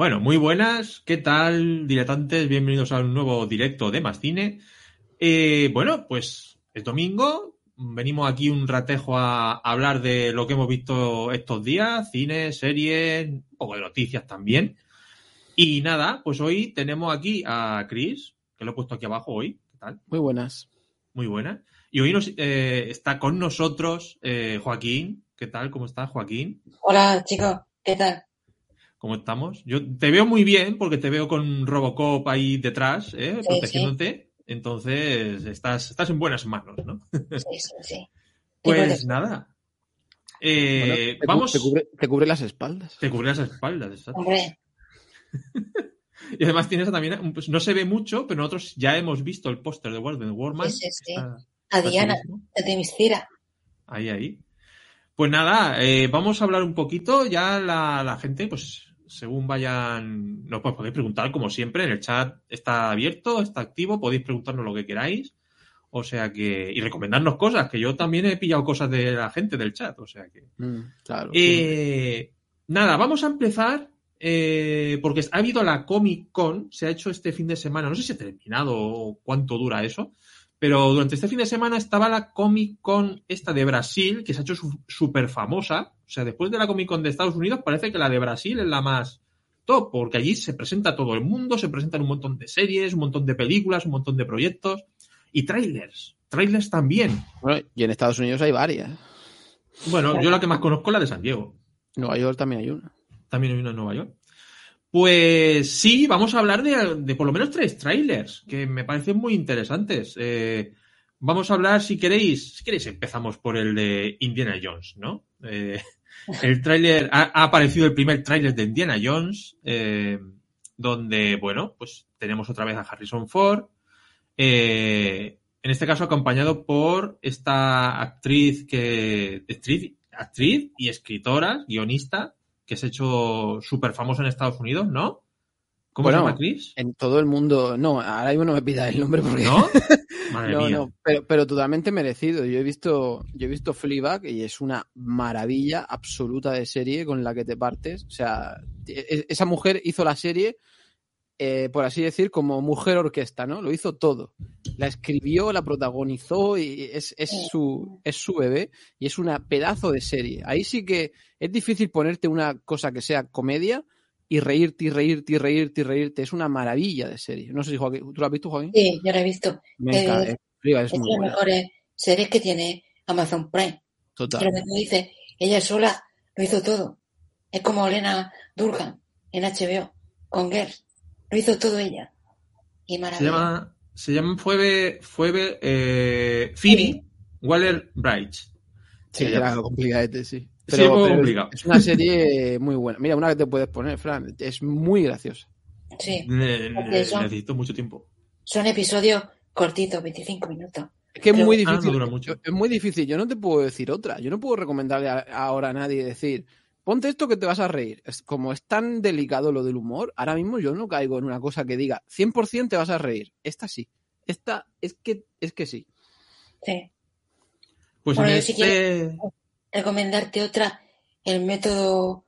Bueno, muy buenas. ¿Qué tal, diletantes? Bienvenidos a un nuevo directo de Más Cine. Eh, bueno, pues es domingo. Venimos aquí un ratejo a hablar de lo que hemos visto estos días, cine, series, un poco de noticias también. Y nada, pues hoy tenemos aquí a Chris, que lo he puesto aquí abajo hoy. ¿Qué tal? Muy buenas. Muy buena. Y hoy nos, eh, está con nosotros eh, Joaquín. ¿Qué tal? ¿Cómo estás, Joaquín? Hola, chicos. ¿Qué tal? ¿Cómo estamos? Yo te veo muy bien porque te veo con Robocop ahí detrás, ¿eh? Sí, protegiéndote. Entonces, estás, estás en buenas manos, ¿no? Sí, sí, sí. Pues nada. Eh, Bueno, te, vamos. te cubre, te cubre las espaldas. Te cubre las espaldas, exacto. Hombre, Y además tienes también, pues, no se ve mucho, pero nosotros ya hemos visto el póster de Warden Warman. Sí, sí, sí. Está- a Diana, de Miscira. Ahí, ahí. Pues nada, eh, vamos a hablar un poquito. Ya la, la gente, pues según vayan, nos pues, podéis preguntar como siempre. En el chat está abierto, está activo, podéis preguntarnos lo que queráis. O sea que, y recomendarnos cosas, que yo también he pillado cosas de la gente del chat. O sea que. Mm, claro. Eh, nada, vamos a empezar eh, porque ha habido la Comic Con, se ha hecho este fin de semana, no sé si ha terminado o cuánto dura eso, pero durante este fin de semana estaba la Comic Con esta de Brasil, que se ha hecho súper famosa. O sea, después de la Comic Con de Estados Unidos, parece que la de Brasil es la más top, porque allí se presenta todo el mundo, se presentan un montón de series, un montón de películas, un montón de proyectos y trailers. Trailers también. Bueno, y en Estados Unidos hay varias. Bueno, yo la que más conozco es la de San Diego. Nueva York también hay una. También hay una en Nueva York. Pues sí, vamos a hablar de, de por lo menos tres trailers que me parecen muy interesantes. Eh, vamos a hablar, si queréis, si queréis empezamos por el de Indiana Jones, ¿no? Eh, el tráiler, ha, ha aparecido el primer tráiler de Indiana Jones, eh, donde, bueno, pues tenemos otra vez a Harrison Ford, eh, en este caso acompañado por esta actriz que, actriz, actriz y escritora, guionista, que se ha hecho súper famosa en Estados Unidos, ¿no? ¿Cómo Bueno, se llama Chris? En todo el mundo. No, ahora mismo no me pidas el nombre porque. ¿No? Madre no, mía. no, pero, pero totalmente merecido. Yo he visto, yo he visto Fleabag y es una maravilla absoluta de serie con la que te partes. O sea, e- esa mujer hizo la serie, eh, por así decir, como mujer orquesta, ¿no? Lo hizo todo. La escribió, la protagonizó y es, es, su, es su bebé y es una pedazo de serie. Ahí sí que es difícil ponerte una cosa que sea comedia y reírte y reírte y reírte y reírte. Es una maravilla de serie. No sé si Joaquín, ¿tú lo has visto, Joaquín? Sí, yo la he visto. Me encanta. Es Es de las mejores series que tiene Amazon Prime. Total. Pero que tú dices, ella sola lo hizo todo. Es como Elena Durham en HBO, con Girls. Lo hizo todo ella. Y Se maravilla. llama, se llama Phoebe, Phoebe eh, Phoebe Waller Bright. Sí, Se era complicadete, sí. Sí, complicado. es una serie muy buena. Mira, una que te puedes poner, Fran. Es muy graciosa. Sí. Ne- Porque ne- son- necesito mucho tiempo. Son episodios cortitos, 25 minutos. Es que es Pero- muy Ah, no difícil. dura mucho. Es muy difícil. Yo no te puedo decir otra. Yo no puedo recomendarle a- ahora a nadie decir, ponte esto que te vas a reír. Es, como es tan delicado lo del humor, ahora mismo yo no caigo en una cosa que diga 100% te vas a reír. Esta sí. Esta es que, es que sí. Sí. Pues Bueno, en este. Recomendarte otra, el método,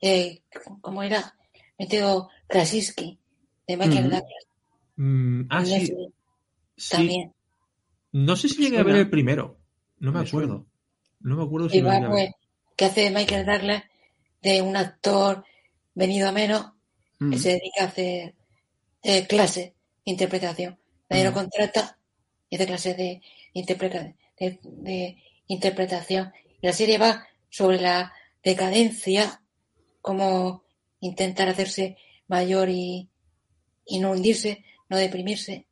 eh, ¿cómo era? Método Krasinski, de Michael Ujú. Douglas. Mm, ah, sí. Netflix sí. También. No sé si llegué a ver el primero. No me Me suena. acuerdo. No me acuerdo si lo ver. pues, que hace Michael Douglas de un actor venido a menos Mm. que se dedica a hacer eh, clases de interpretación. Nadie lo Mm. contrata y hace clases de, interpreta- de, de interpretación. La serie va sobre la decadencia, cómo intentar hacerse mayor y, y no hundirse, no deprimirse.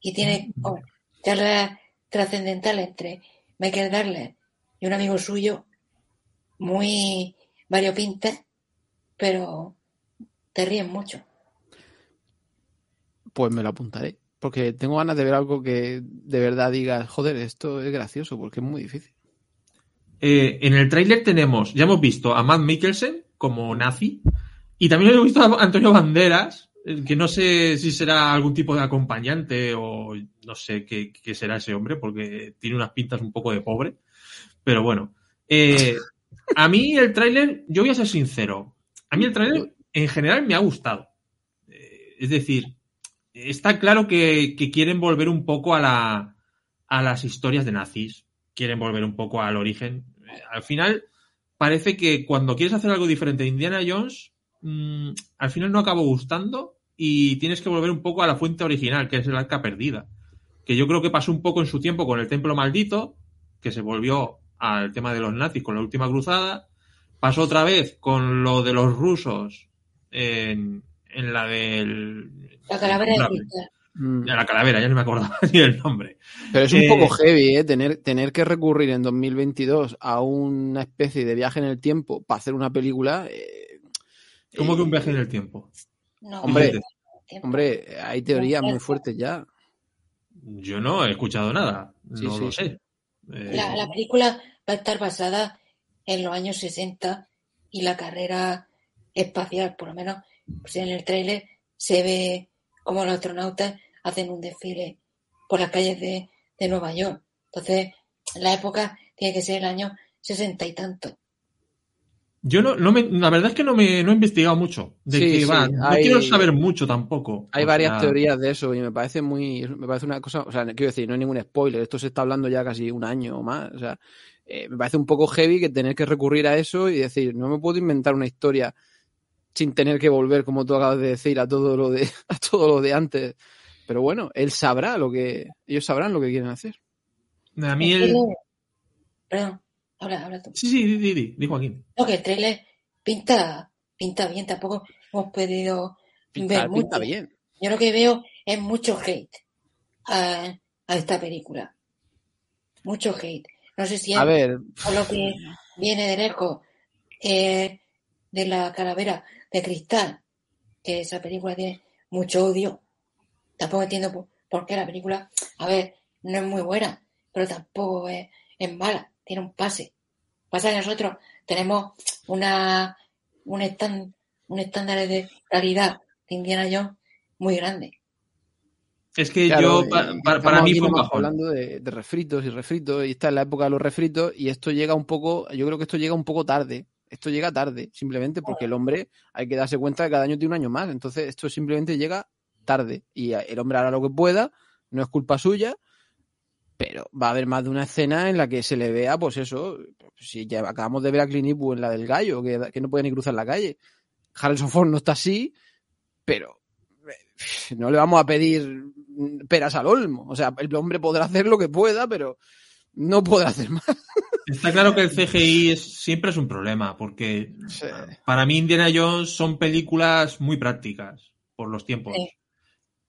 Y tiene oh, charlas trascendentales entre Michael Douglas y un amigo suyo, muy variopintas, pero te ríen mucho. Pues me lo apuntaré. Porque tengo ganas de ver algo que de verdad diga, joder, esto es gracioso, porque es muy difícil. Eh, en el tráiler tenemos, ya hemos visto a Matt Mikkelsen como nazi y también hemos visto a Antonio Banderas, que no sé si será algún tipo de acompañante o no sé qué, qué será ese hombre porque tiene unas pintas un poco de pobre. Pero bueno, eh, a mí el tráiler, yo voy a ser sincero, a mí el tráiler en general me ha gustado. Eh, es decir, está claro que, que quieren volver un poco a, la, a las historias de nazis, quieren volver un poco al origen. Eh, Al final, parece que cuando quieres hacer algo diferente de Indiana Jones, mm, al final no acabó gustando y tienes que volver un poco a la fuente original, que es el arca perdida. Que yo creo que pasó un poco en su tiempo con el templo maldito, que se volvió al tema de los nazis con la última cruzada. Pasó otra vez con lo de los rusos en, en la del. La calavera de cristal. Mm. la calavera, ya no me acordaba ni el nombre. Pero es un Eh, poco heavy, ¿eh? Tener, tener que recurrir en 2022 a una especie de viaje en el tiempo para hacer una película. eh, ¿Cómo eh, que un viaje en el tiempo? No, Hombre, no. Hombre, hay teorías muy fuertes ya. Yo no he escuchado nada. Sí, no sí. lo sé. Eh, La, la película va a estar basada en los años 60 y la carrera espacial, por lo menos pues en el tráiler se ve como los astronautas hacen un desfile por las calles de, de Nueva York. Entonces, la época tiene que ser el año sesenta y tanto. Yo no, no me, la verdad es que no me no he investigado mucho de Sí, sí, va. No hay- quiero saber mucho tampoco. Hay O varias sea, teorías de eso y me parece muy. Me parece una cosa. O sea, quiero decir, no hay ningún spoiler. Esto se está hablando ya casi un año o más. O sea, eh, me parece un poco heavy que tener que recurrir a eso y decir, no me puedo inventar una historia sin tener que volver, como tú acabas de decir, a todo lo de, a todo lo de antes. Pero bueno, él sabrá lo que. Ellos sabrán lo que quieren hacer. A mí El Perdón, habla, habla tú. Sí, sí, di, di, di, di, Joaquín. No, que el trailer pinta, pinta bien, tampoco hemos podido Pinta, ver pinta mucho. bien. Yo lo que veo es mucho hate a, a esta película. Mucho hate. No sé si es A ver, por lo que viene de lejos eh, de la calavera de cristal, que esa película tiene mucho odio. Tampoco entiendo por, por qué la película, a ver, no es muy buena, pero tampoco es, es mala, tiene un pase. Pasa que nosotros tenemos una un, estan- un estándar de calidad de Indiana Jones muy grande. Es que Claro, yo, eh, para, mí fue bajón. hablando de, de refritos y refritos y está en la época de los refritos y esto llega un poco, yo creo que esto llega un poco tarde. Esto llega tarde, simplemente porque el hombre hay que darse cuenta que cada año tiene un año más. Entonces esto simplemente llega tarde y el hombre hará lo que pueda, no es culpa suya, pero va a haber más de una escena en la que se le vea, pues eso, si ya acabamos de ver a Clint Eastwood en la del gallo, que, que no puede ni cruzar la calle. Harrison Ford no está así, pero eh, no le vamos a pedir peras al olmo. O sea, el hombre podrá hacer lo que pueda, pero no podrá hacer más. Está claro que el CGI es, siempre es un problema, porque Sí. para mí Indiana Jones son películas muy prácticas por los tiempos. Sí.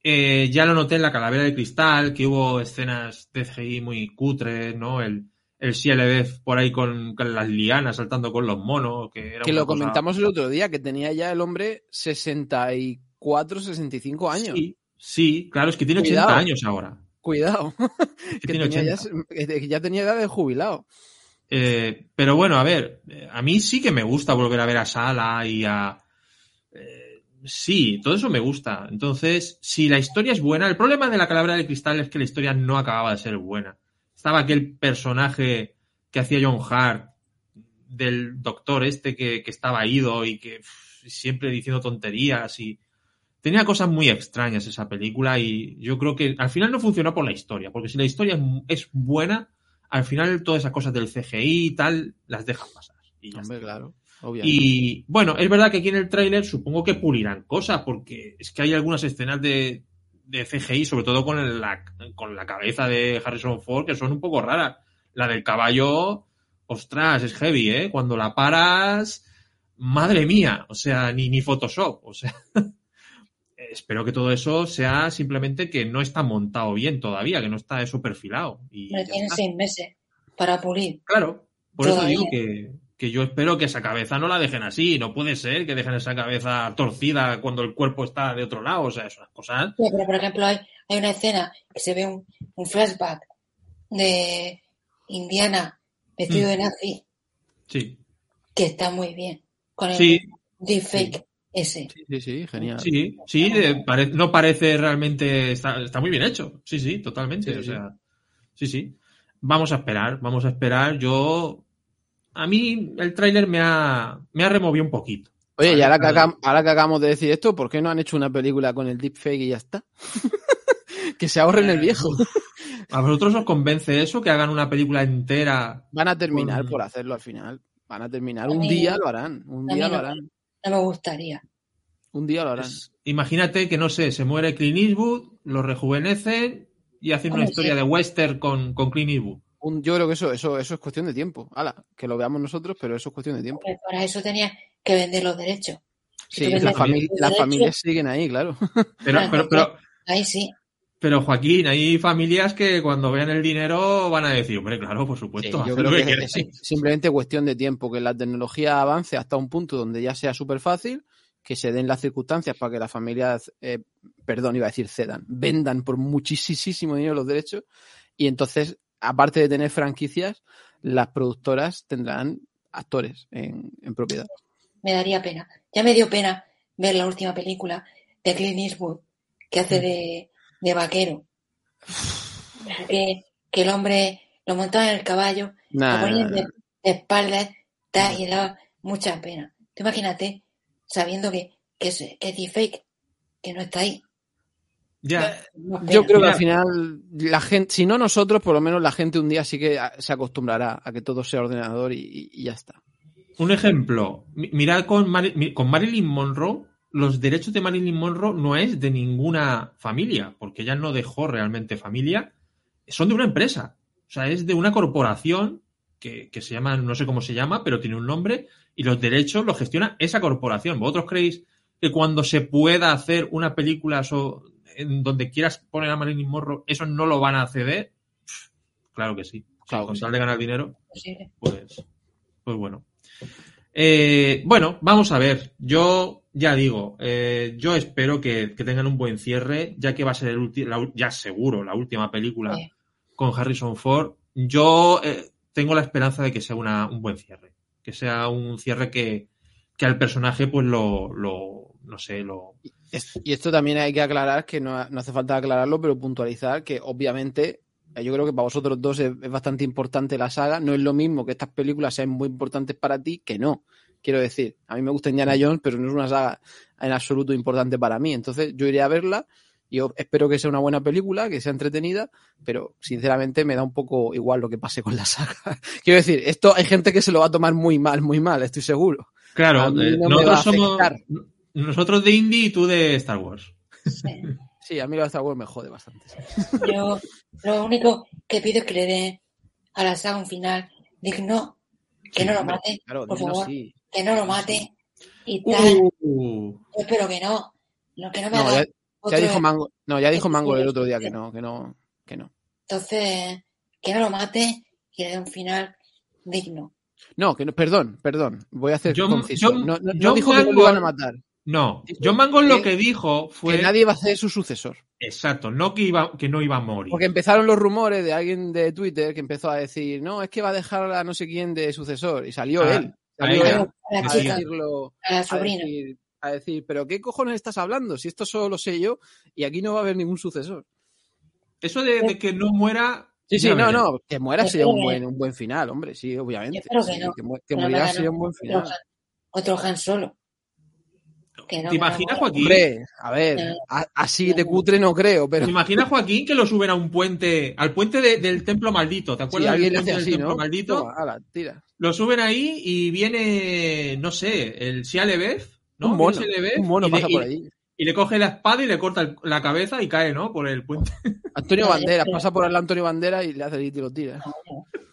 Eh, ya lo noté en la calavera de cristal, que hubo escenas de CGI muy cutres, ¿no? El, el CLB por ahí con, con las lianas saltando con los monos, que era Que lo cosa- comentamos el otro día, que tenía ya el hombre 64, 65 años. Sí, sí, claro, es que tiene Cuidado. 80 años ahora. Cuidado. Es que que tiene tenía 80. ya, que ya tenía edad de jubilado. Eh, pero bueno, a ver, eh, a mí sí que me gusta volver a ver a Sala y a... eh, sí, todo eso me gusta. Entonces, si la historia es buena, el problema de la calavera de cristal es que la historia no acababa de ser buena. Estaba aquel personaje que hacía John Hart, del doctor este que, que estaba ido y que siempre diciendo tonterías y... Tenía cosas muy extrañas esa película y yo creo que al final no funcionó por la historia, porque si la historia es, es buena, al final todas esas cosas del CGI y tal las dejan pasar. Y, ya Hombre, está. claro. Obviamente. y bueno, es verdad que aquí en el tráiler supongo que pulirán cosas, porque es que hay algunas escenas de, de CGI, sobre todo con el- la, con la cabeza de Harrison Ford, que son un poco raras. La del caballo, ostras, es heavy, ¿eh? Cuando la paras, madre mía, o sea, ni, ni Photoshop, o sea. Espero que todo eso sea simplemente que no está montado bien todavía, que no está eso perfilado. Y Me ya tienen está. seis meses para pulir. Claro, por eso digo que, que yo espero que esa cabeza no la dejen así. No puede ser que dejen esa cabeza torcida cuando el cuerpo está de otro lado. O sea, esas cosas. Sí, pero por ejemplo hay, hay una escena que se ve un, un flashback de Indiana vestido Mm. de nazi Sí, que está muy bien. Con el sí, deepfake ese. Sí, sí, sí, genial. sí, sí. eh, pare- no parece realmente. Está, está muy bien hecho. Sí, sí, totalmente. Sí, o sí. sea, sí, sí. Vamos a esperar, vamos a esperar. Yo. A mí el tráiler me ha, me ha removido un poquito. Oye, y ahora que, ahora que acabamos de decir esto, ¿por qué no han hecho una película con el deepfake y ya está? que se ahorren el viejo. ¿A vosotros os convence eso? Que hagan una película entera. Van a terminar Con- por hacerlo al final. Van a terminar. A Un día lo harán. Un día lo harán. No me gustaría. Un día lo harán. Pues, imagínate que, no sé, se muere Clint Eastwood, lo rejuvenecen y hacen una historia sí. de western con, con Clint Eastwood. Un- yo creo que eso, eso, eso es cuestión de tiempo. Hala, que lo veamos nosotros, pero eso es cuestión de tiempo. Para eso tenía que vender los derechos. Sí, las, vendes famili- los las derechos, familias siguen ahí, claro. Pero, pero, pero, Ahí sí. pero, Joaquín, hay familias que cuando vean el dinero van a decir, hombre, claro, por Sí, supuesto, yo creo lo que queráis". es simplemente cuestión de tiempo, que la tecnología avance hasta un punto donde ya sea súper fácil, que se den las circunstancias para que las familias, eh, perdón, iba a decir cedan, vendan por muchísimo dinero los derechos y entonces, aparte de tener franquicias, las productoras tendrán actores en, en propiedad. Me daría pena. Ya me dio pena ver la última película de Clint Eastwood que Mm. hace de, de vaquero. Que, que el hombre lo montaba en el caballo, lo Nah, ponían de, de espaldas tal, y daba mucha pena. Tú imagínate, sabiendo que, que, es, que es deepfake, que no está ahí. Ya, yo creo que al final, la gente, si no nosotros, por lo menos la gente un día sí que se acostumbrará a que todo sea ordenador y- ya está. un ejemplo. Mi- Mirad con, Marilyn Monroe, los derechos de Marilyn Monroe no es de ninguna familia, porque ella no dejó realmente familia, son de una empresa. O sea, es de una corporación que, que se llama, no sé cómo se llama, pero tiene un nombre, y los derechos los gestiona esa corporación. ¿Vosotros creéis que cuando se pueda hacer una película so- en donde quieras poner a Marilyn Monroe, eso no lo van a ceder? Claro que sí. Claro con tal de ganar dinero Posible. pues, pues bueno. Eh, bueno, vamos a ver. Yo ya digo, eh, yo espero que, que tengan un buen cierre, ya que va a ser el la ya seguro la última película Sí. con Harrison Ford. Yo eh, tengo la esperanza de que sea una- un buen cierre, que sea un cierre que, que al personaje, pues lo, lo no sé, lo. Y esto también hay que aclarar, que no, no hace falta aclararlo, pero puntualizar que obviamente eh, yo creo que para vosotros dos es, es bastante importante la saga. No es lo mismo que estas películas sean muy importantes para ti que no. Quiero decir, a mí me gusta Indiana Jones, pero no es una saga en absoluto importante para mí. Entonces yo iré a verla. Yo espero que sea una buena película, que sea entretenida, pero sinceramente me da un poco igual lo que pase con la saga. Quiero decir, esto hay gente que se lo va a tomar muy mal, muy mal, estoy seguro. Claro, eh, no a nosotros somos. Nosotros de indie y tú de Star Wars. Sí. Sí, a mí lo de Star Wars me jode bastante. Yo lo único que pido es que le den a la saga un final digno, que Sí, no lo mate, Claro, por digno favor, sí. que no lo mate y tal. Uh, Yo espero que no. Lo que no me No, haga ya, dijo Mango, no, ya dijo Mango el otro día que no, que no, que no. Entonces, que no lo mate y le dé un final digno. No, que no, perdón, perdón, voy a hacer John- conciso. John- no, no- no dijo que no lo iban a matar, no, John Mangold lo que- dijo fue. que nadie va a ser su sucesor. Exacto, no que, iba, que no iba a morir. Porque empezaron los rumores de alguien de Twitter que empezó a decir, no, es que va a dejar a no sé quién de sucesor. Y salió A- él. a Salió ella. él A la a decirlo, a la a sobrina. decir, a decir, pero ¿qué cojones estás hablando? Si esto solo lo sé yo y aquí no va a haber ningún sucesor. Eso de, de que no muera. Sí, sí, no, no, que muera sería un buen, un buen final, hombre, sí, obviamente. Yo espero que sí, no. que, mu- que Que no me morirá hagan sería un buen final. Otro Han solo. Que no ¿Te imaginas. Joaquín? Hombre, a ver, Eh, a- así de cutre no creo, pero ¿Te imaginas, Joaquín, que lo suben a un puente, al puente de- del templo maldito? ¿Te si acuerdas alguien del le hace puente del así, templo ¿no? maldito? Toma, ala, tira. Lo suben ahí y viene, no sé, el Shia LaBeouf, ¿no? un mono, un y le- pasa por y- ahí. Y le coge la espada y le corta el- la cabeza y cae, ¿no? Por el puente. Antonio Banderas, creo- pasa por el Antonio Banderas y le hace y te lo tira.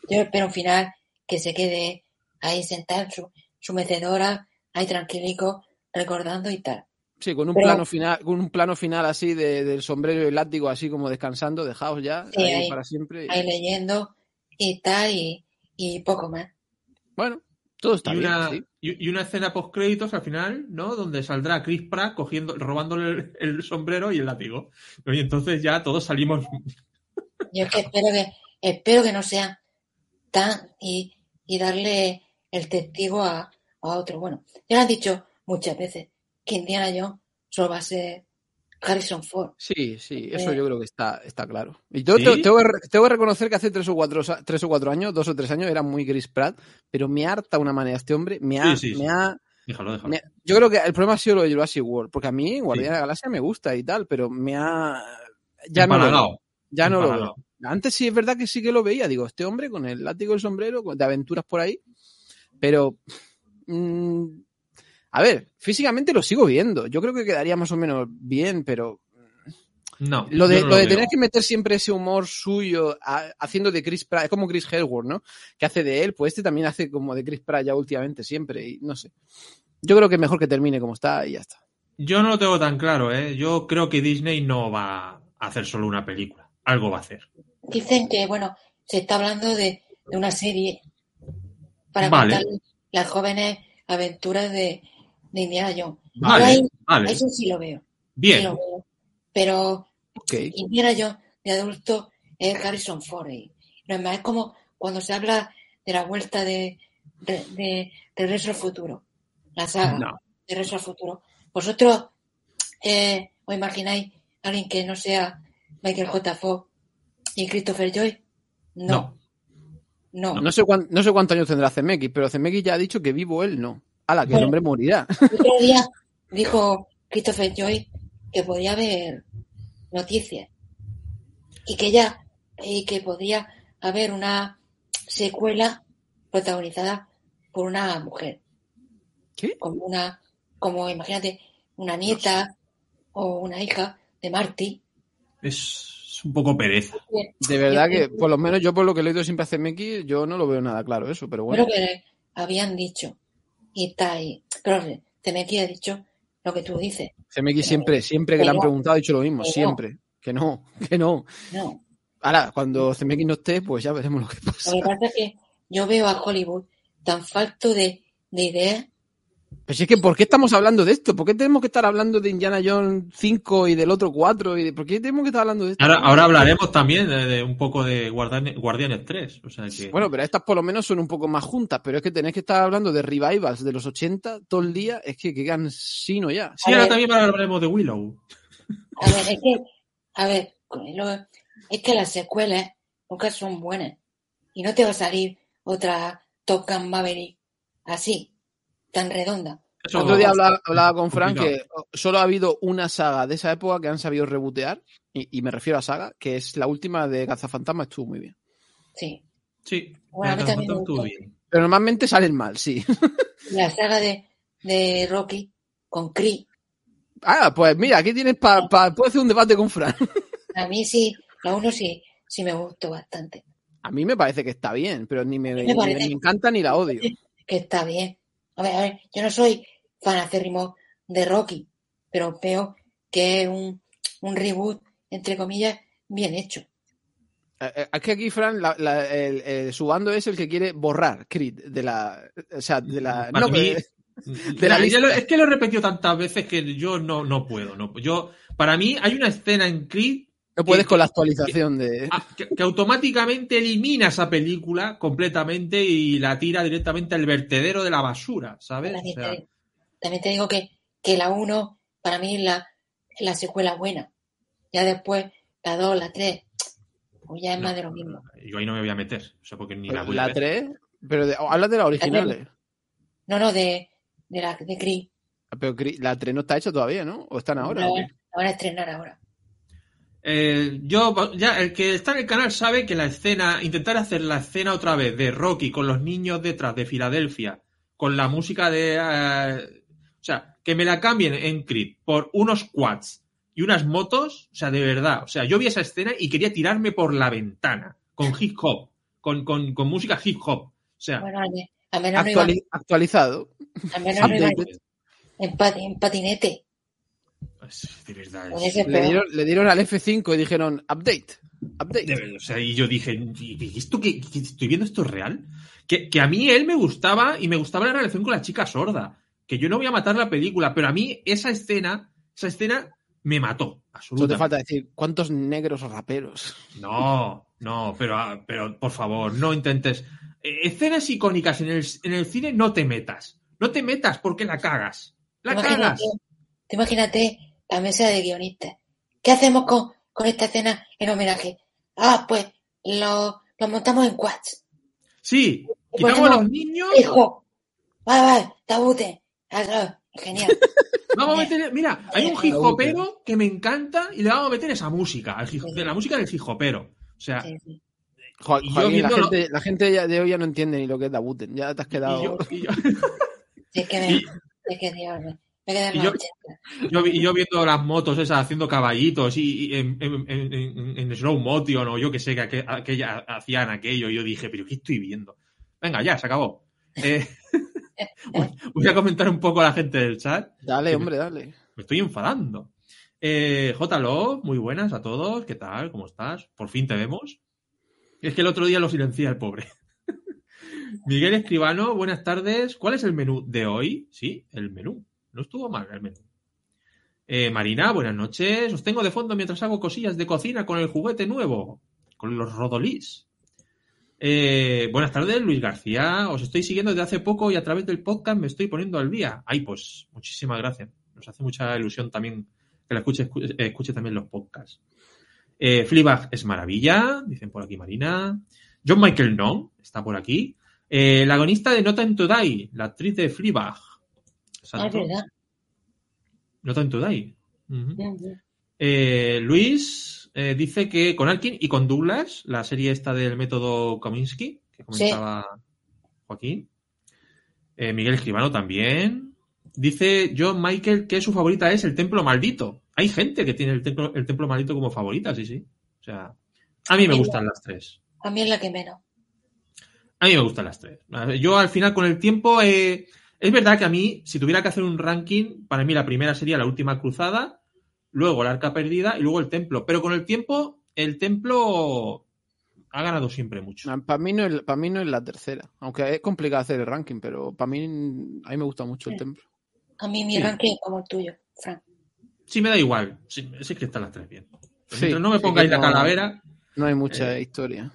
Yo espero un final que se quede ahí sentado en su, su mecedora, ahí tranquilico, recordando y tal. Sí, con un Pero- plano final, con un plano final así de- del sombrero y el látigo, así como descansando, dejaos ya, Sí, ahí, ahí- para siempre. Ahí leyendo y tal, y, y poco más. Bueno, todo está y, bien, una, sí. y, y una escena post créditos al final, ¿no? Donde saldrá Chris Pratt cogiendo, robándole el, el sombrero y el látigo. Y entonces ya todos salimos. Yo es que espero que, espero que no sea tan y, y darle el testigo a, a otro. Bueno, ya lo han dicho muchas veces que Indiana Jones solo va a ser Harrison Ford. Sí, sí, eso Eh. yo creo que está, está claro. Y yo ¿Sí? te- tengo, que tengo que reconocer que hace tres o, cuatro, tres o cuatro años, dos o tres años, era muy Chris Pratt, pero me harta una manera este hombre, me ha, Sí, sí, sí. me ha, Déjalo, déjalo. Me- yo creo que el problema ha sido lo de Jurassic World, porque a mí Guardián de la Galaxia me gusta y tal, pero me ha... Ya no lo veo. Ya no lo veo. Antes sí es verdad que sí que lo veía, digo, este hombre con el látigo y el sombrero, de aventuras por ahí, pero... mm, a ver, físicamente lo sigo viendo. Yo creo que quedaría más o menos bien, pero No. lo de, yo no lo de veo. tener que meter siempre ese humor suyo a- haciendo de Chris Pratt, es como Chris Hemsworth, ¿no? Que hace de él, pues este también hace como de Chris Pratt ya últimamente siempre y no sé. Yo creo que es mejor que termine como está y ya está. Yo no lo tengo tan claro, ¿eh? Yo creo que Disney no va a hacer solo una película. Algo va a hacer. Dicen que, bueno, se está hablando de, de una serie para Vale. contar las jóvenes aventuras de, de Indiana Jones. Vale, Yo ahí- vale. Eso sí lo veo. Sí Bien. lo veo. Pero Ok. Indiana Jones de adulto es Harrison Ford. Y no es más, es como cuando se habla de la vuelta de, de, de Regreso al Futuro. La saga No. de Regreso al Futuro. ¿Vosotros eh, os imagináis a alguien que no sea Michael J. Fox y Christopher Joy? No. No. No. No sé, cuán- no sé cuántos años tendrá CMX, pero CMX ya ha dicho que vivo él no. Ala, que el hombre morirá. El otro día dijo Christopher Joy que podía haber noticias y que ya y que podría haber una secuela protagonizada por una mujer ¿Qué? como una como imagínate una nieta o una hija de Marty Es un poco pereza. De verdad que, por lo menos yo por lo que he leído siempre a CMX, yo no lo veo nada claro eso, pero Creo bueno. que habían dicho y ahí pero Temequi ha dicho lo que tú dices CMX siempre, siempre que le han preguntado ha dicho lo mismo, siempre. Que no, que no. no Ahora, cuando CMX no esté, pues ya veremos lo que pasa. Lo que pasa es que yo veo a Hollywood tan falto de, de ideas. Pero si es que, ¿por qué estamos hablando de esto? ¿Por qué tenemos que estar hablando de Indiana Jones 5 y del otro 4? Y de... ¿Por qué tenemos que estar hablando de esto? Ahora, ahora hablaremos también de, de un poco de Guardianes, Guardianes 3. O sea que. Bueno, pero estas por lo menos son un poco más juntas, pero es que tenéis que estar hablando de revivals de los 80 todo el día, es que qué cansino ya. sí, a ahora ver. también hablaremos de Willow. A ver, es que, a ver, es que las secuelas nunca son buenas. Y no te va a salir otra Top Gun Maverick así, tan redonda. Eso- Otro día hablaba, hablaba con Frank que solo ha habido una saga de esa época que han sabido rebotear, y, y me refiero a saga, que es la última de Cazafantasma, estuvo muy bien. Sí. Sí, Bueno, a mí la también me estuvo gustó. bien. Pero normalmente salen mal, sí. La saga de, de Rocky con Creed. Ah, pues mira, aquí tienes para... Pa, puedo hacer un debate con Frank. A mí sí, la uno sí, sí me gustó bastante. A mí me parece que está bien, pero ni me, Me ni me encanta ni la odio. que está bien. A ver, a ver, yo no soy fan acérrimo de Rocky, pero veo que es un, un reboot, entre comillas, bien hecho. Eh, eh, Es que aquí, Fran, la- la- el- el- su bando es el que quiere borrar Creed de la. O sea, de la. No, mí- la lista. lo- es que lo he repetido tantas veces que yo no, no puedo. No, yo, para mí hay una escena en Creed no puedes que- con la actualización de. ah, que, que automáticamente elimina esa película completamente y la tira directamente al vertedero de la basura, ¿sabes? O También, sea, te, también te digo que, que la 1 para mí es la, la secuela buena. Ya después la 2, la 3, pues ya es más de lo mismo. yo ahí no me voy a meter, o sea, porque ni la voy a la ver. 3. Pero de, hablas de las originales. No, no, de, de la de Creed. Pero Creed- la 3 no está hecha todavía, ¿no? ¿O están ahora? o qué? la van a estrenar ahora. Eh, yo, ya, el que está en el canal sabe que la escena, intentar hacer la escena otra vez de Rocky con los niños detrás de Filadelfia, con la música de. eh, o sea, que me la cambien en Creed por unos quads y unas motos, o sea, de verdad. O sea, yo vi esa escena y quería tirarme por la ventana con hip hop, con, con, con música hip hop. O sea, Bueno, no actualizado. al menos no iban updated. en, pati- en patinete. Es- de verdad. Con es- ese Le dieron, le dieron al F5 y dijeron update. Update. Verdad, o sea, y yo dije, ¿y y esto qué, qué- estoy viendo esto es real? Que, que a mí él me gustaba y me gustaba la relación con la chica sorda. Que yo no voy a matar la película, pero a mí esa escena, esa escena me mató, Solo te absolutamente. falta decir, ¿cuántos negros raperos? No, no, pero, ah, pero por favor, no intentes. Eh, Escenas icónicas en el, en el cine no te metas. No te metas porque la cagas. La Imagínate, cagas. te imagínate la mesa de guionistas. ¿Qué hacemos con, con esta escena en homenaje? Ah, pues lo, lo montamos en quads. Sí, quitamos a los niños. Hijo, vale, vale, tabute. Ah, genial. Vamos a meter, mira, hay un hip hopero que me encanta y le vamos a meter esa música, de la música del hip hopero. O sea, Sí, sí. Jo- Y yo Joaquín, la, gente, la gente ya- de hoy ya no entiende ni lo que es Dabuten. Ya te has y quedado. yo, y yo- Sí, es que me, Y- es que, Dios, y yo- 80. yo, y yo viendo las motos esas haciendo caballitos y, y en, en- en- en- en slow motion o yo que sé que aqu- aquella hacían aquello, y yo dije, pero ¿qué estoy viendo? Venga, ya, se acabó. Eh, voy, a comentar un poco a la gente del chat. Dale, hombre, dale. Me estoy enfadando. Eh, J. Love, muy buenas a todos. ¿Qué tal? ¿Cómo estás? Por fin te vemos. Es que el otro día lo silencié el pobre. Miguel Escribano, buenas tardes. ¿Cuál es el menú de hoy? Sí, el menú. No estuvo mal el menú. Eh, Marina, buenas noches. Os tengo de fondo mientras hago cosillas de cocina con el juguete nuevo, con los rodolís. Eh, buenas tardes, Luis García. Os estoy siguiendo desde hace poco y a través del podcast me estoy poniendo al día. Ay, pues muchísimas gracias. Nos hace mucha ilusión también que la escuche, escu- eh, escuche también los podcasts. Eh, es maravilla, dicen por aquí Marina. John Michael No está por aquí. Eh, la agonista de Not Time to Die, la actriz de Fleabag. Ah, es Exacto. verdad. Not Time to Die. Ujú. Ujú. Eh, Luis eh, dice que con Alkin y con Douglas, la serie esta del método Kominsky, que comentaba Joaquín. Eh, Miguel Escribano también. Dice John Michael que su favorita es el Templo Maldito. Hay gente que tiene el Templo, el templo Maldito como favorita, sí, sí. O sea, a mí me gustan las tres. A mí es la que menos. A mí me gustan las tres. Yo al final con el tiempo, es verdad que a mí, si tuviera que hacer un ranking, para mí la primera sería la última cruzada, luego la arca perdida y luego el templo. Pero con el tiempo, el templo ha ganado siempre mucho. Para mí, no es, para mí no es la tercera. Aunque es complicado hacer el ranking, pero para mí, a mí me gusta mucho el templo. A mí mi Sí. ranking es como el tuyo, Frank. Sí, me da igual. Sí, sí que están las tres bien. Sí, Mientras no me sí pongáis la calavera. No hay mucha Eh, historia.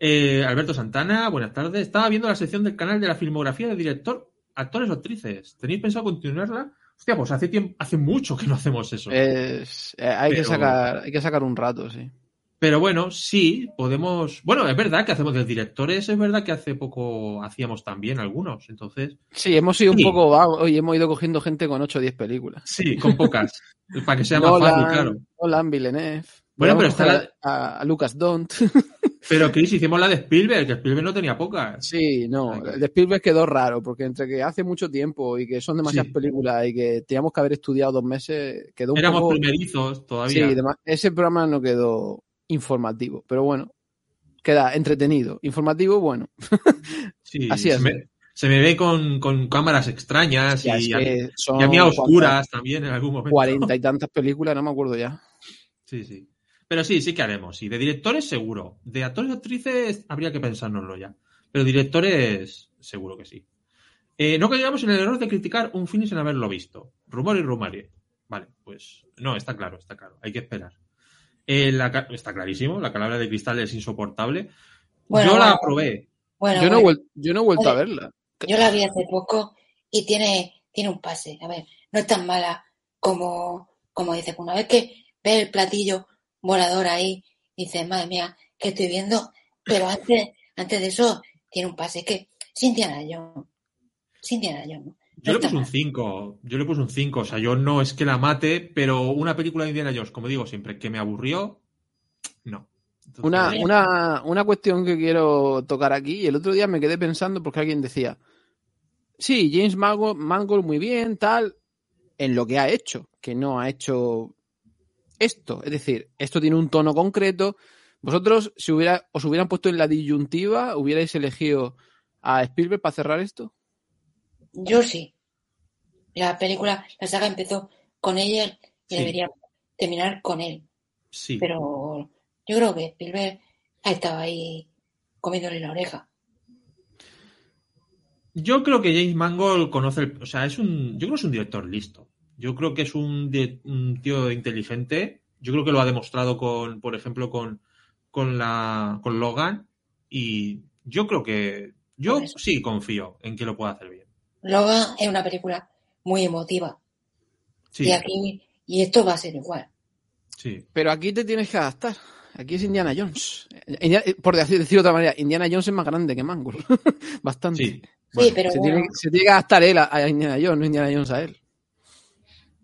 Eh, Alberto Santana, buenas tardes. Estaba viendo la sección del canal de la filmografía del director, actores o actrices. ¿Tenéis pensado continuarla? Hostia, pues hace tiempo, hace mucho que no hacemos eso. Es- eh, hay, que sacar, hay que sacar un rato, sí. Pero bueno, sí, podemos. Bueno, es verdad que hacemos de directores, es verdad que hace poco hacíamos también algunos. Entonces, Sí, hemos sido un Sí. poco vagos y hemos ido cogiendo gente con 8 o 10 películas. sí, con pocas. para que sea más fácil, claro. Nolan, Villeneuve. Bueno, pero está coger a, a Lucas Dont. Pero Chris, hicimos la de Spielberg, que Spielberg no tenía pocas. Sí, no, el de Spielberg quedó raro, porque entre que hace mucho tiempo y que son demasiadas Sí. películas y que teníamos que haber estudiado dos meses, quedó un Éramos poco... primerizos Sí, todavía. dema- ese programa no quedó informativo, pero bueno, queda entretenido. Informativo, bueno. Sí, así se es. Me, se me ve con, con cámaras extrañas y, a, y a mí a oscuras también en algún momento. Cuarenta y tantas películas, no me acuerdo ya. Sí, sí. Pero sí, sí que haremos. Sí, de directores seguro. De actores y actrices habría que pensárnoslo ya. Pero directores seguro que sí. Eh, no caigamos en el error de criticar un film sin haberlo visto. Rumor y rumore. Vale, pues no, está claro, está claro. Hay que esperar. Eh, la está clarísimo, la calavera de cristal es insoportable. Bueno, Yo la probé. Bueno, yo, no yo no he vuelto a verla. yo la vi hace poco y tiene, tiene un pase. A ver, no es tan mala como, como dice. Una vez que ve el platillo volador ahí, dice, madre mía, ¿qué estoy viendo? Pero antes, antes de eso, tiene un pase que es Indiana Jones. Es Indiana Jones. ¿no? Yo le puse un mal. 5. Yo le puse un 5. O sea, yo no es que la mate, pero una película de Indiana Jones, como digo siempre, que me aburrió, no. Entonces, Una, Mira. una, una cuestión que quiero tocar aquí, y el otro día me quedé pensando porque alguien decía, sí, James Mangold, Mangold muy bien, tal, en lo que ha hecho, que no ha hecho esto. Es decir, esto tiene un tono concreto. Vosotros, si hubiera, os hubieran puesto en la disyuntiva, hubierais elegido a Spielberg para cerrar esto. Yo sí. La película, la saga empezó con ella y Sí. debería terminar con él. Sí. Pero yo creo que Spielberg ha estado ahí comiéndole la oreja. Yo creo que James Mangold conoce el, o sea, es un, yo creo que es un director listo. Yo creo que es un, un tío inteligente. Yo creo que lo ha demostrado con, por ejemplo, con, con la, con Logan. Y yo creo que, yo sí confío en que lo pueda hacer bien. Logan es una película muy emotiva. Sí, Y aquí, y esto va a ser igual. sí. Pero aquí te tienes que adaptar. Aquí es Indiana Jones. Por decir, decir de otra manera, Indiana Jones es más grande que Mangold. Bastante. Sí, Sí, pero se, bueno. tiene, se tiene que adaptar él a, a Indiana Jones, no Indiana Jones a él.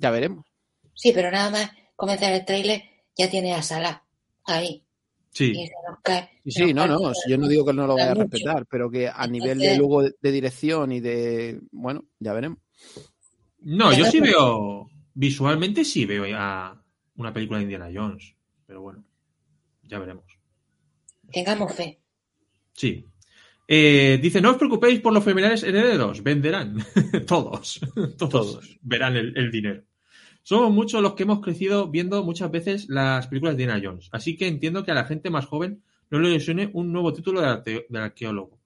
Ya veremos. Sí, pero nada más comenzar el tráiler ya tiene a Salah ahí. Sí. Y cae. Sí, no, no, si yo no digo que no lo vaya a respetar, pero que a nivel de luego de, dirección y de, bueno, ya veremos. No, yo sí veo. Visualmente sí veo a una película de Indiana Jones. Pero bueno, ya veremos. Tengamos fe. Sí. Eh, dice, no os preocupéis por los familiares herederos, venderán. todos, todos, Todos. verán el, el dinero. Somos muchos los que hemos crecido viendo muchas veces las películas de Indiana Jones, así que entiendo que a la gente más joven no le ilusione un nuevo título del, del arqueólogo.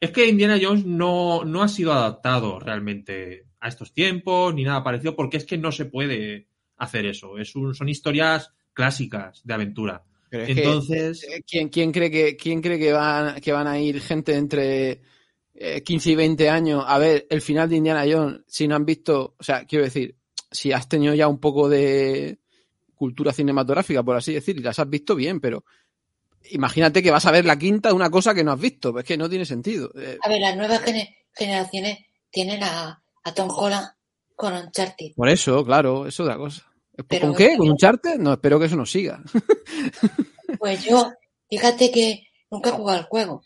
Es que Indiana Jones no, no ha sido adaptado realmente a estos tiempos ni nada parecido, porque es que no se puede hacer eso. Es un- son historias clásicas de aventura. Pero es que, Entonces, eh, ¿quién, quién cree que, quién cree que van, que van a ir gente entre eh, 15 y 20 años a ver el final de Indiana Jones si no han visto, o sea, quiero decir, si has tenido ya un poco de cultura cinematográfica, por así decir, y las has visto bien, pero imagínate que vas a ver la quinta de una cosa que no has visto, pues es que no tiene sentido. Eh, A ver, las nuevas gene- generaciones tienen a, a Tom Holland con Uncharted. por eso, claro, es otra cosa. Pero- ¿Con qué? ¿Con un charter? No, espero que eso nos siga. Pues yo, fíjate que nunca he jugado al juego.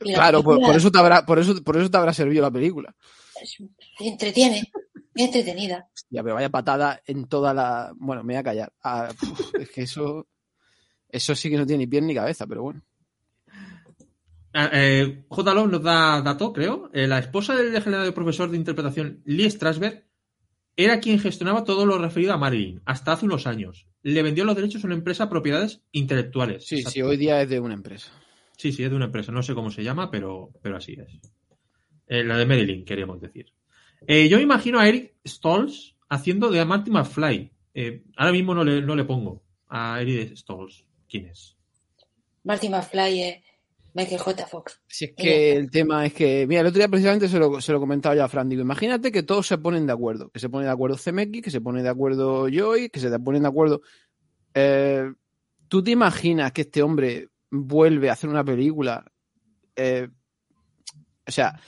Claro, por, película- por eso te habrá, por eso, por eso te habrá servido la película. Entretiene, entretenida. Ya, pero vaya patada en toda la. Bueno, me voy a callar. Ah, es que eso. Eso sí que no tiene ni pie ni cabeza, pero bueno. Ah, eh, J. Love nos da dato, creo. Eh, la esposa del legendario profesor de interpretación Lee Strasberg era quien gestionaba todo lo referido a Marilyn hasta hace unos años. Le vendió los derechos a una empresa propiedades intelectuales. Sí, Exacto. sí, hoy día es de una empresa. Sí, sí, es de una empresa. No sé cómo se llama, pero, pero así es. Eh, la de Marilyn, queríamos decir. Eh, yo me imagino a Eric Stolz haciendo de Marty McFly. Eh, ahora mismo no le, no le pongo a Eric Stolz. ¿Quién es? Marty McFly es Michael J. Fox. Si es que el tema es que, mira, el otro día precisamente se lo, se lo comentaba yo a Fran, digo, imagínate que todos se ponen de acuerdo, que se pone de acuerdo CMX, que se pone de acuerdo Joy, que se ponen de acuerdo... Eh, ¿Tú te imaginas que este hombre vuelve a hacer una película? Eh, o sea,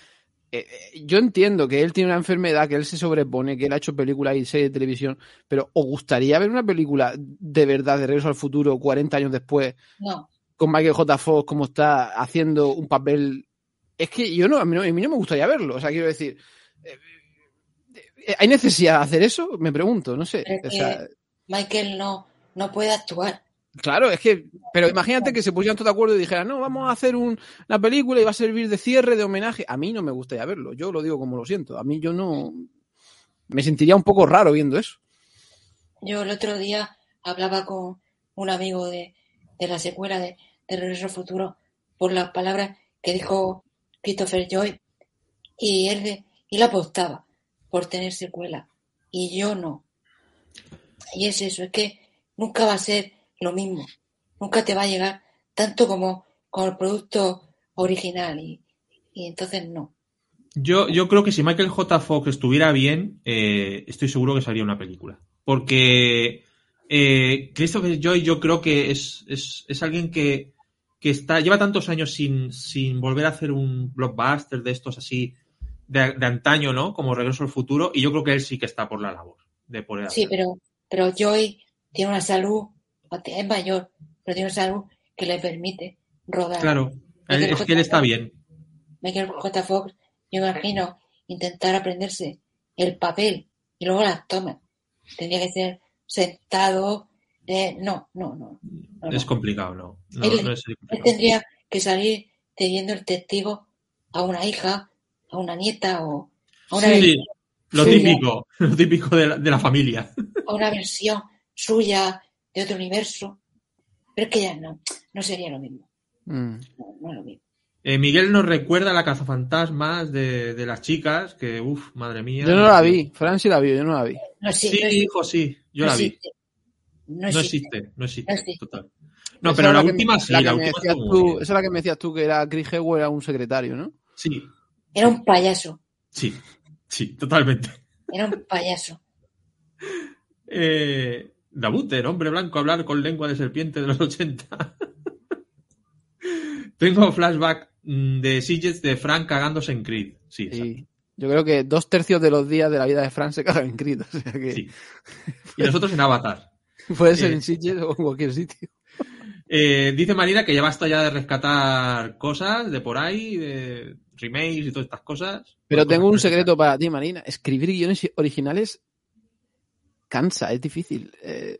eh, eh, yo entiendo que él tiene una enfermedad, que él se sobrepone, que él ha hecho películas y series de televisión, pero ¿os gustaría ver una película de verdad de Regreso al Futuro 40 años después No, con Michael J. Fox como está haciendo un papel. Es que yo no, a mí no, a mí no me gustaría verlo. O sea, quiero decir. eh, ¿Hay necesidad de hacer eso? Me pregunto, no sé. O sea, Michael no, no puede actuar. Claro, es que. Pero imagínate que se pusieran todos de acuerdo y dijeran, no, vamos a hacer un- una película y va a servir de cierre, de homenaje. A mí no me gustaría verlo. Yo lo digo como lo siento. A mí yo no. Me sentiría un poco raro viendo eso. Yo el otro día hablaba con un amigo de, de la secuela de, de Regreso Futuro por las palabras que dijo Christopher Joy y él, él apostaba por tener secuela y yo no. Y es eso, es que nunca va a ser lo mismo, nunca te va a llegar tanto como con el producto original y, y entonces no. Yo, yo creo que si Michael J. Fox estuviera bien, eh, estoy seguro que sería una película. Porque eh, Christopher Joy yo creo que es, es, es alguien que, que está, lleva tantos años sin, sin volver a hacer un blockbuster de estos así de, de antaño, ¿no? Como Regreso al Futuro, y yo creo que él sí que está por la labor de poder Sí, pero, pero Joy tiene una salud, es mayor, pero tiene salud que le permite rodar. Claro, Michael es J. que él está Fox- bien. Michael J. Fox, yo imagino intentar aprenderse el papel y luego las tomas. Tendría que ser sentado. eh, no, no, no. no, no. Es complicado, ¿no? No, Él- tendría que salir teniendo el testigo a una hija, a una nieta o a una, Sí, lo Sí, típico, lo típico de la, de la familia. a una versión suya de otro universo. Pero es que ya no, no sería lo mismo. Mm. No, no es lo mismo. Eh, Miguel nos recuerda la cazafantasmas de, de las chicas, que uff, madre mía. Yo no la vi. Fran sí la vio, yo no la vi. No Sí, no hijo, sí, yo no la vi. existe. No No existe. existe, no existe, No existe. total. No, Esa pero la última me- sí, la última tú-. Esa es la que me decías tú que era Chris Hemsworth era un secretario, ¿no? Sí, Era un payaso. sí, sí, totalmente. Era un payaso. Eh, Dabuter, hombre blanco, hablar con lengua de serpiente de los 80. Tengo flashback mm, de Sitges de Frank cagándose en Creed. Sí, Sí. Yo creo que dos tercios de los días de la vida de Fran se cagan en Creed. O sea que Sí. Y nosotros en Avatar. puede ser Eh. en Sitges o en cualquier sitio. Eh, dice Marina que ya basta ya de rescatar cosas de por ahí, de remakes y todas estas cosas. Pero Cosas tengo un secreto para ti, Marina. Escribir guiones originales cansa, es difícil. Eh,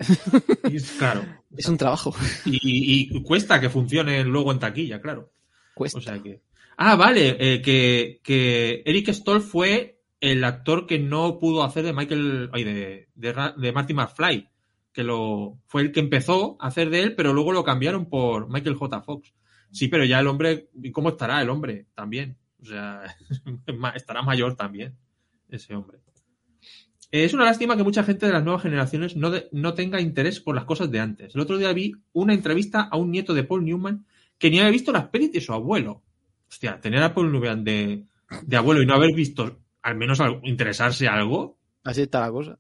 Claro. es un trabajo. Y, y- y cuesta que funcionen luego en taquilla, claro. Cuesta. O sea que. Ah, vale, eh, que, que Eric Stoll fue el actor que no pudo hacer de Michael. ay, de, de, de Marty McFly. Que lo. Fue el que empezó a hacer de él, pero luego lo cambiaron por Michael J. Fox. Sí, pero ya el hombre. ¿y ¿Cómo estará el hombre? También. O sea, estará mayor también. Ese hombre. Eh, Es una lástima que mucha gente de las nuevas generaciones no, de- no tenga interés por las cosas de antes. El otro día vi una entrevista a un nieto de Paul Newman que ni había visto las pelis de su abuelo. Hostia, tener a Paul Newman de, de abuelo y no haber visto al menos algo- interesarse algo, Así está la cosa.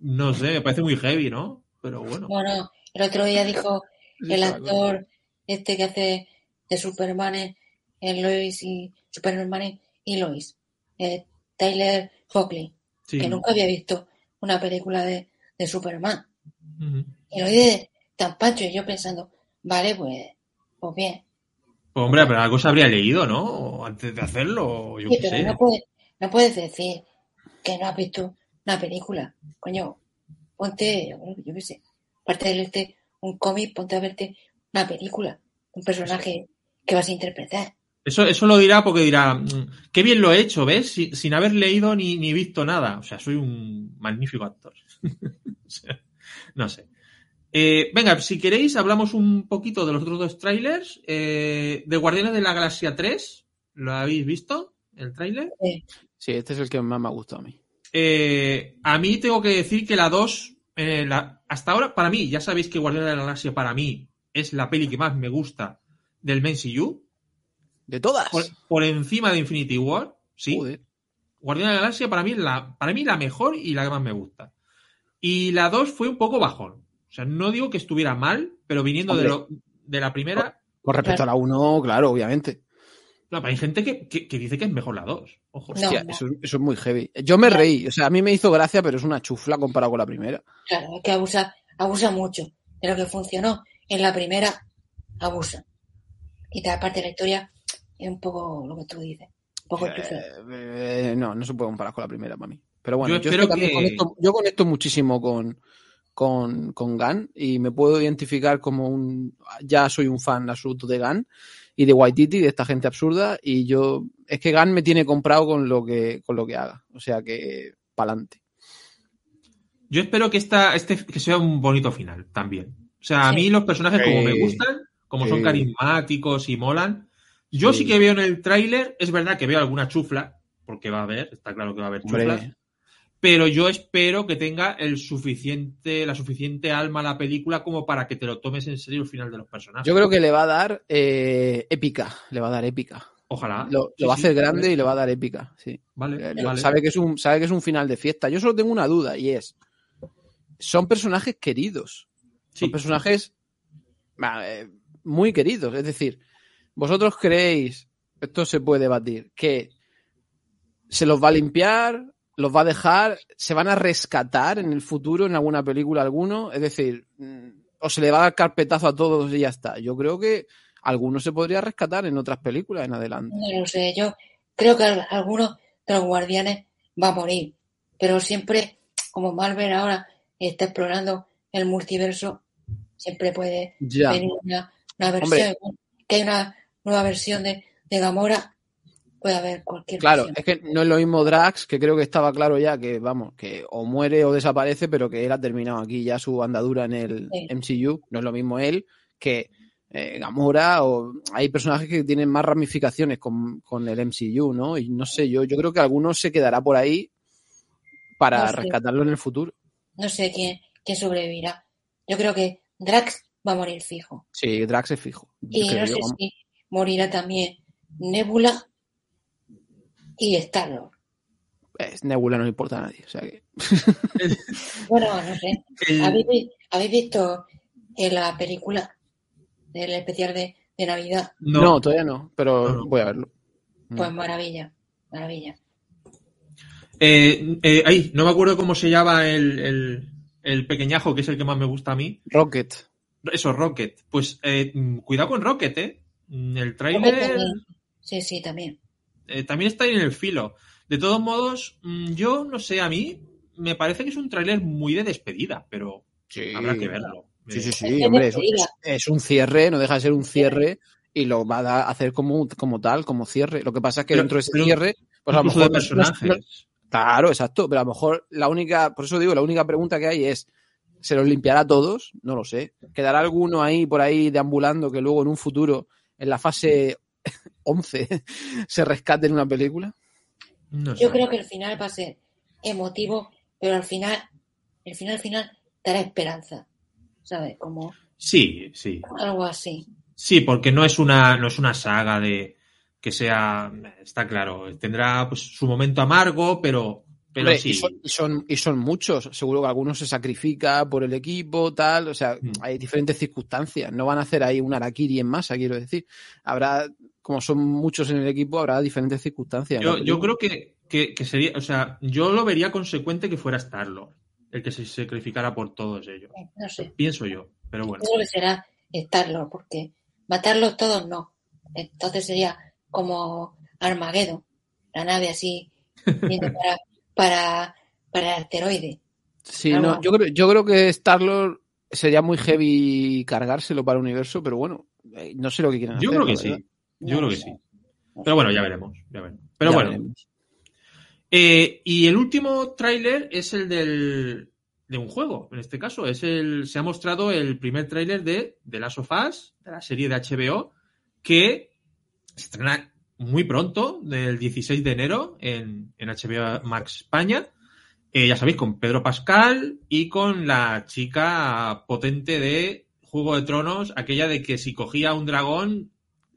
no sé, me parece muy heavy, ¿no? Pero bueno. Bueno, el otro día dijo el actor este que hace de Superman en Lois y Superman y Lois, eh, Tyler Hoechlin, Sí. que nunca había visto una película de, de Superman. Y lo oí tan pancho y yo pensando, vale, pues, pues bien. Pues, hombre, pero algo se habría leído, ¿no? Antes de hacerlo, yo Sí, qué pero sé. no puedes, no puedes decir que no has visto una película. Coño, ponte, yo, yo qué sé, aparte de leerte un cómic, ponte a verte una película, un personaje que vas a interpretar. Eso, eso lo dirá porque dirá, "Mm, qué bien lo he hecho, ¿ves? Si- sin haber leído ni, ni visto nada. O sea, soy un magnífico actor. O sea, no sé. Eh, venga, si queréis, hablamos un poquito de los otros dos trailers. Eh, de Guardianes de la Galaxia 3, ¿lo habéis visto? El tráiler. Sí, este es el que más me ha gustado a mí. Eh, a mí tengo que decir que la 2, eh, la- hasta ahora, para mí, ya sabéis que Guardianes de la Galaxia para mí es la peli que más me gusta del MCU. De todas. Por, por encima de Infinity War, sí. Joder. Guardianes de la Galaxia para mí, la, para mí la mejor y la que más me gusta. Y la 2 fue un poco bajón. O sea, no digo que estuviera mal, pero viniendo de, lo, de la primera, Con respecto a la 1, claro, obviamente. no, hay gente que, que- que dice que es mejor la 2. Ojo. No. Hostia, eso, eso es muy heavy. Yo me reí, o sea, a mí me hizo gracia, pero es una chufla comparado con la primera. Claro, es que abusa, abusa mucho de lo que funcionó en la primera, abusa. Y te aparte la historia es un poco lo que tú dices, un poco. Eh, eh, no, no se puede comparar con la primera para mí. Pero bueno, Yo yo, espero que conecto, yo conecto muchísimo con, con, con Gunn y me puedo identificar como un. Ya soy un fan absoluto de Gunn y de Waititi, de esta gente absurda. Y yo. Es que Gunn me tiene comprado con lo que, con lo que haga. O sea que. Pa'lante. Yo espero que esta, este que sea un bonito final también. O sea, a mí los personajes como me gustan, como son carismáticos y molan. Yo sí, Sí. que veo en el tráiler, es verdad que veo alguna chufla, porque va a haber, está claro que va a haber Hombre, chuflas. pero yo espero que tenga el suficiente, la suficiente alma la película como para que te lo tomes en serio el final de los personajes. yo creo que le va a dar eh, épica. Le va a dar épica. Ojalá. Lo, Sí, lo va a sí, hacer grande vale. y le va a dar épica. Sí. Vale, Eh, vale. Sabe, que es un, sabe que es un final de fiesta. Yo solo tengo una duda y es, son personajes queridos. Son personajes eh, muy queridos. Es decir, vosotros creéis, esto se puede debatir, que se los va a limpiar, los va a dejar, se van a rescatar en el futuro en alguna película alguno. Es decir, mm, o se le va a dar carpetazo a todos y ya está. Yo creo que algunos se podría rescatar en otras películas en adelante. No lo sé, yo creo que al- alguno de los guardianes va a morir, pero siempre, como Marvel ahora está explorando el multiverso, siempre puede Ya. venir una, una versión, que hay una nueva versión de, de Gamora, puede haber cualquier Claro, versión. es que no es lo mismo Drax, que creo que estaba claro ya que, vamos, que o muere o desaparece, pero que él ha terminado aquí ya su andadura en el Sí. MCU. No es lo mismo él que eh, Gamora, o hay personajes que tienen más ramificaciones con, con el MCU, ¿no? Y no sé, yo, yo creo que alguno se quedará por ahí para No sé. rescatarlo en el futuro. No sé quién, quién sobrevivirá. Yo creo que Drax va a morir fijo. Sí, Drax es fijo. Y no sé si morirá también Nebula y Star-Lord. Es Nebula no le importa a nadie. O sea que... Bueno, no sé. ¿Habéis, vi- habéis visto en la película del especial de, de Navidad? no. todavía no, pero No, voy a verlo. Pues Mm. maravilla. maravilla. Eh, eh, ay, no me acuerdo cómo se llama el, el, el pequeñajo, que es el que más me gusta a mí. Rocket. Eso, Rocket. Pues eh, mm, cuidado con Rocket, ¿eh? Mm, El tráiler. Sí, sí, también. eh, también está ahí en el filo. De todos modos, mm, yo no sé, a mí me parece que es un tráiler muy de despedida, pero Sí, habrá que verlo. Sí, sí, sí, Es hombre, es, un cierre, no deja de ser un cierre y lo va a hacer como, como tal, como cierre. Lo que pasa es que Pero- dentro de ese cierre, pues a lo mejor de no- no- personajes. Claro, exacto, pero a lo mejor la única, por eso digo, la única pregunta que hay es, ¿se los limpiará a todos? No lo sé. ¿Quedará alguno ahí por ahí deambulando que luego en un futuro, en la fase 11, se rescate en una película? No sé. Yo creo que el final va a ser emotivo, pero al final, el final final dará esperanza. ¿Sabes? Como Sí, sí. algo así. Sí, porque no es una, no es una saga de que sea, está claro, tendrá pues su momento amargo, pero, pero Hombre, sí. y, son, y, son, y son muchos. Seguro que algunos se sacrifica por el equipo, tal. O sea, Mm. hay diferentes circunstancias. No van a hacer ahí un Arakiri en masa, quiero decir. Habrá, como son muchos en el equipo, habrá diferentes circunstancias. Yo, creo que, que, que sería, o sea, yo lo vería consecuente que fuera Starlord, el que se sacrificara por todos ellos. No sé. Pienso yo, pero bueno. Creo que será estarlo, porque matarlos todos no. Entonces sería como Armageddon, la nave así, yendo para, para, para el asteroide. Sí, algo no, yo creo, yo creo que Star-Lord sería muy heavy cargárselo para el universo, pero bueno, eh, no sé lo que quieren Yo hacer. creo que sí, yo No creo que sé. sí. Pero bueno, ya veremos, ya veremos. Pero Ya bueno, veremos. Eh, y el último tráiler es el del, de un juego, en este caso. Es el, se ha mostrado el primer tráiler de The Last of Us, de la serie de HBO, que se estrena muy pronto, del 16 de enero, en, en HBO Max España. Eh, ya sabéis, con Pedro Pascal y con la chica potente de Juego de Tronos, aquella de que si cogía un dragón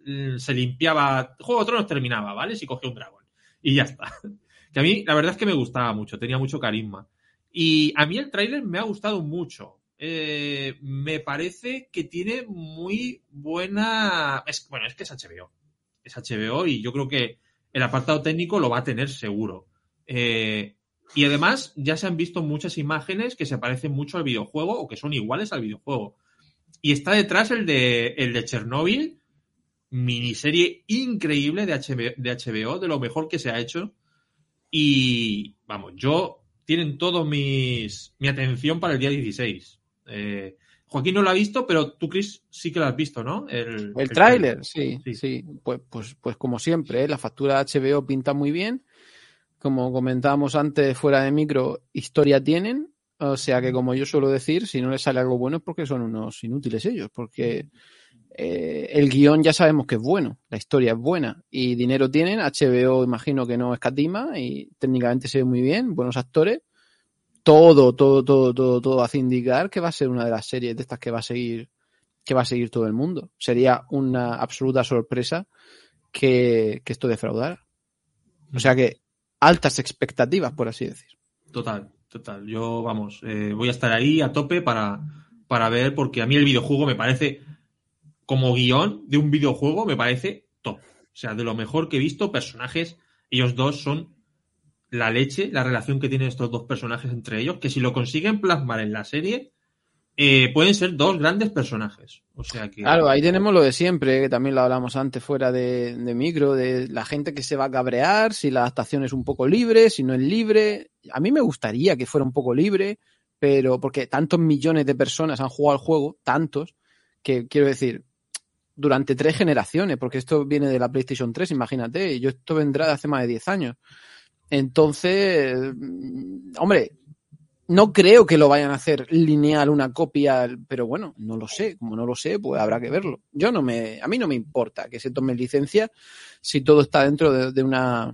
mm, se limpiaba. Juego de Tronos terminaba, ¿vale? Si cogía un dragón. Y ya está. Que a mí la verdad es que me gustaba mucho, tenía mucho carisma. Y a mí el tráiler me ha gustado mucho. Eh, me parece que tiene muy buena... Bueno, es que es HBO. Es HBO y yo creo que el apartado técnico lo va a tener seguro. Eh, y además ya se han visto muchas imágenes que se parecen mucho al videojuego o que son iguales al videojuego. Y está detrás el de, el de Chernobyl, miniserie increíble de HBO, de HBO, de lo mejor que se ha hecho. Y vamos, yo tienen todo mis, mi atención para el día 16. Eh, Joaquín no lo ha visto, pero tú, Chris, sí que lo has visto, ¿no? El, El tráiler, sí, Sí. sí, Pues, pues, pues como siempre, ¿eh? la factura HBO pinta muy bien. Como comentábamos antes fuera de micro, historia tienen. O sea que, como yo suelo decir, si no les sale algo bueno es porque son unos inútiles ellos, porque eh, el guion ya sabemos que es bueno, la historia es buena y dinero tienen. HBO imagino que no escatima y técnicamente se ve muy bien, buenos actores. Todo, todo, todo, todo, todo hace indicar que va a ser una de las series de estas que va a seguir que va a seguir todo el mundo. Sería una absoluta sorpresa que, esto defraudara. O sea que altas expectativas, por así decir. Total, total. Yo, vamos, eh, voy a estar ahí a tope para, para ver, porque a mí el videojuego me parece, como guion de un videojuego, me parece top. O sea, de lo mejor que he visto, personajes, ellos dos son la leche, la relación que tienen estos dos personajes entre ellos, que si lo consiguen plasmar en la serie, eh, pueden ser dos grandes personajes. O sea que. Claro, ahí tenemos lo de siempre, que también lo hablamos antes fuera de, de micro, de la gente que se va a cabrear, si la adaptación es un poco libre, si no es libre. A mí me gustaría que fuera un poco libre, pero porque tantos millones de personas han jugado al juego, tantos, que quiero decir, durante tres generaciones, porque esto viene de la PlayStation 3, imagínate, y yo esto vendrá de hace más de 10 años. Entonces, mm, hombre, no creo que lo vayan a hacer lineal una copia, pero bueno, no lo sé. Como no lo sé, pues habrá que verlo. Yo no me, a mí no me importa que se tome licencia si todo está dentro de, de una,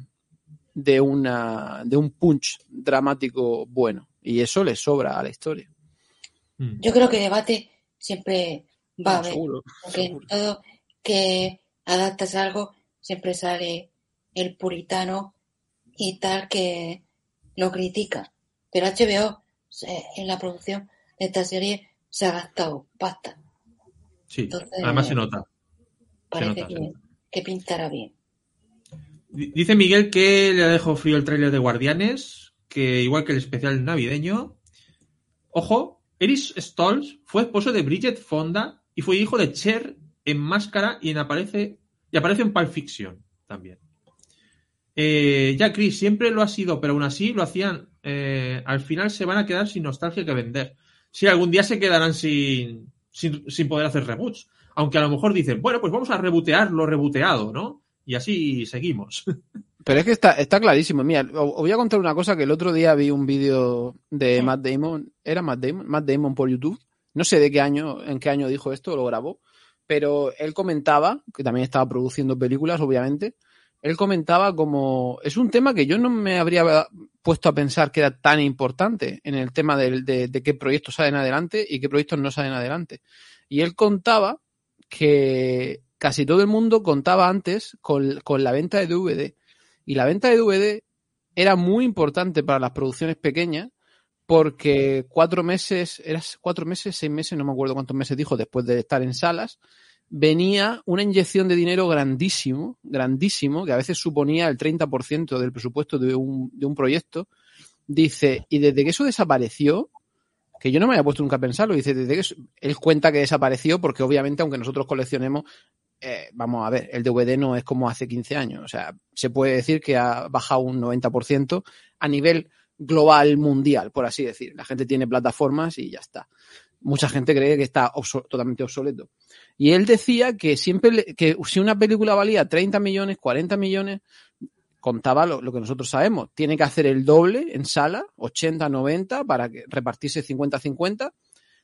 de una, de un punch dramático bueno. Y eso le sobra a la historia. Mm. Yo creo que debate siempre va a haber. Seguro, Porque en seguro. todo que adaptas algo siempre sale el puritano y tal que lo critica. Pero HBO se- en la producción de esta serie se ha gastado pasta. Sí, Entonces- además se nota. Parece nota, se que, nota. que pintará bien. Dice Miguel que le dejó frío el tráiler de Guardianes, que igual que el especial navideño. Ojo, Eris Stolz fue esposo de Bridget Fonda y fue hijo de Cher en Máscara y, en aparece, y aparece en Pulp Fiction también. Eh, ya, Chris, siempre lo ha sido, pero aún así lo hacían. eh, al final se van a quedar sin nostalgia que vender. Sí, algún día se quedarán sin, sin, sin poder hacer reboots. Aunque a lo mejor dicen, bueno, pues vamos a rebotear lo reboteado, ¿no? Y así seguimos. Pero es que está, está clarísimo. Mira, os os voy a contar una cosa que el otro día vi un vídeo de Matt Damon. ¿Era Matt Damon? Matt Damon por YouTube. No sé de qué año, en qué año dijo esto, lo grabó. Pero él comentaba, que también estaba produciendo películas, obviamente. Él comentaba como. Es un tema que yo no me habría puesto a pensar que era tan importante en el tema de, de qué proyectos salen adelante y qué proyectos no salen adelante. Y él contaba que casi todo el mundo contaba antes con, con la venta de DVD. Y la venta de DVD era muy importante para las producciones pequeñas porque cuatro meses, era cuatro meses, seis meses, no me acuerdo cuántos meses dijo después de estar en salas, venía una inyección de dinero grandísimo, grandísimo, que a veces suponía el 30% del presupuesto de un, de un proyecto. Dice, y desde que eso desapareció, que yo no me había puesto nunca a pensarlo, dice, desde que eso- él cuenta que desapareció porque obviamente aunque nosotros coleccionemos, eh, vamos a ver, el DVD no es como hace 15 años, o sea, se puede decir que ha bajado un 90% a nivel global mundial, por así decir. La gente tiene plataformas y ya está. Mucha gente cree que está totalmente obsoleto. Y él decía que siempre, que si una película valía 30 millones, 40 millones, contaba lo, lo que nosotros sabemos. Tiene que hacer el doble en sala, 80, 90, para que repartirse 50-50.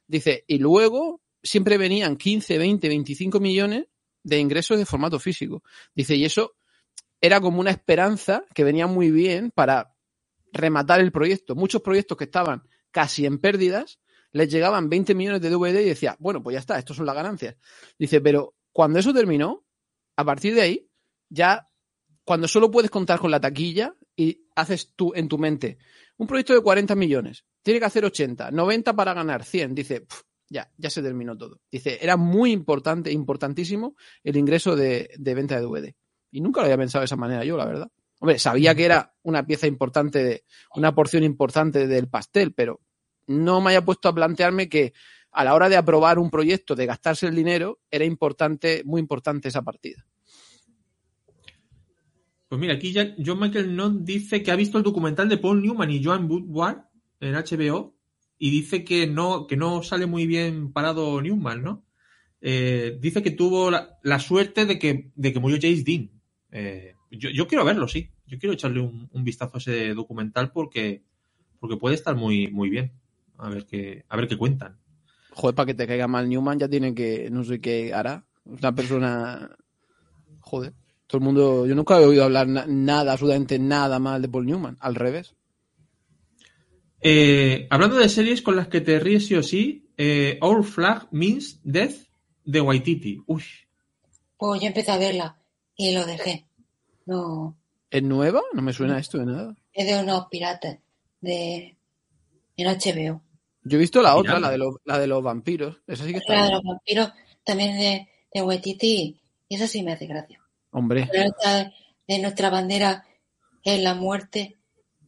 Dice, y luego siempre venían 15, 20, 25 millones de ingresos de formato físico. Dice, y eso era como una esperanza que venía muy bien para rematar el proyecto. Muchos proyectos que estaban casi en pérdidas, les llegaban 20 millones de DVD y decía, bueno, pues ya está, estos son las ganancias. Dice, pero cuando eso terminó, a partir de ahí, ya cuando solo puedes contar con la taquilla y haces tú en tu mente un proyecto de 40 millones, tiene que hacer 80, 90 para ganar 100, dice, "Pf, ya, ya se terminó todo. Dice, era muy importante, importantísimo el ingreso de, de venta de DVD. Y nunca lo había pensado de esa manera yo, la verdad. Hombre, sabía que era una pieza importante, una porción importante del pastel, pero no me haya puesto a plantearme que a la hora de aprobar un proyecto, de gastarse el dinero, era importante, muy importante esa partida. Pues mira, aquí ya John Michael Nott dice que ha visto el documental de Paul Newman y Joan Woodward en HBO y dice que no, que no sale muy bien parado Newman, ¿no? Eh, dice que tuvo la, suerte de que, de que murió James Dean. Eh, yo, yo quiero verlo, sí. Yo quiero echarle un, un vistazo a ese documental porque, porque puede estar muy, muy bien. A ver qué, a ver qué cuentan. Joder, para que te caiga mal Newman ya tiene que, no sé qué hará. Una persona... Joder. Todo el mundo... Yo nunca he oído hablar na- nada, absolutamente nada mal de Paul Newman. Al revés. Eh, hablando de series con las que te ríes sí o sí, eh, Our Flag Means Death de Waititi. Uy, Pues yo empecé a verla y lo dejé. No, ¿Es nueva? No me suena esto de nada. es de unos piratas de en HBO. Yo he visto la otra, la de los, la de los vampiros. Esa sí que está La de los vampiros también de, de Waititi y eso sí me hace gracia. Hombre, Pero esta de nuestra bandera es la muerte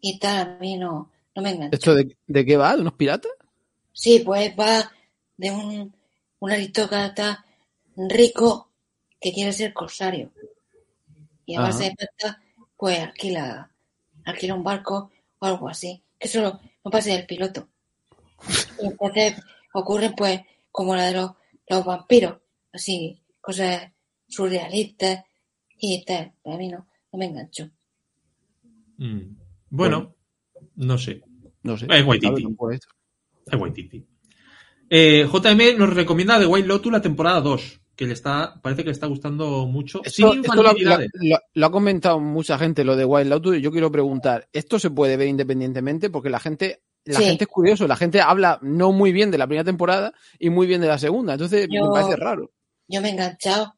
y tal, a mí no, no me engancha. ¿esto de, de qué va? ¿De unos piratas? Sí, pues va de un, un aristócrata rico que quiere ser corsario. Y a Ajá. base de pasta, pues alquila, alquila un barco o algo así. Que solo no pase del piloto. Y entonces ocurren pues como la de los, los vampiros, así, cosas surrealistas y tal. Pero a mí no, no me engancho. Mm. Bueno, no sé. No sé. Es Waititi. Es Waititi. Eh, JM nos recomienda The White Lotus la temporada 2, que le está, parece que le está gustando mucho. Esto, sin esto lo, lo- lo- lo ha comentado mucha gente, lo de Wild Lotus, y yo quiero preguntar, ¿esto se puede ver independientemente? Porque la gente, la Sí. gente es curioso, la gente habla no muy bien de la primera temporada y muy bien de la segunda, entonces Yo- me parece raro. yo me he enganchado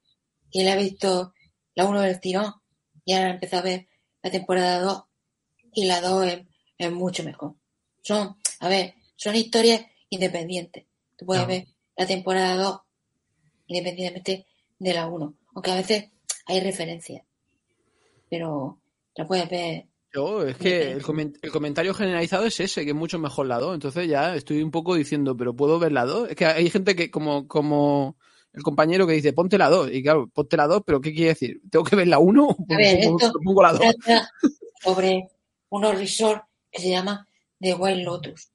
y la he visto la 1 del tirón y ahora he empezado a ver la temporada 2 y la 2 es, es mucho mejor. Son, a ver, son historias independientes. Tú puedes ver la temporada 2 independientemente de la 1, aunque a veces hay referencias. pero la puedes ver. Yo, es que el, coment- el comentario generalizado es ese, que es mucho mejor la 2. Entonces ya estoy un poco diciendo, pero ¿puedo ver la 2? Es que hay gente que, como, como el compañero que dice, ponte la 2. Y claro, ponte la 2, pero ¿qué quiere decir? ¿Tengo que ver la 1 o pongo, la 2? Trata sobre unos resorts que se llama The Wild Lotus.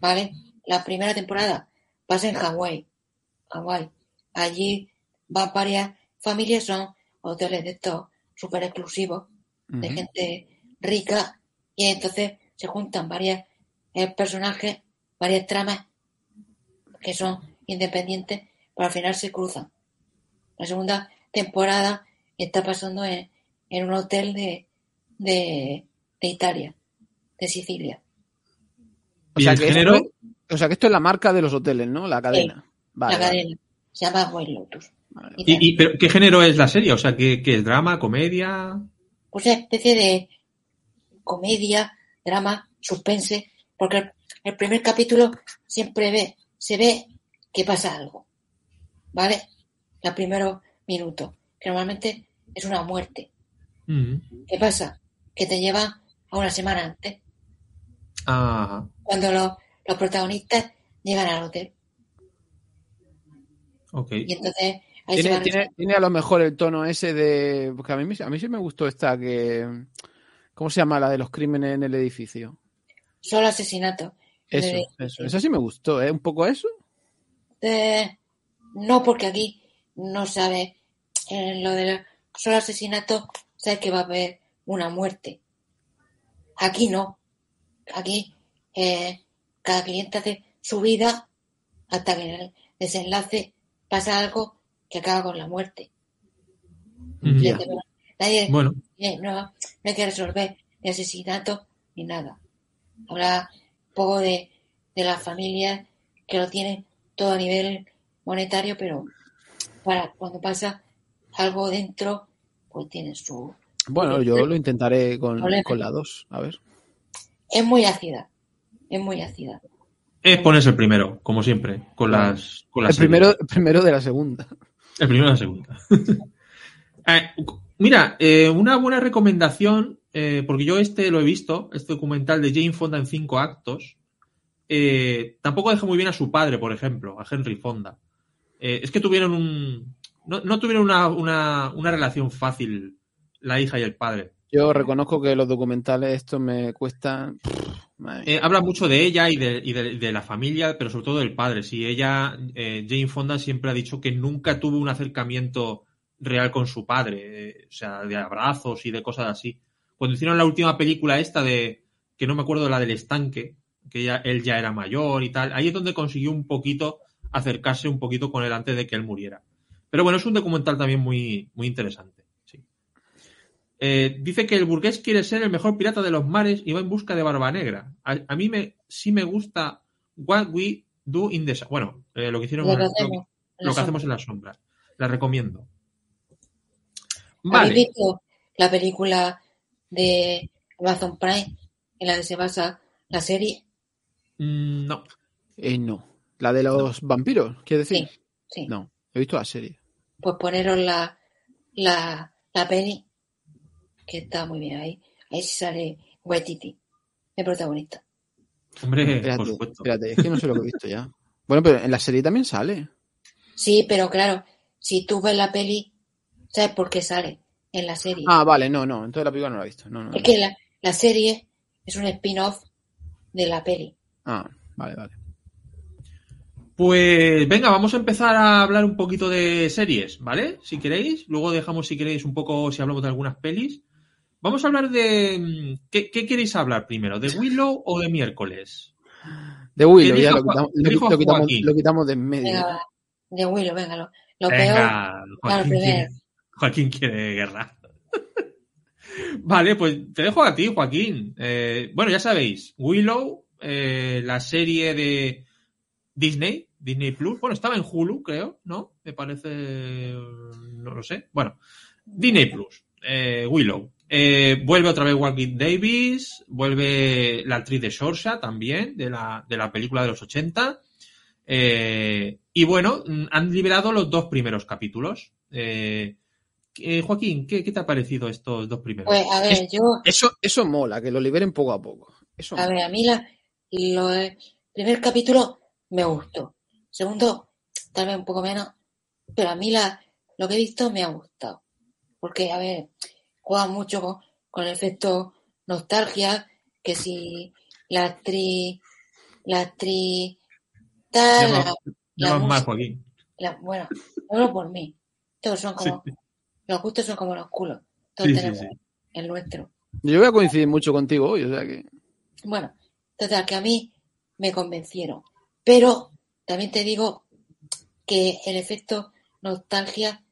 ¿Vale? La primera temporada pasa en Hawái. Hawái. Allí van varias familias, son hoteles de estos súper exclusivos, de gente rica, y entonces se juntan varios personajes, varias tramas que son independientes, pero al final se cruzan. La segunda temporada está pasando en, en un hotel de, de, de Italia, de Sicilia. O ¿Y sea, el que género? Esto, o sea, que esto es la marca de los hoteles, ¿no? La cadena. Vale, la vale, cadena. Se llama White Lotus. vale. ¿Y, y- pero qué género es la serie? O sea, ¿qué, qué es drama, comedia? Pues una especie de comedia, drama, suspense, porque el, el primer capítulo siempre ve, se ve que pasa algo. ¿Vale? Los primeros minutos, que normalmente es una muerte. Mm. ¿Qué pasa? Que te lleva a una semana antes, cuando los, los protagonistas llegan al hotel. Ok. Y entonces Tiene, van tiene, tiene a lo mejor el tono ese de. Porque a mí, a mí sí me gustó esta que. ¿Cómo se llama la de los crímenes en el edificio? solo asesinatos. Eso, De- eso. Esa sí me gustó, ¿eh? Un poco eso. Eh, no, porque aquí no sabe en lo de solo asesinato, sabe que va a haber una muerte. Aquí no. Aquí eh, cada cliente hace su vida hasta que en el desenlace pasa algo que acaba con la muerte. Mm. Nadie Bueno, eh, no, no hay que resolver ni asesinato ni nada. Habla un poco de, de las familias que lo tienen todo a nivel monetario, pero para cuando pasa algo dentro, pues tiene su... Bueno, yo lo intentaré con, con la 2. A ver. Es muy ácida, es muy ácida. es ponerse el primero, como siempre, con las, con las El primero, el primero de la segunda. El primero y la segunda. Eh, mira, eh, una buena recomendación, eh, porque yo este lo he visto, este documental de Jane Fonda en cinco actos, tampoco deja muy bien a su padre, por ejemplo, a Henry Fonda. Es que tuvieron un... No, no tuvieron una, una, una relación fácil la hija y el padre. Yo reconozco que los documentales estos me cuestan. Eh, habla mucho de ella y, de, y de- de la familia, pero sobre todo del padre. Sí, ella, eh, Jane Fonda siempre ha dicho que nunca tuvo un acercamiento real con su padre, eh, o sea, de abrazos y de cosas así. Cuando hicieron la última película esta de, que no me acuerdo, la del estanque, que ya, él ya era mayor y tal, ahí es donde consiguió un poquito acercarse un poquito con él antes de que él muriera. Pero bueno, es un documental también muy, muy interesante. Eh, dice que el burgués quiere ser el mejor pirata de los mares y va en busca de Barba Negra. A, a mí me, sí me gusta What We Do in the. Bueno, eh, lo que hicieron Lo en- que hacemos, en lo la que hacemos sombra. en las sombras. La recomiendo. ¿Habéis Vale. visto la película de Amazon Prime en la que se basa la serie? Mm, no. Eh, no. La de los vampiros, ¿quieres decir? Sí, sí. No, he visto la serie. Pues poneros la, la, la peli, que está muy bien ahí. Ahí sí sale Waititi, el protagonista. Hombre, Espérate, por supuesto. espérate, es que no sé lo que he visto ya. Bueno, pero en la serie también sale. Sí, pero claro, si tú ves la peli, ¿sabes por qué sale en la serie? Ah, vale, no, no, entonces la película no la he visto. No, no, no. es que la, la serie es un spin-off de la peli. Ah, vale, vale. Pues venga, vamos a empezar a hablar un poquito de series, ¿vale? Si queréis. Luego dejamos, si queréis, un poco si hablamos de algunas pelis. Vamos a hablar de. mm, ¿Qué, qué queréis hablar primero? ¿De Willow o de miércoles? De Willow, ¿Qué ya lo quitamos, lo, quitamos, Joaquín? lo quitamos de en medio. Venga, de Willow, venga, lo, lo peor. Venga, Claro, Joaquín, primero. quiere, Joaquín quiere guerra. vale, pues te dejo a ti, Joaquín. Eh, bueno, ya sabéis, Willow, eh, la serie de Disney, Disney Plus. Bueno, estaba en Hulu, creo, ¿no? Me parece. No lo sé. Bueno, Disney Plus, eh, Willow. Eh, vuelve otra vez Joaquin Davis, vuelve la actriz de Shorsha también, de la, de la película de los 80. Eh, y bueno, mm, han liberado los dos primeros capítulos. Eh, eh, Joaquín, ¿qué, ¿qué, te ha parecido estos dos primeros? Pues a ver, yo. Eso, eso mola, que lo liberen poco a poco. Eso a ver, a mí la, lo, el primer capítulo me gustó. Segundo, tal vez un poco menos, pero a mí la, lo que he visto me ha gustado. Porque, a ver, juega mucho con, con el efecto nostalgia, que si la actriz, la actriz tal, la, mal, Joaquín. la- bueno, hablo por mí. Todos son como, Sí. los gustos son como los culos. Todos Sí, sí, tenemos sí. el nuestro. Yo voy a coincidir mucho contigo hoy, o sea que. Bueno, total, que a mí me convencieron. Pero también te digo que el efecto nostalgia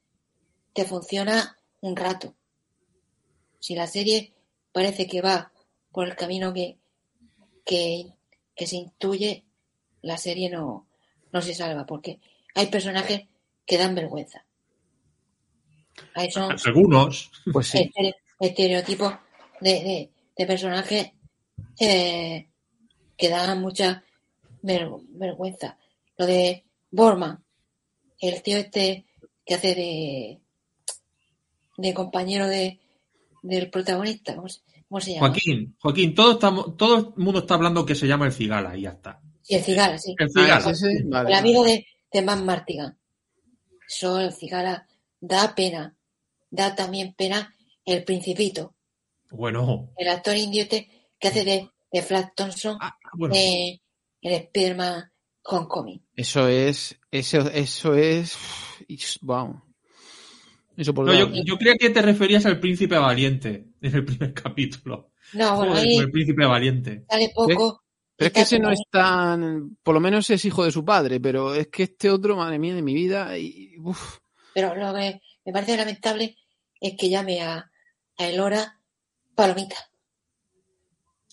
te funciona un rato. Si la serie parece que va por el camino que, que, que se intuye, la serie no, no se salva, porque hay personajes que dan vergüenza. Ahí son Algunos. Pues sí. estere- estereotipos de, de, de personajes eh, que dan mucha ver- vergüenza. Lo de Borman, el tío este que hace de, de compañero de, del protagonista, ¿cómo se, cómo se llama? Joaquín, Joaquín, todo, estamos, todo el mundo está hablando que se llama el cigala y ya está. Sí, el cigala, sí. El Ah, cigala. ¿es ese? Vale. El amigo de, de Matt Martigan. Eso, el cigala, da pena. Da también pena el principito, Bueno, el actor indio este que hace de, de Flash Thompson ah, bueno. eh, el Spiderman Homecoming. Eso es. Eso, eso es. por No, yo, yo creía que te referías al príncipe valiente en el primer capítulo. No, bueno, ahí el príncipe valiente. sale poco. Pero es que ese no es tan. Por lo menos es hijo de su padre, pero es que este otro, madre mía, de mi vida. Y, uf, Pero lo que me parece lamentable es que llame a, a Elora Palomita.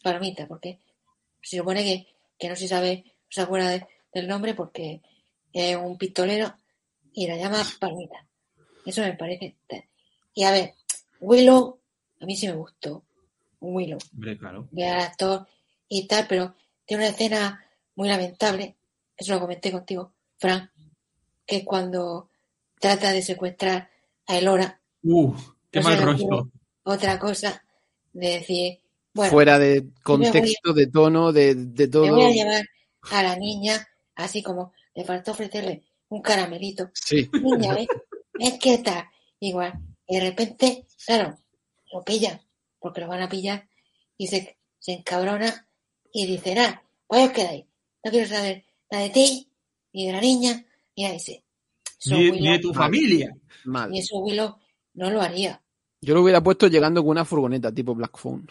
Palomita, porque se supone que, que no se sabe, no se acuerda de- del nombre porque es un pistolero y la llama Palomita. Eso me parece. Y a ver, Willow, a mí sí me gustó. Willow. Hombre, claro. de actor y tal, pero tiene una escena muy lamentable, eso lo comenté contigo, Fran, que es cuando trata de secuestrar a Elora, Uf, qué No mal rollo. otra cosa, de decir, bueno, fuera de contexto, de tono, de, de me todo. voy a llevar a la niña, así como le faltó ofrecerle un caramelito. Sí. Niña. Es que está igual. Y de repente, claro, lo pillan, porque lo van a pillar, y se, se encabrona y dice, nada, pues os quedáis. No quiero saber nada de ti, ni de la niña, ni de ese. Eso Ni, Willow- ni de tu familia. Mal. y eso Willow no lo haría. Yo lo hubiera puesto llegando con una furgoneta tipo Black Phone.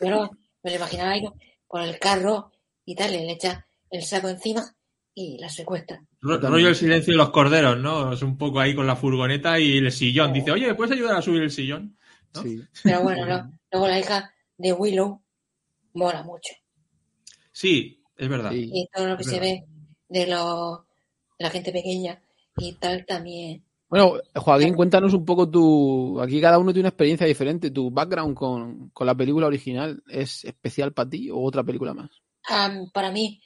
Pero me lo imaginaba ahí con el carro y tal, le echa el saco encima y la secuestra. Ro- Totalmente. rollo el silencio de los corderos, ¿no? Es un poco ahí con la furgoneta y el sillón. Dice, oye, ¿me puedes ayudar a subir el sillón? ¿No? Sí. Pero bueno, luego la hija de Willow mola mucho. Sí, es verdad. Sí. y todo lo que Es se verdad. ve de, lo, de la gente pequeña y tal también. Bueno, Joaquín, cuéntanos un poco tu. Aquí cada uno tiene una experiencia diferente. ¿Tu background con, con la película original es especial para ti o otra película más? Am, para mí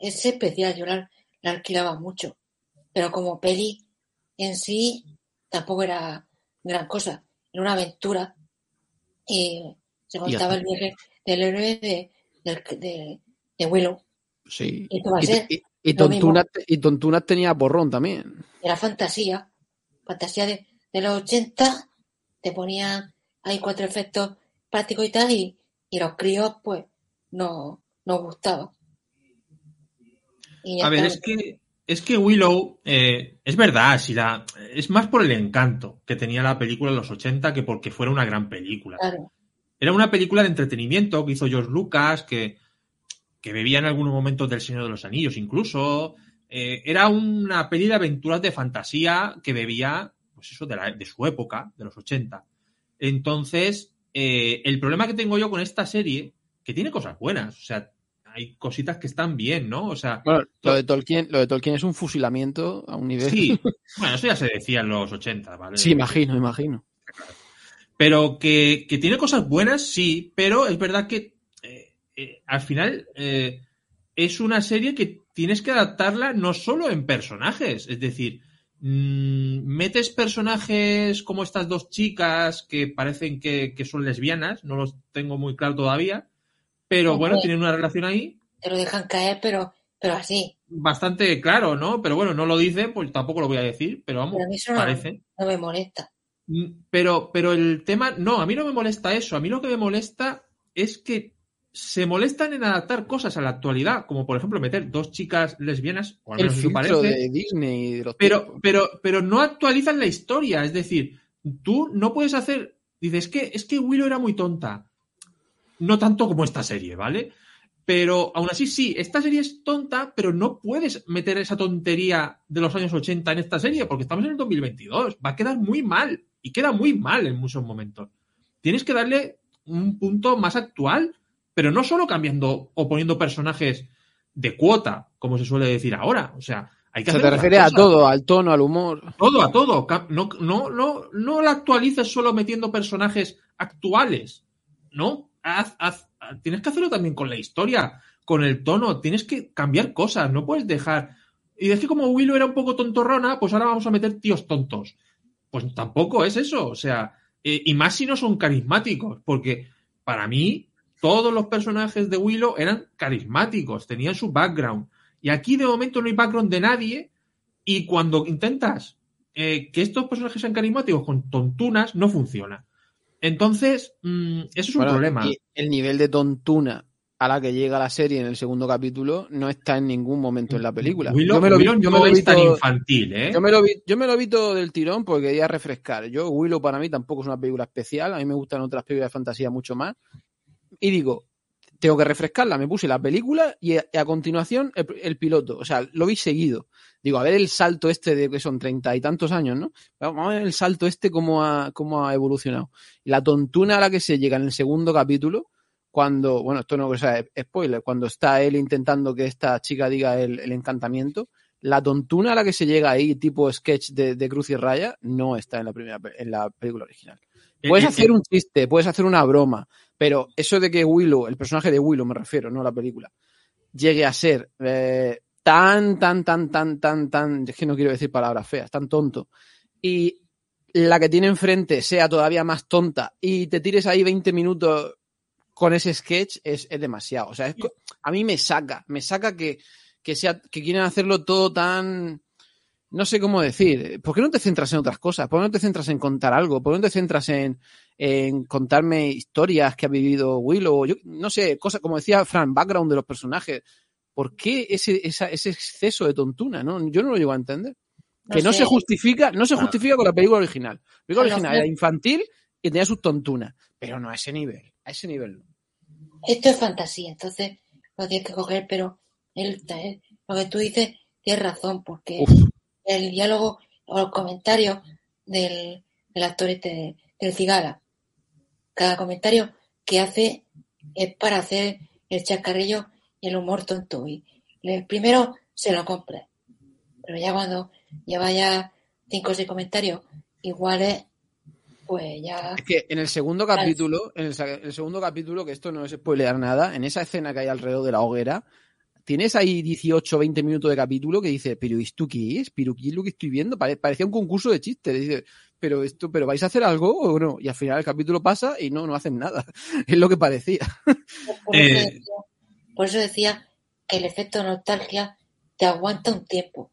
es especial, yo la, la alquilaba mucho, pero como peli en sí tampoco era gran cosa, era una aventura y se contaba el viaje del héroe de, de, de Willow. Sí. Y esto va a Y, ser y- y lo mismo. Tontunas, y Tontunas tenía porrón también. Era fantasía, fantasía de, de los 80, te ponían ahí cuatro efectos prácticos y tal, y, y los críos pues no nos gustaba. Y A ver, es que, es que Willow, eh, es verdad, si la, es más por el encanto que tenía la película en los 80 que porque fuera una gran película. Claro, Era una película de entretenimiento que hizo George Lucas, que, que bebía en algunos momentos del Señor de los Anillos incluso. Eh, era una peli de aventuras de fantasía que bebía, pues eso, de, la- de su época, de los 80. Entonces, eh, el problema que tengo yo con esta serie, que tiene cosas buenas, o sea, hay cositas que están bien, ¿no? O sea, Bueno, lo de Tolkien, lo de Tolkien es un fusilamiento a un nivel. sí, bueno, eso ya se decía en los 80, ¿vale? Sí, imagino, imagino. Pero que, que tiene cosas buenas, sí, pero es verdad que eh, eh, al final eh, es una serie que tienes que adaptarla no solo en personajes, es decir, mm, metes personajes como estas dos chicas que parecen que, que son lesbianas, no los tengo muy claro todavía, pero bueno, tienen una relación ahí Te lo dejan caer, pero, pero así. bastante claro, ¿no? Pero bueno, no lo dice, pues tampoco lo voy a decir, pero vamos, Pero a mí eso no, parece. no me molesta. Mm, Pero, pero el tema, no, a mí no me molesta eso. A mí lo que me molesta es que se molestan en adaptar cosas a la actualidad, como por ejemplo meter dos chicas lesbianas, o al El menos filtro parece, de Disney y de los pero, tiempos. pero, pero no actualizan la historia. Es decir, tú no puedes hacer. Dices, es que, es que Willow era muy tonta. No tanto como esta serie, ¿vale? Pero aún así, sí, esta serie es tonta, pero no puedes meter esa tontería de los años 80 en esta serie, porque estamos en el 2022. Va a quedar muy mal. Y queda muy mal en muchos momentos. Tienes que darle un punto más actual, pero no solo cambiando o poniendo personajes de cuota, como se suele decir ahora. O sea, hay que Se te refiere a todo, al tono, al humor. Todo, a todo. No, no, no, no la actualices solo metiendo personajes actuales. No. Haz- haz- tienes que hacerlo también con la historia, con el tono. Tienes que cambiar cosas. No puedes dejar. Y es que como Willow era un poco tontorrona, pues ahora vamos a meter tíos tontos. Pues tampoco es eso. O sea, eh, y más si no son carismáticos. Porque para mí, todos los personajes de Willow eran carismáticos, tenían su background. Y aquí de momento no hay background de nadie. Y cuando intentas eh, que estos personajes sean carismáticos con tontunas, no funciona. Entonces, mm, eso es un problema. y el nivel de tontuna a la que llega la serie en el segundo capítulo no está en ningún momento en la película. Willow, yo me lo vi, yo me lo vi tan todo- infantil, ¿eh? yo me lo vi, yo me lo vi todo del tirón porque quería refrescar. Yo, Willow para mí tampoco es una película especial. A mí me gustan otras películas de fantasía mucho más. Y digo, tengo que refrescarla. Me puse la película y a, continuación el, el piloto. O sea, lo vi seguido. Digo, a ver el salto este de que son treinta y tantos años, ¿no? Vamos a ver el salto este cómo ha, cómo ha evolucionado. La tontuna a la que se llega en el segundo capítulo, cuando, bueno, esto no o sea, es spoiler, cuando está él intentando que esta chica diga el, el encantamiento, la tontuna a la que se llega ahí, tipo sketch de, de Cruz y Raya, no está en la primera en la película original. Puedes Eh, eh, hacer un chiste, puedes hacer una broma, pero eso de que Willow, el personaje de Willow me refiero, no la película, llegue a ser eh, tan, tan, tan, tan, tan, tan, es que no quiero decir palabras feas, tan tonto, y la que tiene enfrente sea todavía más tonta y te tires ahí 20 minutos con ese sketch es, es demasiado. O sea, a mí me saca, me saca que, que, sea, que quieren hacerlo todo tan... No sé cómo decir. ¿Por qué no te centras en otras cosas? ¿Por qué no te centras en contar algo? ¿Por qué no te centras en, en contarme historias que ha vivido Willow? Yo, no sé, cosas como decía Fran, background de los personajes. ¿Por qué ese, esa- ese exceso de tontuna? ¿no? Yo no lo llego a entender. Que no se justifica, no se justifica con la película original. La película original era infantil y tenía sus tontunas, pero no a ese nivel. A ese nivel no. Esto es fantasía, entonces lo tienes que coger, pero él, él- lo que tú dices tienes razón, porque Uf. El diálogo o el comentario del, del actor este, del cigala, cada comentario que hace es para hacer el chascarrillo y el humor tonto. Y el primero se lo compra, pero ya cuando lleva ya cinco o seis comentarios iguales, pues ya... Es que en el segundo capítulo, en el segundo capítulo, que esto no es spoilear nada, en esa escena que hay alrededor de la hoguera, tienes ahí 18 20 minutos de capítulo que dice, pero ¿esto qué es? ¿Pero qué es lo que estoy viendo? Pare- parecía un concurso de chistes. Dice, pero esto, pero ¿vais a hacer algo o no? Y al final el capítulo pasa y no, no hacen nada. Es lo que parecía. Por eso, Eh. decía, por eso decía que el efecto nostalgia te aguanta un tiempo.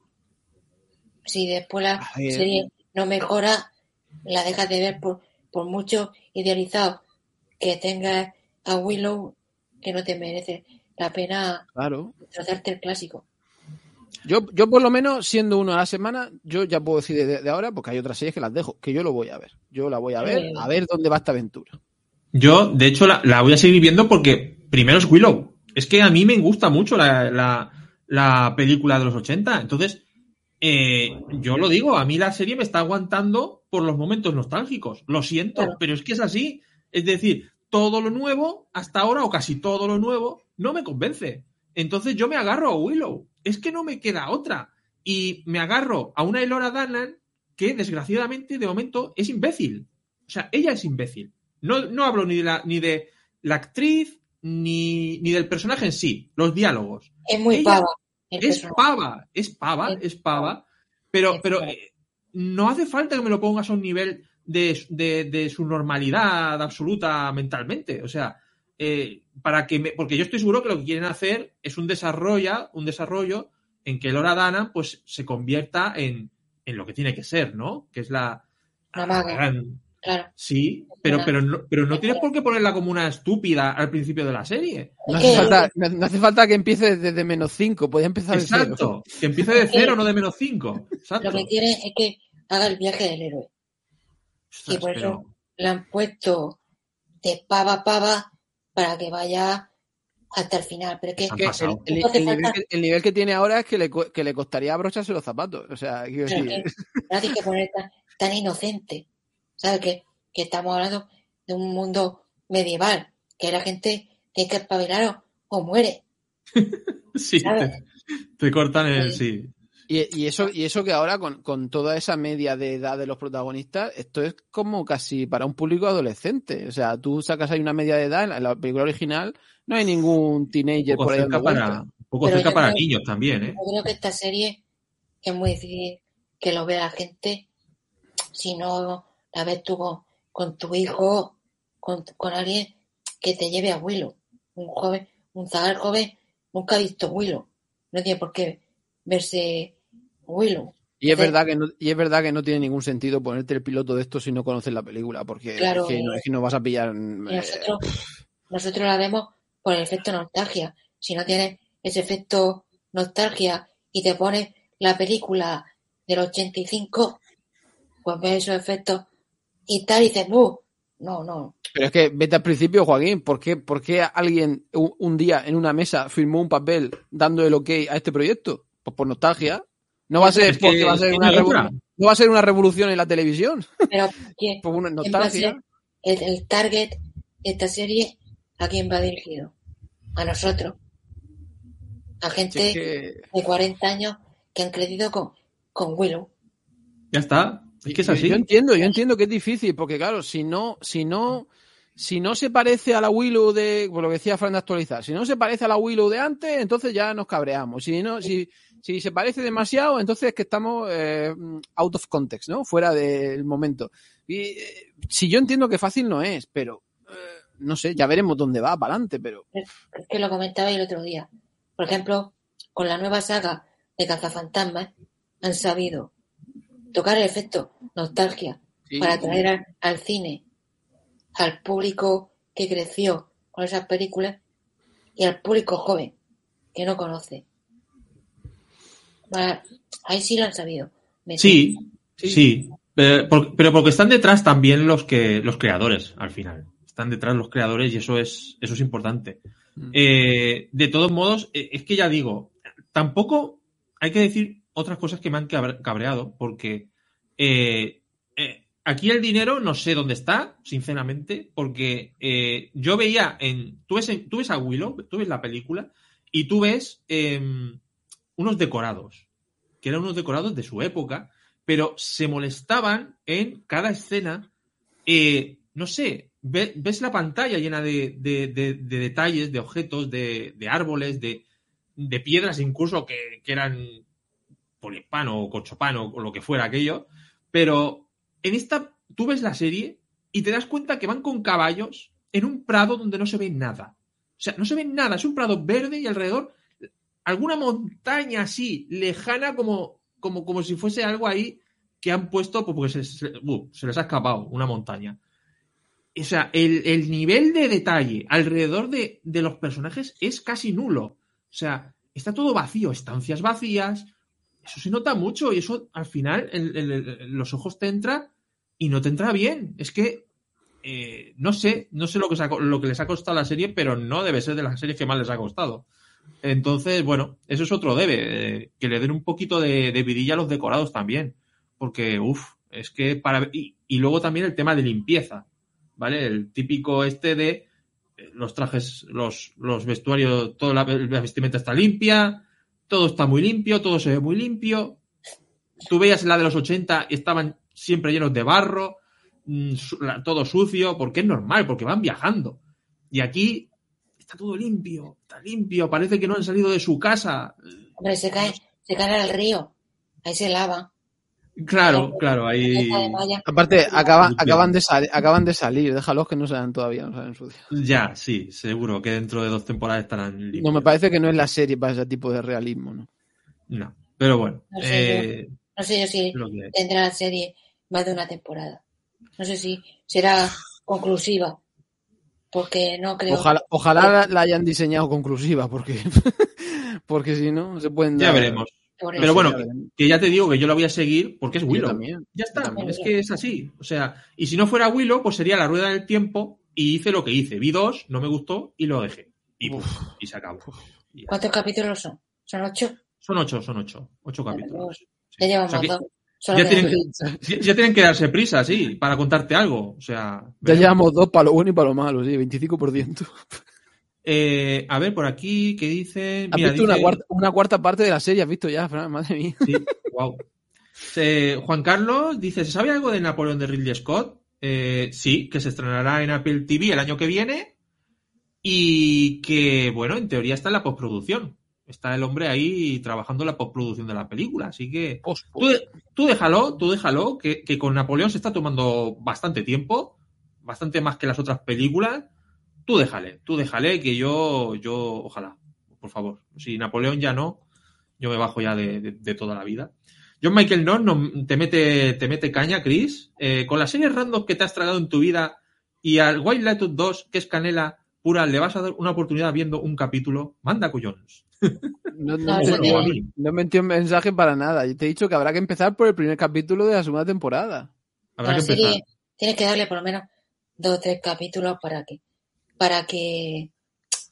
Si después la ver. serie no mejora, la dejas de ver por, por mucho idealizado que tengas a Willow, que no te merece la pena Claro. tratarte el clásico. Yo, yo por lo menos, siendo uno a la semana, yo ya puedo decir de, de ahora, porque hay otras series que las dejo, que yo lo voy a ver. Yo la voy a ver, a ver dónde va esta aventura. Yo, de hecho, la, la voy a seguir viendo porque primero es Willow. Es que a mí me gusta mucho la, la- la película de los 80. Entonces, eh, yo lo digo, a mí la serie me está aguantando por los momentos nostálgicos. Lo siento, Claro. pero es que es así. Es decir, todo lo nuevo, hasta ahora, o casi todo lo nuevo, no me convence. Entonces yo me agarro a Willow. Es que no me queda otra. Y me agarro a una Elora Danan que, desgraciadamente, de momento es imbécil. O sea, ella es imbécil. No, no hablo ni de la, ni de la actriz ni, ni del personaje en sí, los diálogos. Es muy Ella pava. Es pava, es pava, Es es pava, pero, Es pero eh, no hace falta que me lo pongas a un nivel de, de, de su normalidad absoluta mentalmente. O sea, eh, para que me, porque yo estoy seguro que lo que quieren hacer es un desarrollo, un desarrollo en que Lora Dana pues se convierta en, en lo que tiene que ser, ¿no? Que es la, maga. gran- Claro. Sí, pero, pero, no, pero no tienes por qué ponerla como una estúpida al principio de la serie. No hace, falta, no no hace falta que empiece desde menos 5, puede empezar de cero. Exacto. Que empiece de cero, no de menos cinco. Exacto. Lo que quieren es que haga el viaje del héroe. Ostras, y por pero- eso le han puesto de pava a pava para que vaya hasta el final. Pero es que el, el- No hace el nivel que, el nivel que tiene ahora es que le, que le costaría abrocharse los zapatos. O sea, quiero Claro, decir, que no tienes que poner tan, tan inocente. ¿Sabes? Que, que estamos hablando de un mundo medieval, que la gente tiene que espabilar o, o muere. Sí, te cortan el. Sí. Y, y eso, y eso que ahora con, con toda esa media de edad de los protagonistas, esto es como casi para un público adolescente. O sea, tú sacas ahí una media de edad, en la, en la película original no hay ningún teenager por ahí cerca para, un poco Pero cerca para creo- niños también, ¿eh? Yo creo que esta serie es muy difícil que lo vea la gente si no la ves tú con, con tu hijo, con, con alguien que te lleve a Willow. Un joven, un zagal joven nunca ha visto Willow. No tiene por qué verse Willow. Y es verdad que no, y es verdad que no tiene ningún sentido ponerte el piloto de esto si no conoces la película, porque Claro, es, que no, es que no vas a pillar. Y eh, nosotros, nosotros la vemos por el efecto nostalgia. Si no tienes ese efecto nostalgia y te pones la película del 85, pues ves esos efectos y tal, y dices, "Buh". No, no. Pero es que vete al principio, Joaquín, ¿por qué, por qué alguien un, un día en una mesa firmó un papel dando el ok a este proyecto? Pues por nostalgia. No va a ser porque va a una ni revo- otra. no va a ser una revolución en la televisión. Pero ¿quién, Por una quién va a ser nostalgia. el, el target de esta serie? ¿A quién va dirigido? A nosotros. A Si gente es que- de 40 años que han crecido con, con Willow. Ya está. Es que es yo, así. yo entiendo, yo entiendo que es difícil, porque claro, si no, si no, si no se parece a la Willow de, por lo que decía Fran de actualizar, si no se parece a la Willow de antes, entonces ya nos cabreamos. Si no, si, si se parece demasiado, entonces es que estamos eh, out of context, ¿no? Fuera del momento. Y eh, si yo entiendo que fácil no es, pero eh, no sé, ya veremos dónde va para adelante, pero Es que lo comentaba el otro día. Por ejemplo, con la nueva saga de Cazafantasmas han sabido tocar el efecto nostalgia sí, para atraer al, al cine al público que creció con esas películas y al público joven que no conoce. Va- Ahí sí lo han sabido. meter. Sí, Sí. sí. Pero, por- pero porque están detrás también los que los creadores, al final. Están detrás los creadores y eso es, eso es importante. Mm. Eh, de todos modos, eh, es que ya digo, tampoco hay que decir otras cosas que me han cabre- cabreado, porque eh, eh, aquí el dinero no sé dónde está, sinceramente, porque eh, yo veía en tú, ves en. tú ves a Willow, tú ves la película, y tú ves em, unos decorados, que eran unos decorados de su época, pero se molestaban en cada escena. eh, no sé, ve- ves la pantalla llena de, de- de- de detalles, de objetos, de, árboles, de, piedras incluso que, que eran polipano o corchopano o lo que fuera aquello, pero en esta tú ves la serie y te das cuenta que van con caballos en un prado donde no se ve nada. O sea, no se ve nada, es un prado verde y alrededor alguna montaña así, lejana como, como, como si fuese algo ahí que han puesto pues, porque uh, se les ha escapado una montaña. O sea, el, el nivel de detalle alrededor de, de los personajes es casi nulo. O sea, está todo vacío, estancias vacías. Eso se nota mucho y eso al final en, los ojos te entra y no te entra bien. Es que eh, no sé, no sé lo que, lo que les ha costado la serie, pero no debe ser de las series que más les ha costado. Entonces, bueno, eso es otro debe, eh, que le den un poquito de, vidilla a los decorados también, porque, uff, es que para... Y, luego también el tema de limpieza, ¿vale? El típico este de eh, los trajes, los, los vestuarios, toda la, la vestimenta está limpia, todo está muy limpio, todo se ve muy limpio. Tú veías la de los 80 y estaban siempre llenos de barro, mm, todo sucio, porque es normal, porque van viajando. Y aquí está todo limpio, está limpio, parece que no han salido de su casa. Hombre, se caen, se caen al río. Ahí se lavan. Claro, claro, ahí. Aparte, acaban, de sali- acaban de salir, déjalos que no sean todavía, no saben su día. Ya, sí, seguro que dentro de dos temporadas estarán limpios. No, me parece que no es la serie para ese tipo de realismo, ¿no? No, pero bueno. No sé, eh, No sé yo si tendrá la serie más de una temporada. No sé si será conclusiva. Porque no creo. Ojalá, ojalá la, la hayan diseñado conclusiva, porque, porque si no, se pueden Ya dar- veremos. por Pero bueno, ya veremos. que ya te digo que yo la voy a seguir porque es Willow. también. Ya está, también. es que es así. O sea, y si no fuera Willow, pues sería la rueda del tiempo y hice lo que hice. Vi dos, no me gustó y lo dejé. Y, Uf. puf, y se acabó. Y ya. ¿Cuántos capítulos son? ¿Son ocho? Son ocho, son ocho. Ocho capítulos. Ya llevamos O sea que dos. Ya tienen ya, ya tienen que darse prisa, sí, para contarte algo. O sea, Ya llevamos dos para lo bueno y para lo malo, sí, 25%. Eh, a ver, por aquí, ¿qué dice? ¿Has Mira, visto una, dice- cuarta, una cuarta parte de la serie? ¿Has visto ya, Fran? Madre mía. Sí, wow. Juan Carlos dice, ¿se sabe algo de Napoleón de Ridley Scott? Eh, sí, que se estrenará en Apple TV el año que viene y que, bueno, en teoría está en la postproducción. Está el hombre ahí trabajando la postproducción de la película, así que tú, de- tú déjalo, tú déjalo, que, que con Napoleón se está tomando bastante tiempo, bastante más que las otras películas. Tú déjale, tú déjale, que yo, yo, ojalá, por favor. Si Napoleón ya no, yo me bajo ya de, de- de toda la vida. John Michael North no, te, mete, te mete caña, Chris. Eh, con las series random que te has tragado en tu vida y al White Lotus 2, que es canela pura, le vas a dar una oportunidad viendo un capítulo. Manda collones. No, no, No, Bueno, no. he metido mensaje para nada. Yo te he dicho que habrá que empezar por el primer capítulo de la segunda temporada. Habrá que empezar. serie tienes que darle por lo menos dos o tres capítulos para que para que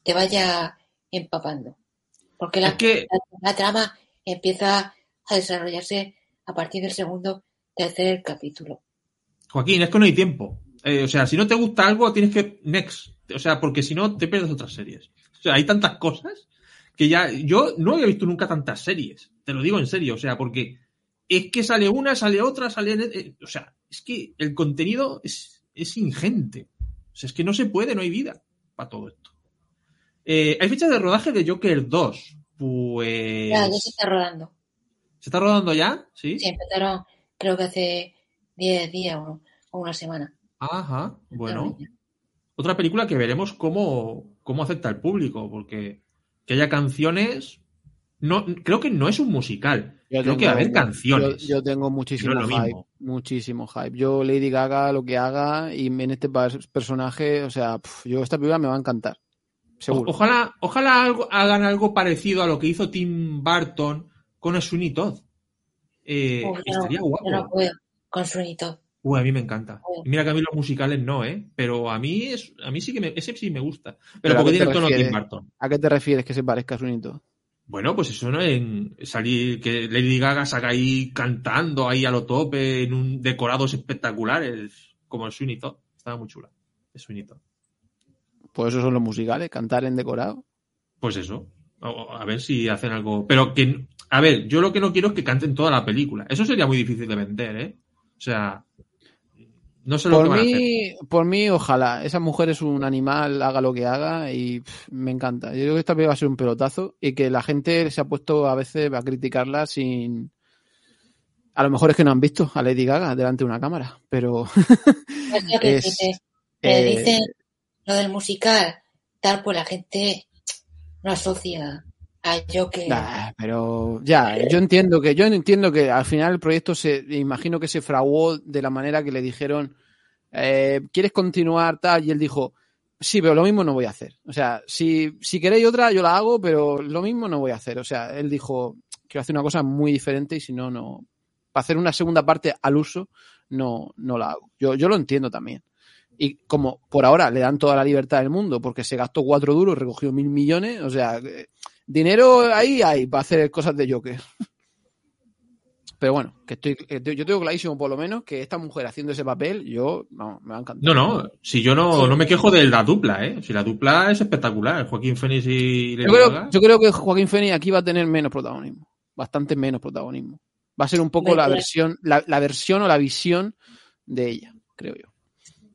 te vaya empapando. Porque la, Es que, la, la trama empieza a desarrollarse a partir del segundo, tercer capítulo. Joaquín, es que no hay tiempo. Eh, o sea, si no te gusta algo, tienes que. Next. O sea, porque si no, te pierdes otras series. O sea, hay tantas cosas que ya. Yo no había visto nunca tantas series. Te lo digo en serio. O sea, porque es que sale una, sale otra, sale. eh, o sea, es que el contenido es, es ingente. O sea, es que no se puede, no hay vida para todo esto. Eh, hay fecha de rodaje de Joker 2. Pues. Ya, ya se está rodando. ¿Se está rodando ya? Sí. Sí, empezaron creo que hace 10 días o, una semana. Ajá. Bueno. Otra película que veremos cómo, cómo acepta el público, porque que haya canciones. No, creo que no es un musical. Yo creo que va a haber tengo- canciones. Yo, yo tengo muchísimo no hype. mismo. Muchísimo hype. Yo, Lady Gaga, lo que haga, y en este personaje, o sea, pf, yo esta película me va a encantar. Seguro. O- ojalá ojalá algo- hagan algo parecido a lo que hizo Tim Burton con Sweeney Todd. Eh, no- estaría guapo. no puedo con Sunito. Uy, a mí me encanta. Y mira que a mí los musicales no, ¿eh? Pero a mí es, a mí sí que me, ese sí me gusta. Pero, ¿Pero porque qué te tiene el tono refieres? Tim Burton. ¿A qué te refieres que se parezca a Sunito? Bueno, pues eso no en salir que Lady Gaga saca ahí cantando ahí a lo tope en un decorados espectaculares como el Sweeney Todd. Estaba muy chula. El Sweeney Todd. Pues esos son los musicales, cantar en decorado. Pues eso. O- A ver si hacen algo. Pero que. A ver, yo lo que no quiero es que canten toda la película. Eso sería muy difícil de vender, ¿eh? O sea. No sé lo que Por van a hacer. mí, por mí, ojalá. Esa mujer es un animal, haga lo que haga y pff, me encanta. Yo creo que esta película va a ser un pelotazo y que la gente se ha puesto a veces a criticarla sin... A lo mejor es que no han visto a Lady Gaga delante de una cámara, pero... Es lo eh, dicen lo del musical, tal, pues la gente no asocia Joker. Nah, pero ya, yo entiendo que, yo entiendo que al final el proyecto se, imagino que se fraguó de la manera que le dijeron, eh, ¿quieres continuar tal? Y él dijo, sí, pero lo mismo no voy a hacer. O sea, si, si queréis otra, yo la hago, pero lo mismo no voy a hacer. O sea, él dijo, quiero hacer una cosa muy diferente y si no, no, para hacer una segunda parte al uso, no, no la hago. Yo, yo lo entiendo también. Y como por ahora le dan toda la libertad del mundo porque se gastó cuatro duros, recogió mil millones, o sea, eh, dinero ahí hay para hacer cosas de Joker. Pero bueno, que estoy, que yo tengo clarísimo por lo menos que esta mujer haciendo ese papel, yo, vamos, me va a encantar. No, no. Si yo no, no me quejo de la dupla, ¿eh? Si la dupla es espectacular. Joaquín Phoenix y Lady Yo creo, Gaga. yo creo que Joaquín Phoenix aquí va a tener menos protagonismo, bastante menos protagonismo. Va a ser un poco la versión, la, la versión o la visión de ella, creo yo.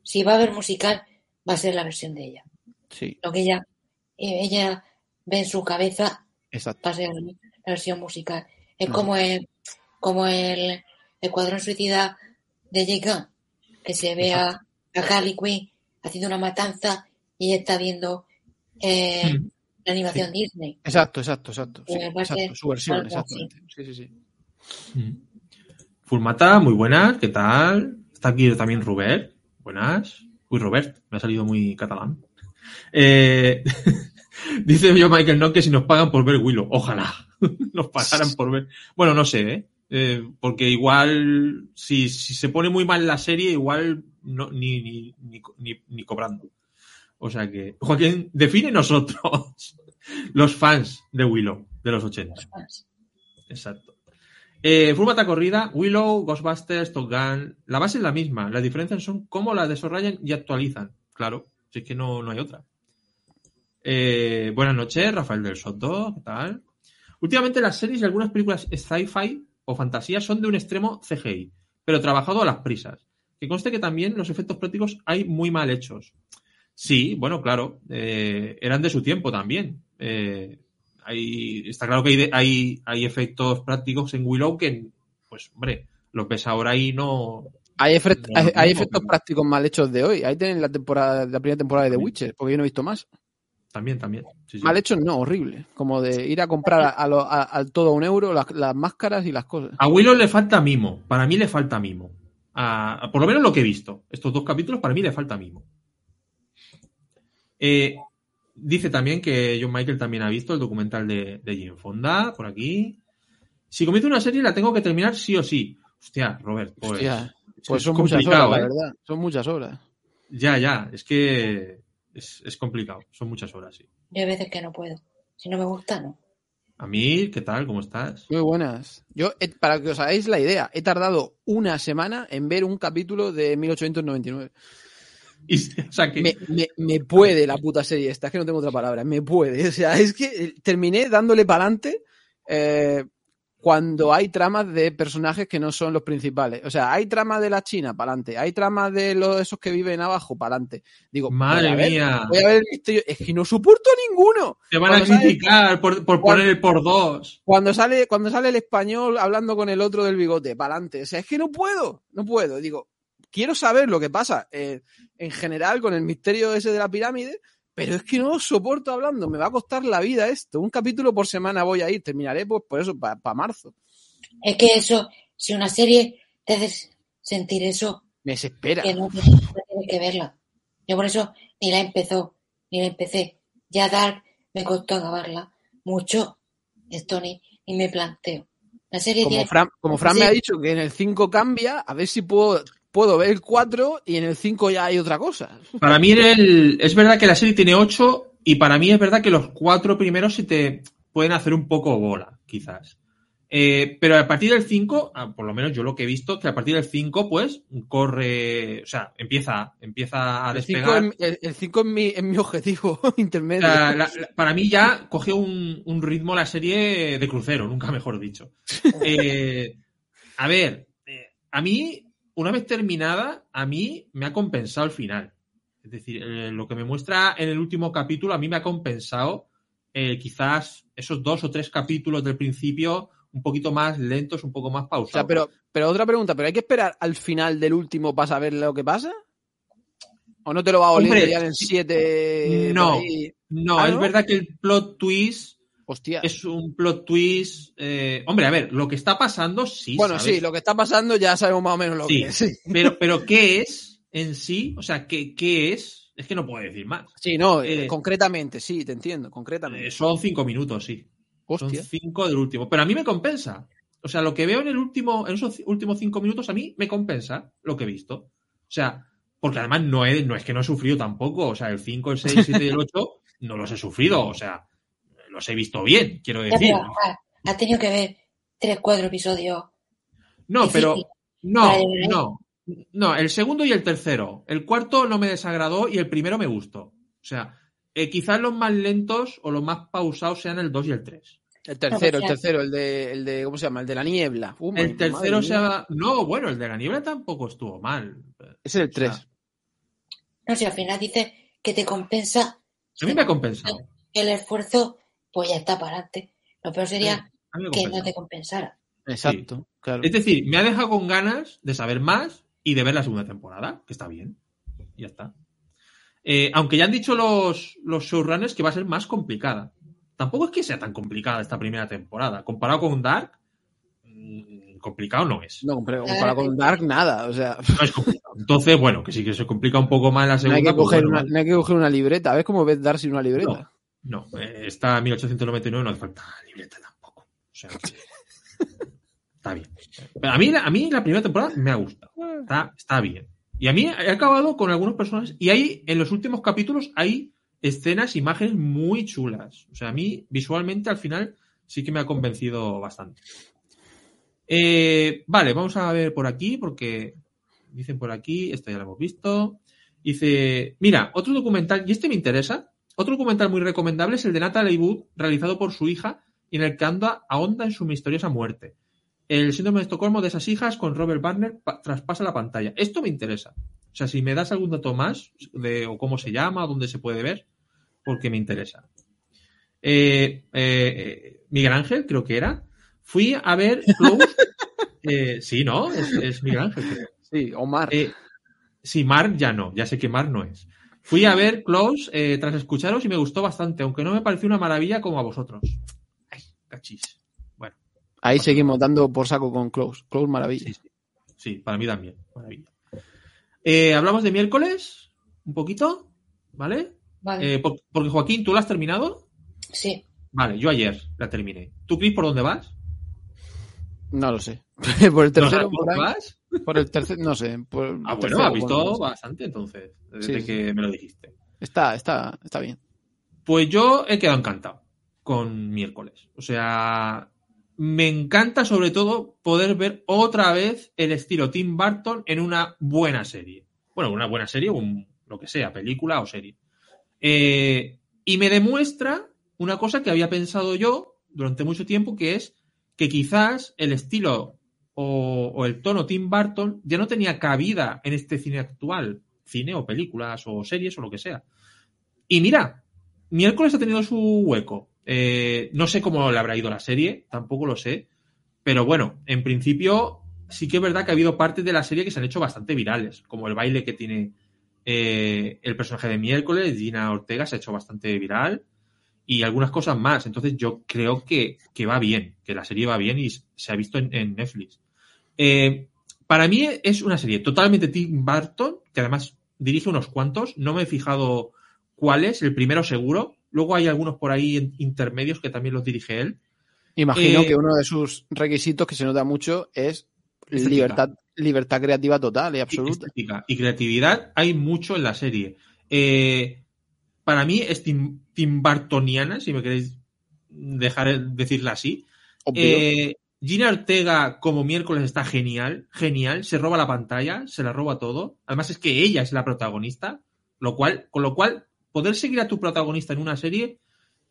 Si va a haber musical, va a ser la versión de ella. Sí, Lo que ella, eh, ella ve en su cabeza exacto. va a ser la versión musical. Es Ajá. como el, como el, Escuadrón Suicida de Jake que se ve a, a Harley Quinn haciendo una matanza y está viendo eh, Mm. la animación Disney. Exacto, exacto, exacto. sí, Eh, exacto, su versión, exactamente. Sí, sí, sí. Mm. Fulmata, muy buenas, ¿qué tal? Está aquí también Robert, buenas. Uy, Robert, me ha salido muy catalán. Eh, dice yo Michael no que si nos pagan por ver Willow, ojalá nos pagaran por ver. Bueno, no sé, ¿eh? Eh, porque igual si, si se pone muy mal la serie, igual no, ni, ni, ni, ni, ni cobrando. O sea que, Joaquín, define nosotros, los fans de Willow de los 80. Los fans. Exacto. Eh, corrida, Willow, Ghostbusters, Top Gun. La base es la misma. Las diferencias son cómo la desarrollan y actualizan. Claro, si es que no, no hay otra. Eh, buenas noches, Rafael del Soto. ¿Qué tal? Últimamente las series y algunas películas sci-fi o fantasía son de un extremo CGI, pero trabajado a las prisas. Que conste que también los efectos prácticos hay muy mal hechos. Sí, bueno, claro, eh, eran de su tiempo también. Eh, hay, está claro que hay, de- hay, hay efectos prácticos en Willow que, pues, hombre, los ves ahora y no. Hay, efect- No, hay- no, hay no, efectos prácticos mal hechos de hoy. Ahí tienen la temporada, la primera temporada de The. Witcher, porque yo no he visto más. También, también. Sí, sí. Mal hechos no, horrible. Como de ir a comprar a, a lo- a- al todo a un euro las, las máscaras y las cosas. A Willow le falta mimo. Para mí le falta mimo. A- por lo menos lo que he visto. Estos dos capítulos, para mí le falta mimo. Eh, dice también que John Michael también ha visto el documental de, de Jane Fonda, por aquí. Si comienzo una serie, la tengo que terminar sí o sí. Hostia, Robert, pues. Hostia, es Pues son muchas horas, la ¿eh? verdad. Son muchas horas. Ya, ya, es que es, es complicado. Son muchas horas, sí. Yo hay veces que no puedo. Si no me gusta, no. A mí, ¿qué tal? ¿Cómo estás? Muy buenas. Yo, eh, para que os hagáis la idea, he tardado una semana en ver un capítulo de 1899. Y, o sea, que, Me, me, me puede la puta serie esta, es que no tengo otra palabra, me puede. O sea, es que eh, terminé dándole para adelante cuando hay tramas de personajes que no son los principales. O sea, hay tramas de la China para adelante, hay tramas de los esos que viven abajo para adelante. Digo, madre voy a ver, mía, voy a ver el misterio. Es que no soporto ninguno. te van a sale- criticar por, por cuando- poner el por dos. Cuando sale, cuando sale el español hablando con el otro del bigote, para adelante. O sea, es que no puedo, no puedo. Digo, quiero saber lo que pasa eh, en general con el misterio ese de la pirámide, pero es que no soporto hablando. Me va a costar la vida esto. Un capítulo por semana voy a ir. Terminaré, pues, por eso, para marzo. Es que eso, si una serie te hace sentir eso, Me desespera. que no, no tienes que verla. Yo por eso ni la empezó, ni la empecé. Ya Dark me costó acabarla mucho. Ni, ni me planteo. La serie Como tiene Fran, como Fran me ha dicho que en el 5 cambia, a ver si puedo, puedo ver el 4 y en el 5 ya hay otra cosa. Para mí el, es verdad que la serie tiene ocho y para mí es verdad que los cuatro primeros sí te pueden hacer un poco bola, quizás. Eh, pero a partir del 5, por lo menos yo lo que he visto, que a partir del 5, pues, corre, o sea, empieza, empieza a 5 despegar. es, el- el cinco es mi, es mi objetivo O intermedio. sea, la- la- para mí ya coge un, un ritmo la serie de crucero, nunca mejor dicho. Eh, a ver, eh, a mí, una vez terminada, a mí me ha compensado el final. Es decir, eh, lo que me muestra en el último capítulo, a mí me ha compensado eh, quizás esos dos o tres capítulos del principio un poquito más lentos, un poco más O pausados. sea, pero, pero otra pregunta, ¿pero hay que esperar al final del último para saber lo que pasa? ¿O no te lo va a oler Hombre, ya en. 7? No. No, ¿Ah, es verdad que el plot twist Hostia. es un plot twist. eh, hombre, a ver, lo que está pasando sí. bueno, ¿sabes? sí, lo que está pasando ya sabemos más o menos lo Sí. que es. Sí, Pero, pero ¿qué es en sí? O sea, ¿qué, qué es? Es que no puedo decir más. Sí, no, Eh, concretamente, sí, te entiendo, concretamente. Eh, son cinco minutos, sí. Hostia. Son cinco del último. Pero a mí me compensa. O sea, lo que veo en el último, en esos últimos cinco minutos, a mí me compensa lo que he visto. O sea, porque además no, he- no es que no he sufrido tampoco. O sea, el 5, el 6, el 7 y el 8 no los he sufrido. O sea, los he visto bien, quiero Ya, decir. pero, ah, has tenido que ver tres, cuatro episodios. No, pero no, no. No, el segundo y el tercero. El cuarto no me desagradó y el primero me gustó. O sea, eh, quizás los más lentos o los más pausados sean el 2 y el 3. El tercero, el tercero, el de, el de, ¿cómo se llama? El de la niebla. Uh, El tercero mía. sea. No, bueno, el de la niebla tampoco estuvo mal. Es el 3. O sea, No sé, al final dice que te compensa a mí me ha compensado. el esfuerzo, pues ya está para adelante. Lo peor sería que no te compensara. Exacto, claro. Es decir, me ha dejado con ganas de saber más y de ver la segunda temporada, que está bien. Ya está. Eh, aunque ya han dicho los, los showrunners que va a ser más complicada. Tampoco es que sea tan complicada esta primera temporada. Comparado con Dark, mm, complicado no es. No, pero comparado con Dark, nada. O sea, No es complicado. Entonces, bueno, que sí que se complica un poco más la no segunda. hay, que pues coger bueno, una, no hay que coger una libreta. ¿Ves cómo ves Dark sin una libreta? No, eh, está 1899, no hace falta libreta tampoco. O sea, está bien. A mí, a mí la primera temporada me ha gustado. Está, está bien. Y a mí he acabado con algunos personajes. Y ahí, en los últimos capítulos, hay escenas, imágenes muy chulas. O sea, a mí, visualmente, al final, sí que me ha convencido bastante. Eh, vale, vamos a ver por aquí, porque dicen por aquí, esto ya lo hemos visto. Dice, mira, otro documental, y este me interesa. Otro documental muy recomendable es el de Natalie Wood, realizado por su hija, y en el que anda, ahonda en su misteriosa muerte. El síndrome de Estocolmo de esas hijas con Robert Barner pa- traspasa la pantalla. Esto me interesa. O sea, si me das algún dato más de o cómo se llama, o dónde se puede ver, porque me interesa. Eh, eh, Miguel Ángel, creo que era. Fui a ver Close. Eh, sí, ¿no? Es, es Miguel Ángel, creo. Sí, Omar. Eh, sí, Mar ya no, ya sé que Mar no es. Fui a ver Close eh, tras escucharos y me gustó bastante, aunque no me pareció una maravilla como a vosotros. Ay, cachis. Bueno, Ahí seguimos dando por saco con Close. Close maravilla. sí, sí. Sí, para mí también. Maravilla. Eh, Hablamos de miércoles, un poquito, ¿vale? Vale. Eh, por- porque Joaquín, ¿tú lo has terminado? sí. Vale, yo ayer la terminé. ¿Tú, Cris, por dónde vas? No lo sé. por el ¿No tercero, sabes por por dónde ahí. vas? Por el tercero, no sé. por el Ah, bueno, has visto bueno, bastante entonces, desde Sí, sí. que me lo dijiste. Está, está, está bien. Pues yo he quedado encantado con miércoles. O sea, me encanta sobre todo poder ver otra vez el estilo Tim Burton en una buena serie. Bueno, una buena serie o un- lo que sea, película o serie. Eh, y me demuestra una cosa que había pensado yo durante mucho tiempo, que es que quizás el estilo o, el tono Tim Burton ya no tenía cabida en este cine actual, cine o películas o series o lo que sea. Y mira, miércoles ha tenido su hueco. Eh, no sé cómo le habrá ido la serie, tampoco lo sé. Pero bueno, en principio sí que es verdad que ha habido partes de la serie que se han hecho bastante virales, como el baile que tiene eh, el personaje de miércoles, Gina Ortega, se ha hecho bastante viral y algunas cosas más. Entonces yo creo que, que va bien, que la serie va bien y se ha visto en Netflix. Eh, para mí es una serie totalmente Tim Burton, que además dirige unos cuantos. No me he fijado cuáles, el primero seguro. Luego hay algunos por ahí intermedios que también los dirige él. Imagino Eh, que uno de sus requisitos que se nota mucho es Estética. libertad, libertad creativa total y absoluta. Estética y creatividad hay mucho en la serie. Eh, para mí es Tim, Tim Burtoniana, si me queréis dejar decirla así. Obvio. Eh, Gina Ortega como miércoles está genial, genial, se roba la pantalla, se la roba todo. Además es que ella es la protagonista, lo cual, con lo cual poder seguir a tu protagonista en una serie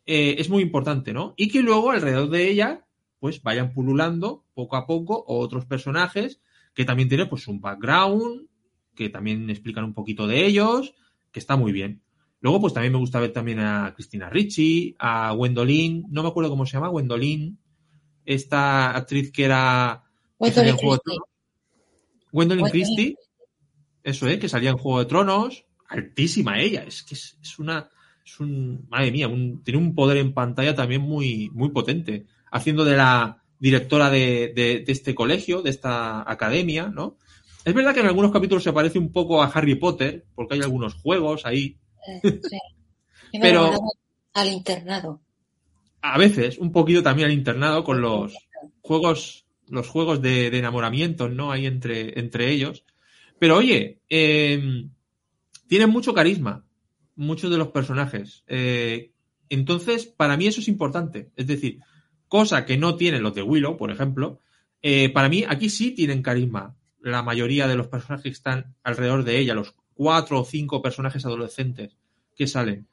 eh, es muy importante, ¿no? Y que luego alrededor de ella pues vayan pululando poco a poco otros personajes que también tienen pues un background, que también explican un poquito de ellos, que está muy bien. Luego pues también me gusta ver también a Cristina Ricci, a Gwendolyn, no me acuerdo cómo se llama, Gwendolyn, esta actriz que era que Christie. Gwendolyn. Christie, eso es, que salía en Juego de Tronos, altísima ella, es que es, es una, es un, madre mía, un- tiene un poder en pantalla también muy, muy potente, haciendo de la directora de, de- de este colegio, de esta academia, ¿no? Es verdad que en algunos capítulos se parece un poco a Harry Potter, porque hay algunos juegos ahí, Eh, sí. Pero- al internado. A veces un poquito también al internado con los juegos, los juegos de, de enamoramiento, ¿no? Hay entre, entre ellos. Pero oye, eh, tienen mucho carisma, muchos de los personajes. Eh, entonces, para mí eso es importante. Es decir, cosa que no tienen los de Willow, por ejemplo. eh, para mí, aquí sí tienen carisma. La mayoría de los personajes que están alrededor de ella, los cuatro o cinco personajes adolescentes que salen.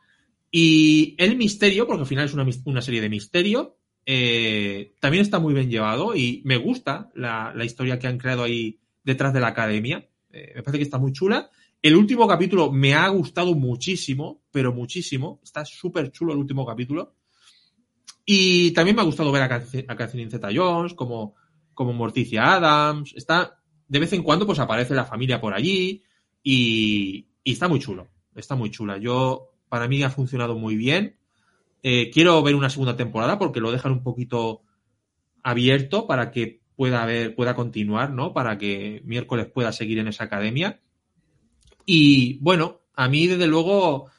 Y el misterio, porque al final es una, una serie de misterio, eh, también está muy bien llevado y me gusta la, la historia que han creado ahí detrás de la academia. Eh, me parece que está muy chula. El último capítulo me ha gustado muchísimo, pero muchísimo. Está súper chulo el último capítulo. Y también me ha gustado ver a, a Zeta Jones como, como Morticia Adams. Está, de vez en cuando, pues aparece la familia por allí y, y está muy chulo. Está muy chula. Yo, para mí ha funcionado muy bien. Eh, quiero ver una segunda temporada porque lo dejan un poquito abierto para que pueda haber, pueda continuar, ¿no? Para que miércoles pueda seguir en esa academia. Y bueno, a mí desde luego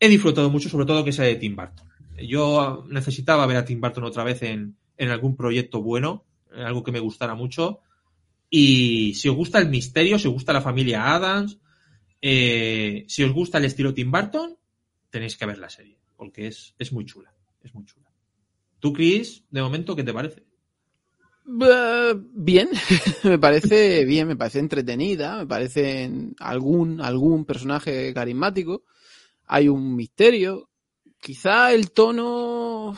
he disfrutado mucho, sobre todo que sea de Tim Burton. Yo necesitaba ver a Tim Burton otra vez en, en algún proyecto bueno, algo que me gustara mucho. Y si os gusta el misterio, si os gusta la familia Adams, eh, si os gusta el estilo Tim Burton, tenéis que ver la serie, porque es, es muy chula, es muy chula. ¿Tú, Chris, de momento, qué te parece? Eh, Bien, me parece bien, me parece entretenida, me parece algún, algún personaje carismático, hay un misterio, quizá el tono...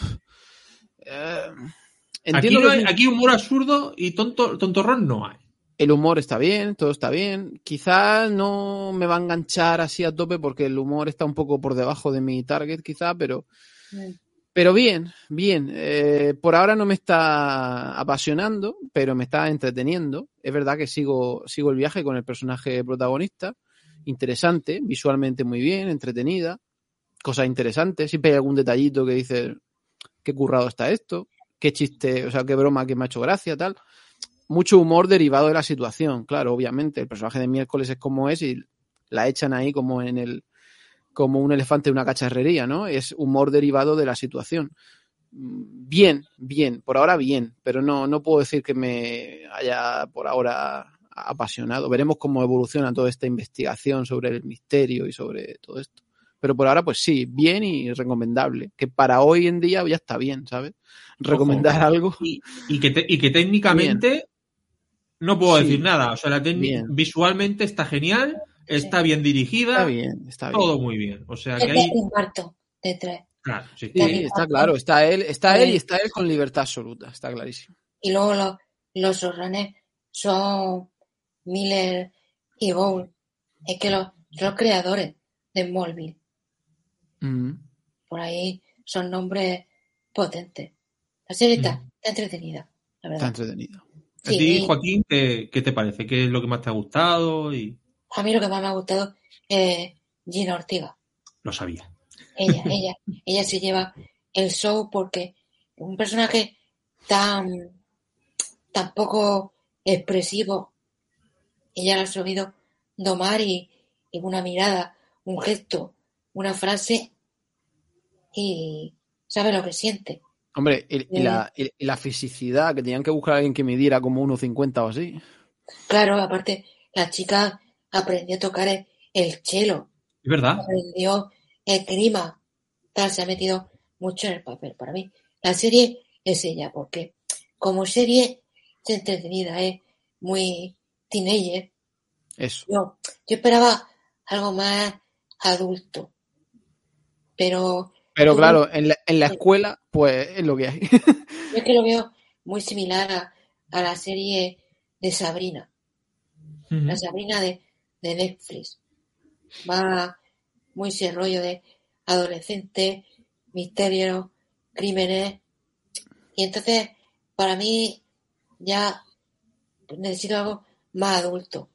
eh, Aquí, entiendo no que hay- aquí humor absurdo y tonto, tontorrón no hay. El humor está bien, todo está bien, quizá no me va a enganchar así a tope porque el humor está un poco por debajo de mi target quizá, pero Mm. Pero bien, bien. Eh, por ahora no me está apasionando, pero me está entreteniendo. Es verdad que sigo, sigo el viaje con el personaje protagonista. Interesante, visualmente muy bien, entretenida. Cosas interesantes. Siempre hay algún detallito que dice qué currado está esto, qué chiste, o sea, qué broma que me ha hecho gracia, tal. Mucho humor derivado de la situación, claro, obviamente. El personaje de miércoles es como es y la echan ahí como en el, como un elefante en una cacharrería, ¿no? Es humor derivado de la situación. Mm, Bien, bien, por ahora bien, pero no, no puedo decir que me haya por ahora apasionado. Veremos cómo evoluciona toda esta investigación sobre el misterio y sobre todo esto. Pero por ahora, pues sí, bien y recomendable. Que para hoy en día ya está bien, ¿sabes? Recomendar algo. Y, y que, te- y que técnicamente no puedo Sí. decir nada. O sea, la técnica visualmente está genial, está bien dirigida, Está bien, está bien. todo muy bien. O sea, que Es de ahí, Tim Burton, detrás. claro, sí. Sí, está claro, está él, está él y está él con libertad absoluta, está clarísimo. Y luego los, los son Miller y Gould. Es que los, los creadores de Smallville. Mm. Por ahí son nombres potentes. La serie está, Mm. está entretenida, la Está verdad. A Sí, ti, y Joaquín, ¿qué, qué te parece? ¿Qué es lo que más te ha gustado? Y a mí lo que más me ha gustado es Gina Ortega. lo sabía. Ella, ella, ella se lleva el show porque un personaje tan, tan poco expresivo, ella lo ha sabido domar y, y una mirada, un gesto, una frase y sabe lo que siente. Hombre, y, y la, y- y la fisicidad, que tenían que buscar a alguien que midiera como 1,50 o así. Claro, aparte, la chica aprendió a tocar el, el cello, Es verdad. aprendió el clima, tal, se ha metido mucho en el papel. Para mí, la serie es ella, porque como serie es entretenida, es muy teenager. Eso. Yo, yo esperaba algo más adulto, pero Pero Tú- claro, en la, en la escuela, pues es lo que hay. yo es que lo veo muy similar a, a la serie de Sabrina. La Sabrina de, de Netflix. Va muy ese rollo de adolescente, misterio, crímenes. Y entonces, para mí, ya necesito algo más adulto.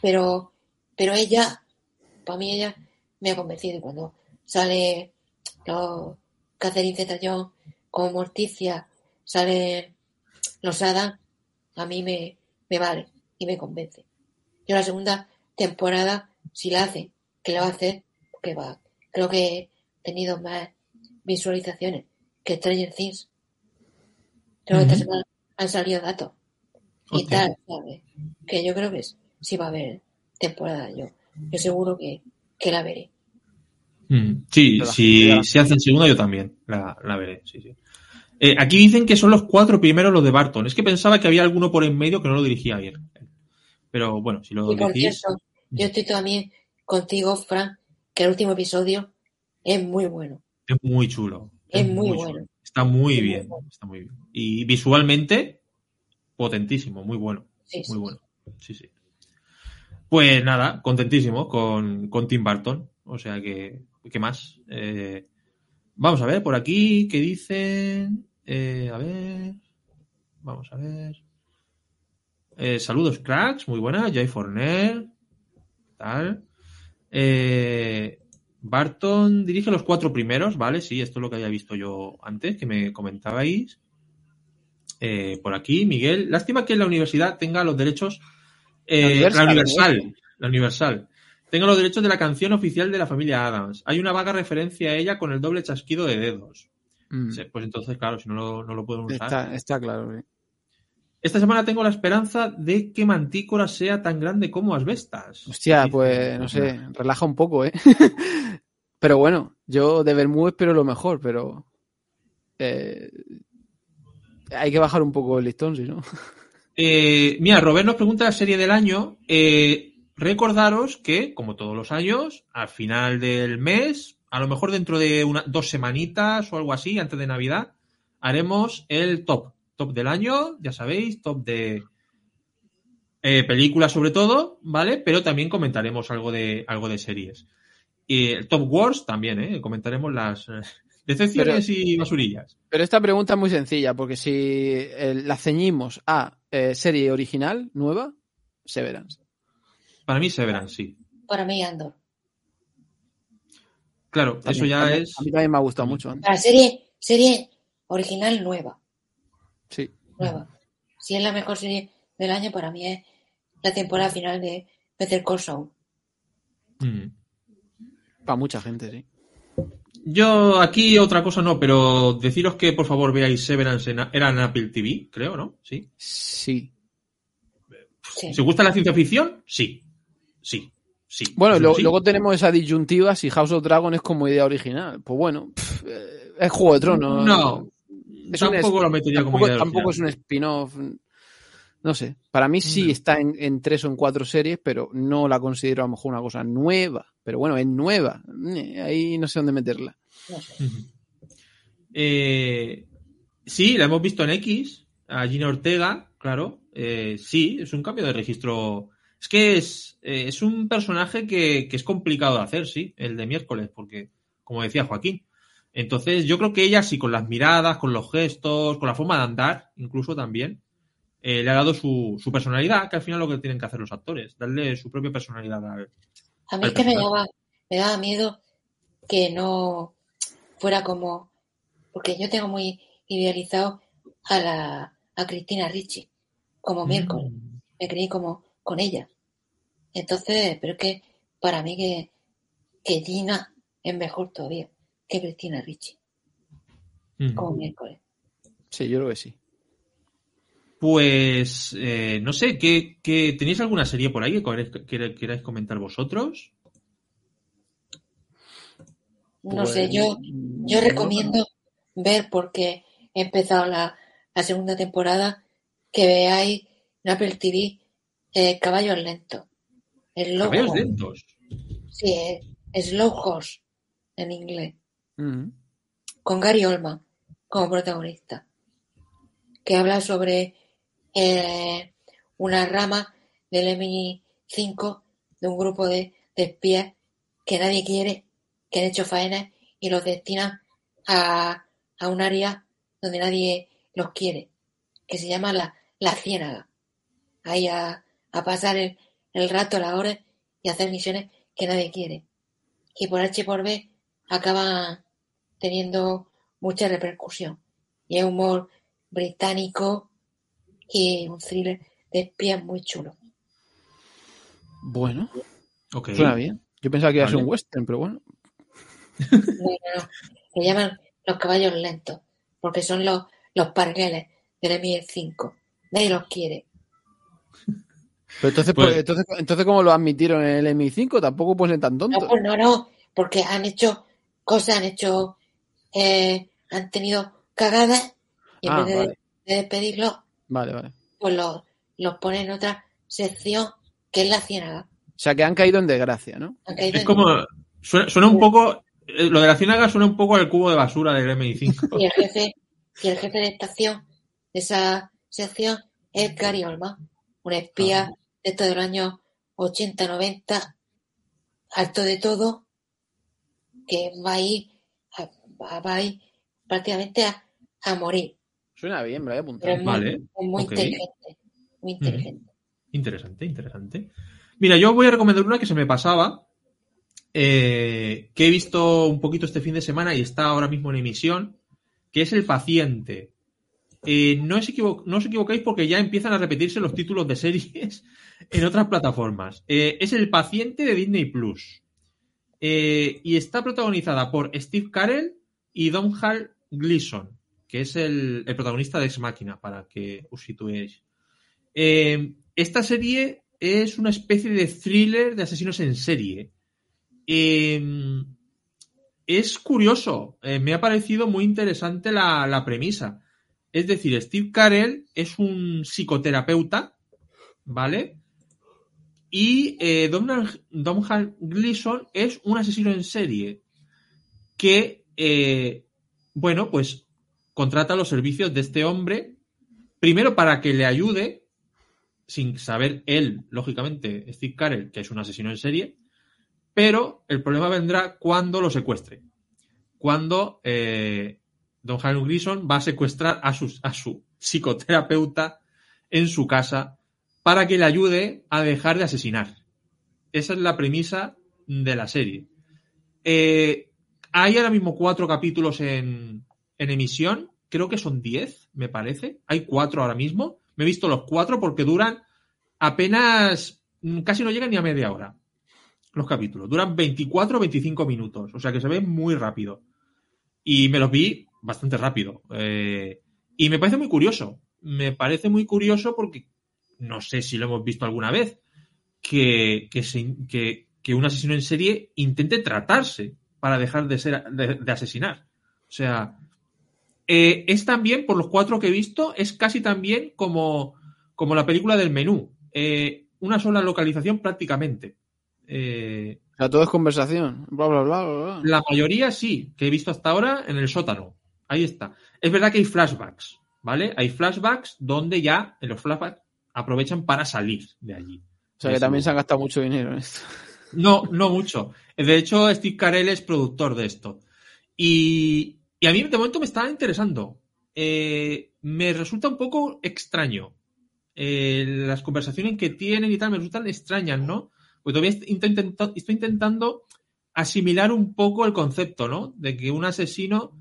Pero, pero ella, para mí ella me ha convencido. Y cuando sale los Catherine Zeta-Jones como Morticia, sale los Adam, a mí me, me vale y me convence. Yo la segunda temporada, si la hace, que la va a hacer, porque va, creo que he tenido más visualizaciones que Stranger Things. Creo que esta semana han salido datos. Y tal, ¿sabes? Que yo creo que sí va a haber temporada. Yo, yo seguro que, que la veré. Mm, Sí, si se hacen segunda, yo también la, la veré. Sí, sí. Eh, aquí dicen que son los cuatro primeros los de Barton. Es que pensaba que había alguno por en medio que no lo dirigía bien. Pero bueno, si lo Y por decís. cierto, yo estoy también contigo, Frank, que el último episodio es muy bueno. Es muy chulo. Es muy bueno. Está muy bien. bueno. Está muy bien. Y visualmente, potentísimo, muy bueno. Sí, sí. Muy bueno. Sí, sí. Pues nada, contentísimo con, con Tim Burton. O sea que, ¿qué más? Eh, vamos a ver por aquí qué dicen. Eh, a ver. Vamos a ver. Eh, saludos, cracks. Muy buena. Jay Forner. Tal. Eh, Barton dirige los cuatro primeros, ¿vale? Sí, esto es lo que había visto yo antes, que me comentabais. Eh, por aquí, Miguel. Lástima que la universidad tenga los derechos. eh, La Universal. La Universal. Tenga los derechos de la canción oficial de la familia Adams. Hay una vaga referencia a ella con el doble chasquido de dedos. Mm. Pues entonces, claro, si no lo, no lo pueden usar. Está, está claro. sí. Esta semana tengo la esperanza de que Mantícora sea tan grande como Asbestas. Hostia, pues no sé, relaja un poco, ¿eh? pero bueno, yo de Bermúdez espero lo mejor, pero eh, hay que bajar un poco el listón, si no. Eh, mira, Robert nos pregunta la serie del año. Eh, recordaros que, como todos los años, al final del mes, a lo mejor dentro de una, dos semanitas o algo así, antes de Navidad, haremos el top. Top del año, ya sabéis, top de eh, películas sobre todo, ¿vale? Pero también comentaremos algo de, algo de series. Y el Top Wars también, ¿eh? Comentaremos las eh, decepciones y basurillas. Pero esta pregunta es muy sencilla, porque si eh, la ceñimos a eh, serie original, nueva, Severance. Para mí, Severance, sí. Para mí, Andor. Claro, eso ya también- es. A mí también me ha gustado mucho antes. Para serie, serie original nueva. Sí. nueva. Si es la mejor serie del año, para mí es la temporada final de Better Call Saul. Mm. Para mucha gente, sí. Yo aquí otra cosa no, pero deciros que por favor veáis Severance en, era en Apple TV, creo, ¿no? Sí. Sí. Sí. ¿Si os gusta la ciencia ficción? Sí. Sí. Sí. Bueno, Eso lo- sí. luego tenemos esa disyuntiva si House of Dragon es como idea original. Pues bueno, pff, eh, es Juego de Tronos. No. Es un tampoco es- lo metería como idea tampoco original. es un spin-off. No sé. Para mí sí Mm. está en, en tres o en cuatro series, pero no la considero a lo mejor una cosa nueva. Pero bueno, es nueva. Eh, Ahí no sé dónde meterla. No sé. Ujú. Eh, sí, la hemos visto en X, a Gina Ortega, claro. Eh, sí, es un cambio de registro. Es que es, eh, es un personaje que, que es complicado de hacer, sí, el de miércoles, porque, como decía Joaquín. Entonces, yo creo que ella sí, con las miradas, con los gestos, con la forma de andar, incluso también, eh, le ha dado su, su personalidad, que al final es lo que tienen que hacer los actores, darle su propia personalidad al, A mí Al es que me daba, me daba miedo que no fuera como. Porque yo tengo muy idealizado a la a Cristina Ricci como miércoles. Mm. Me creí como con ella. Entonces, pero es que para mí que, que Gina es mejor todavía que Cristina Ricci Mm. como miércoles. Sí, yo creo que sí. Pues eh, no sé, ¿qué, qué, tenéis alguna serie por ahí que queráis, que queráis comentar vosotros? No Pues, sé, yo, yo recomiendo ver porque he empezado la, la segunda temporada que veáis en Apple TV eh, Caballos Lentos. Slow Caballos Horse. lentos. Sí, eh, Slow Horse en inglés. Mm. Con Gary Oldman como protagonista. Que habla sobre eh, una rama del MI5 de un grupo de, de espías que nadie quiere, que han hecho faenas y los destinan a, a un área donde nadie los quiere, que se llama la, la ciénaga. Ahí a, a pasar el, el rato, las horas y hacer misiones que nadie quiere. Y por H y por B acaban teniendo mucha repercusión. Y es humor británico y un thriller de espías muy chulo. Bueno, Ok. suena bien. Yo pensaba que iba a ser un western, pero bueno. No, no, no. Se llaman los caballos lentos, porque son los, los pargueles del MI5. Nadie los quiere. Pero entonces, Pues- pues, entonces, entonces ¿cómo lo admitieron en el MI5? Tampoco pueden tan No, tontos. pues no, no, porque han hecho cosas, han hecho, eh, han tenido cagadas y en Ah, vez de, vale. de despedirlos, Vale, vale. pues los, los ponen en otra sección que es la ciénaga. O sea, que han caído en desgracia, ¿no? Han caído Es en- como. Suena, suena un poco. eh, Lo de la ciénaga suena un poco al cubo de basura del MI5. Y el jefe, y el jefe de estación de esa sección es Gary Oldman, un espía Ah. De estos del año 80-90, alto de todo, que va a ir, a- va a ir prácticamente a, a morir. Suena bien, me lo voy a Pero apuntar. es muy, Vale, es muy ok. inteligente. Muy inteligente. Interesante, interesante. Mira, yo voy a recomendar una que se me pasaba, eh, que he visto un poquito este fin de semana y está ahora mismo en emisión, que es El Paciente. Eh, no, os no os equivoquéis porque ya empiezan a repetirse los títulos de series en otras plataformas. Eh, es El Paciente de Disney Plus. Eh, y está protagonizada por Steve Carell y Domhnall Gleeson, que es el, protagonista de Ex Máquina, para que os situéis. Esta serie es una especie de thriller de asesinos en serie. Es curioso, me ha parecido muy interesante la premisa. Es decir, Steve Carell es un psicoterapeuta, ¿vale? Y eh, Domhnall Domhnall Gleeson es un asesino en serie que, eh, bueno, pues contrata los servicios de este hombre, primero para que le ayude, sin saber él, lógicamente, Steve Carell, que es un asesino en serie, pero el problema vendrá cuando lo secuestre. Cuando eh, Don Hal Grison va a secuestrar a su, a su psicoterapeuta en su casa para que le ayude a dejar de asesinar. Esa es la premisa de la serie. Eh, hay ahora mismo cuatro capítulos en, en emisión. Creo que son diez, me parece. Hay cuatro ahora mismo. Me he visto los cuatro porque duran apenas, mm, casi no llegan ni a media hora los capítulos. Duran 24 o 25 minutos. O sea que se ve muy rápido. Y me los vi bastante rápido. Eh, y me parece muy curioso. Me parece muy curioso porque no sé si lo hemos visto alguna vez. Que, que, se- que- que un asesino en serie intente tratarse para dejar de ser de, de asesinar. O sea, eh, es también, por los cuatro que he visto, es casi también como, como la película del menú. Eh, una sola localización prácticamente. Eh, O sea, todo es conversación. Bla, bla, bla, bla, bla. la mayoría sí, que he visto hasta ahora en el sótano. Ahí está. Es verdad que hay flashbacks, ¿vale? Hay flashbacks donde ya en los flashbacks aprovechan para salir de allí. O sea, que también se han gastado mucho dinero en esto. No, no mucho. De hecho, Steve Carell es productor de esto. Y, y a mí de momento me está interesando. Eh, me resulta un poco extraño. Eh, las conversaciones que tienen y tal me resultan extrañas, ¿no? Pues todavía est- intento- intento- estoy intentando asimilar un poco el concepto, ¿no? De que un asesino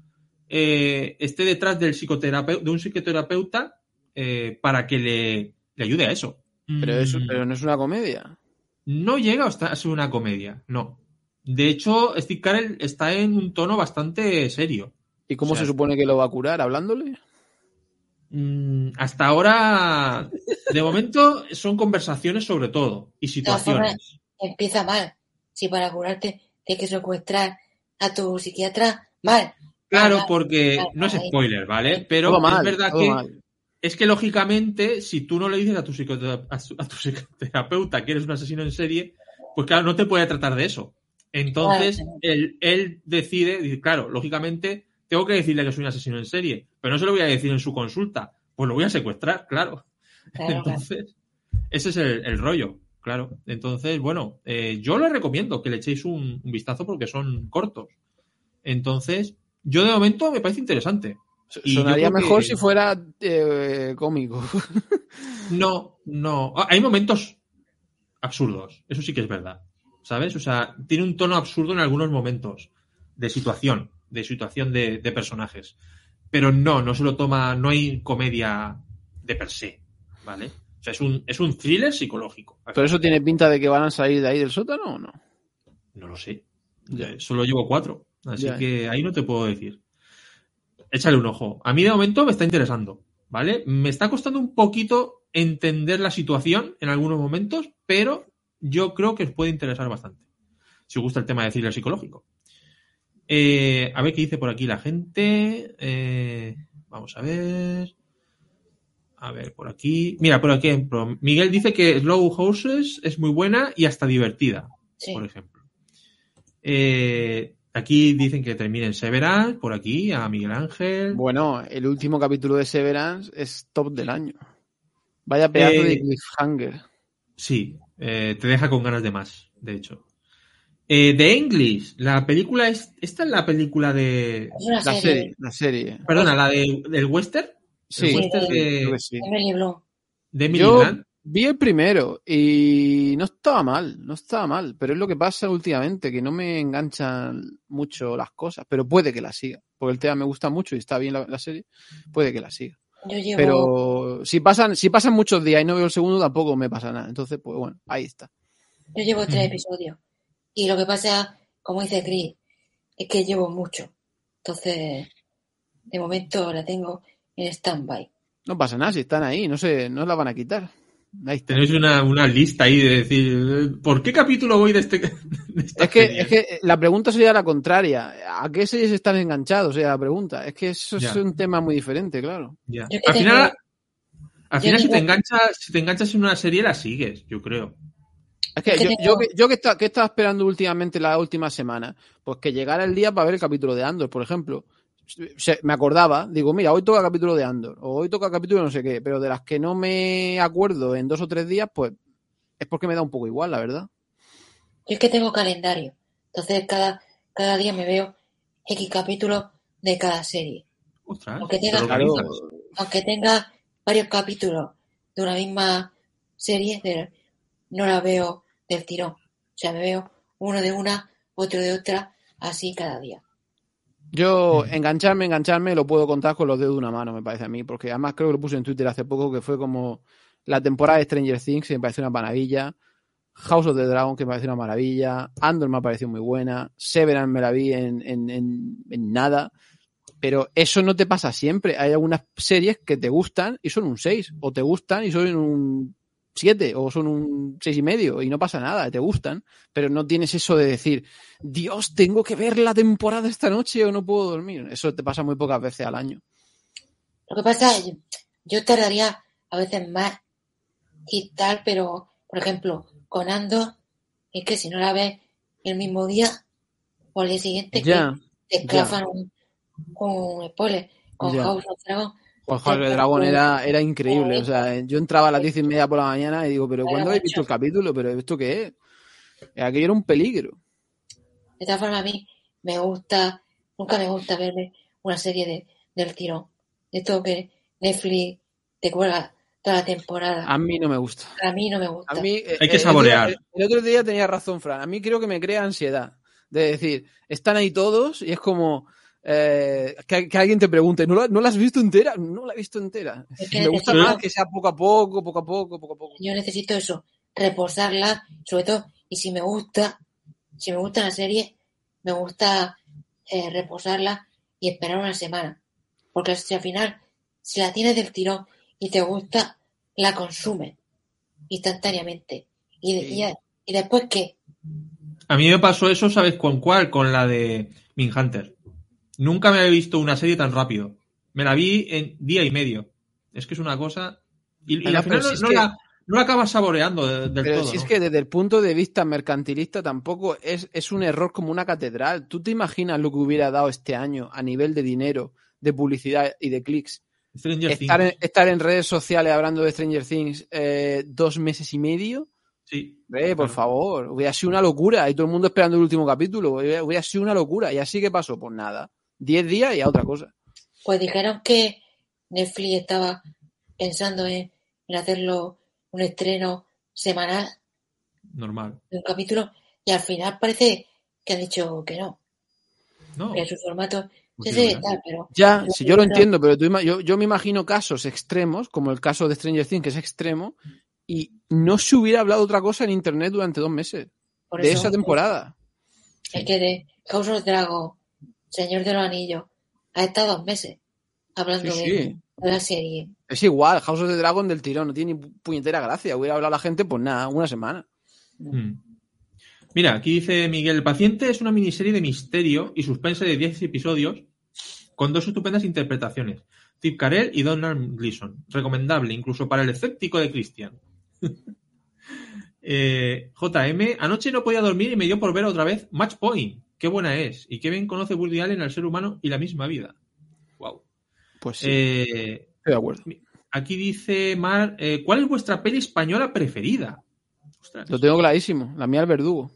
eh, esté detrás del psicoterapeuta, de un psicoterapeuta eh, para que le, le ayude a eso. Pero, eso, Mm. pero no es una comedia. No llega hasta a ser una comedia, no. De hecho, Steve Carell está en un tono bastante serio. ¿Y cómo O sea, se supone que lo va a curar? ¿Hablándole? Mm, hasta ahora, de momento, son conversaciones sobre todo y situaciones. Empieza mal. Si para curarte tienes que secuestrar a tu psiquiatra, mal. Claro, porque no es spoiler, ¿vale? Pero Todo mal, es verdad que mal. es que lógicamente, si tú no le dices a tu, psicotera- a su- a tu psicoterapeuta que eres un asesino en serie, pues claro, no te puede tratar de eso. Entonces, Claro. él, él decide, claro, lógicamente, tengo que decirle que soy un asesino en serie, pero no se lo voy a decir en su consulta, pues lo voy a secuestrar, claro. Claro, claro. Entonces, ese es el, el rollo, claro. Entonces, bueno, eh, yo les recomiendo que le echéis un, un vistazo porque son cortos. Entonces, yo de momento me parece interesante. Y Sonaría que- mejor si fuera eh, cómico. No, no. Ah, Hay momentos absurdos. Eso sí que es verdad. ¿Sabes? O sea, tiene un tono absurdo en algunos momentos. De situación. De situación de, de personajes. Pero no, no se lo toma. No hay comedia de per se. ¿Vale? O sea, es un, es un thriller psicológico. ¿Pero eso tiene pinta de que van a salir de ahí del sótano o no? No lo sé. Ya. Eh, Solo llevo cuatro. Así Ya. que ahí no te puedo decir. Échale un ojo. A mí de momento me está interesando. ¿Vale? Me está costando un poquito entender la situación en algunos momentos, pero yo creo que os puede interesar bastante. Si os gusta el tema de thriller psicológico. Eh, a ver qué dice por aquí la gente. Eh, vamos a ver. A ver, por aquí. Mira, por aquí. ejemplo, Miguel dice que Slow Horses es muy buena y hasta divertida Sí. por ejemplo. Eh, aquí dicen que terminen Severance, por aquí, a Miguel Ángel. Bueno, el último capítulo de Severance es top del año. Vaya pedazo Eh, de cliffhanger. Sí, eh, te deja con ganas de más, de hecho. Eh, The English, la película es. Esta es la película de. La serie. serie, la serie. Perdona, la de, del western. Sí, western sí, de- que sí. Emily Blunt. de Emily Yo Blunt. Vi el primero y no estaba mal, no estaba mal, pero es lo que pasa últimamente, que no me enganchan mucho las cosas, pero puede que la siga, porque el tema me gusta mucho y está bien la, la serie, puede que la siga. Yo llevo, Pero si pasan, si pasan muchos días y no veo el segundo, tampoco me pasa nada. Entonces, pues bueno, ahí está. yo llevo tres Mm. episodios. Y lo que pasa, como dice Chris, es que llevo mucho. Entonces, de momento la tengo en stand-by. No pasa nada, si están ahí, no se, no la van a quitar. Ahí está. Tenéis una, una lista ahí de decir, ¿por qué capítulo voy de este? de esta Es que, serie? es que la pregunta sería la contraria. ¿A qué series están enganchados? O sea, la pregunta. Es que eso Ya. es un tema muy diferente, claro. Ya. Al final, al final si, te enganchas, si te enganchas en una serie, la sigues, yo creo. Es que yo, yo, que- yo que, está- que estaba esperando últimamente la última semana, pues que llegara el día para ver el capítulo de Andor, por ejemplo. Se- me acordaba, digo, mira, hoy toca capítulo de Andor, o hoy toca capítulo de no sé qué, pero de las que no me acuerdo en dos o tres días, pues es porque me da un poco igual, la verdad. Yo es que tengo calendario. Entonces, cada, cada día me veo X capítulos de cada serie. Ostras, Aunque te tenga- Claro. Aunque tenga varios capítulos de una misma serie, de- no la veo del tirón. O sea, me veo uno de una, otro de otra, así cada día. Yo, Mm. engancharme, engancharme, lo puedo contar con los dedos de una mano, me parece a mí, porque además creo que lo puse en Twitter hace poco, que fue como la temporada de Stranger Things, que me pareció una maravilla, House of the Dragon, que me pareció una maravilla, Andor me ha parecido muy buena, Severance me la vi en, en, en, en nada, pero eso no te pasa siempre. Hay algunas series que te gustan y son un 6, o te gustan y son un 7, o son un seis y medio, y no pasa nada, te gustan, pero no tienes eso de decir, Dios, tengo que ver la temporada esta noche o no puedo dormir. Eso te pasa muy pocas veces al año. Lo que pasa es, yo tardaría a veces más y tal, pero, por ejemplo, con Andor, es que si no la ves el mismo día o al día siguiente, Ya, que te clavan un, un spoiler. Con Ya. House of Dragon, pues of the Dragon era, era increíble. O sea, yo entraba a las diez y media por la mañana y digo, pero ¿cuándo habéis visto el capítulo? ¿Pero esto qué es? Aquello era un peligro. de todas formas, a mí me gusta, nunca me gusta verme una serie de, del tirón. De todo que Netflix te cuelga toda la temporada. A mí no me gusta. A mí no me gusta. A mí, eh, Hay que el saborear. otro día- El otro día tenía razón, Fran. A mí creo que me crea ansiedad. De decir, están ahí todos y es como eh, que, que alguien te pregunte, ¿no la, ¿no la has visto entera? No la he visto entera. Es que me gusta más que sea poco a poco, poco a poco, poco a poco. Yo necesito eso, reposarla, sobre todo, y si me gusta, si me gusta la serie, me gusta eh, reposarla y esperar una semana. Porque si al final, si la tienes del tirón y te gusta, la consumes instantáneamente. Y, Sí. y, y después, ¿qué? A mí me pasó eso, ¿sabes con cuál? Con la de Hunter. Nunca me había visto una serie tan rápido. Me la vi en día y medio. Es que es una cosa. Y, al final no, si es no que- la, no la acabas saboreando de- del Pero todo. si es ¿no? que desde el punto de vista mercantilista tampoco es, es un error como una catedral. ¿Tú te imaginas lo que hubiera dado este año a nivel de dinero, de publicidad y de clics? Estar en, estar en redes sociales hablando de Stranger Things eh, dos meses y medio. Sí. Eh, por Claro. favor, hubiera sido una locura. Y todo el mundo esperando el último capítulo. Hubiera, sido una locura. Y así que pasó, pues nada. Diez días y a otra cosa. Pues dijeron que Netflix estaba pensando en, en hacerlo un estreno semanal Normal. de un capítulo y al final parece que han dicho que no, No. que su formato Pues sí, sí, sí, ¿verdad? tal, pero Ya, Yo si yo lo entiendo, pero tú yo, yo me imagino casos extremos, como el caso de Stranger Things, que es extremo, y no se hubiera hablado otra cosa en internet durante dos meses por de eso esa temporada. es que de House of Dragon, Señor de los Anillos, ha estado dos meses hablando Sí, de, sí. de la serie. Es igual, House of the Dragon del tirón, no tiene ni puñetera gracia. Hubiera hablado la gente, pues nada, una semana. Mm. Mira, aquí dice Miguel, El paciente es una miniserie de misterio y suspense de 10 episodios con dos estupendas interpretaciones. Steve Carell y Donald Gleason. Recomendable, incluso para el escéptico de Christian. Eh, JM, anoche no podía dormir y me dio por ver otra vez Match Point. Qué buena es. Y qué bien conoce Woody Allen al ser humano y la misma vida. Wow. Pues sí, Eh, estoy de acuerdo. aquí dice Mar, eh, ¿cuál es vuestra peli española preferida? Ostras. Lo tengo clarísimo. La mía el verdugo,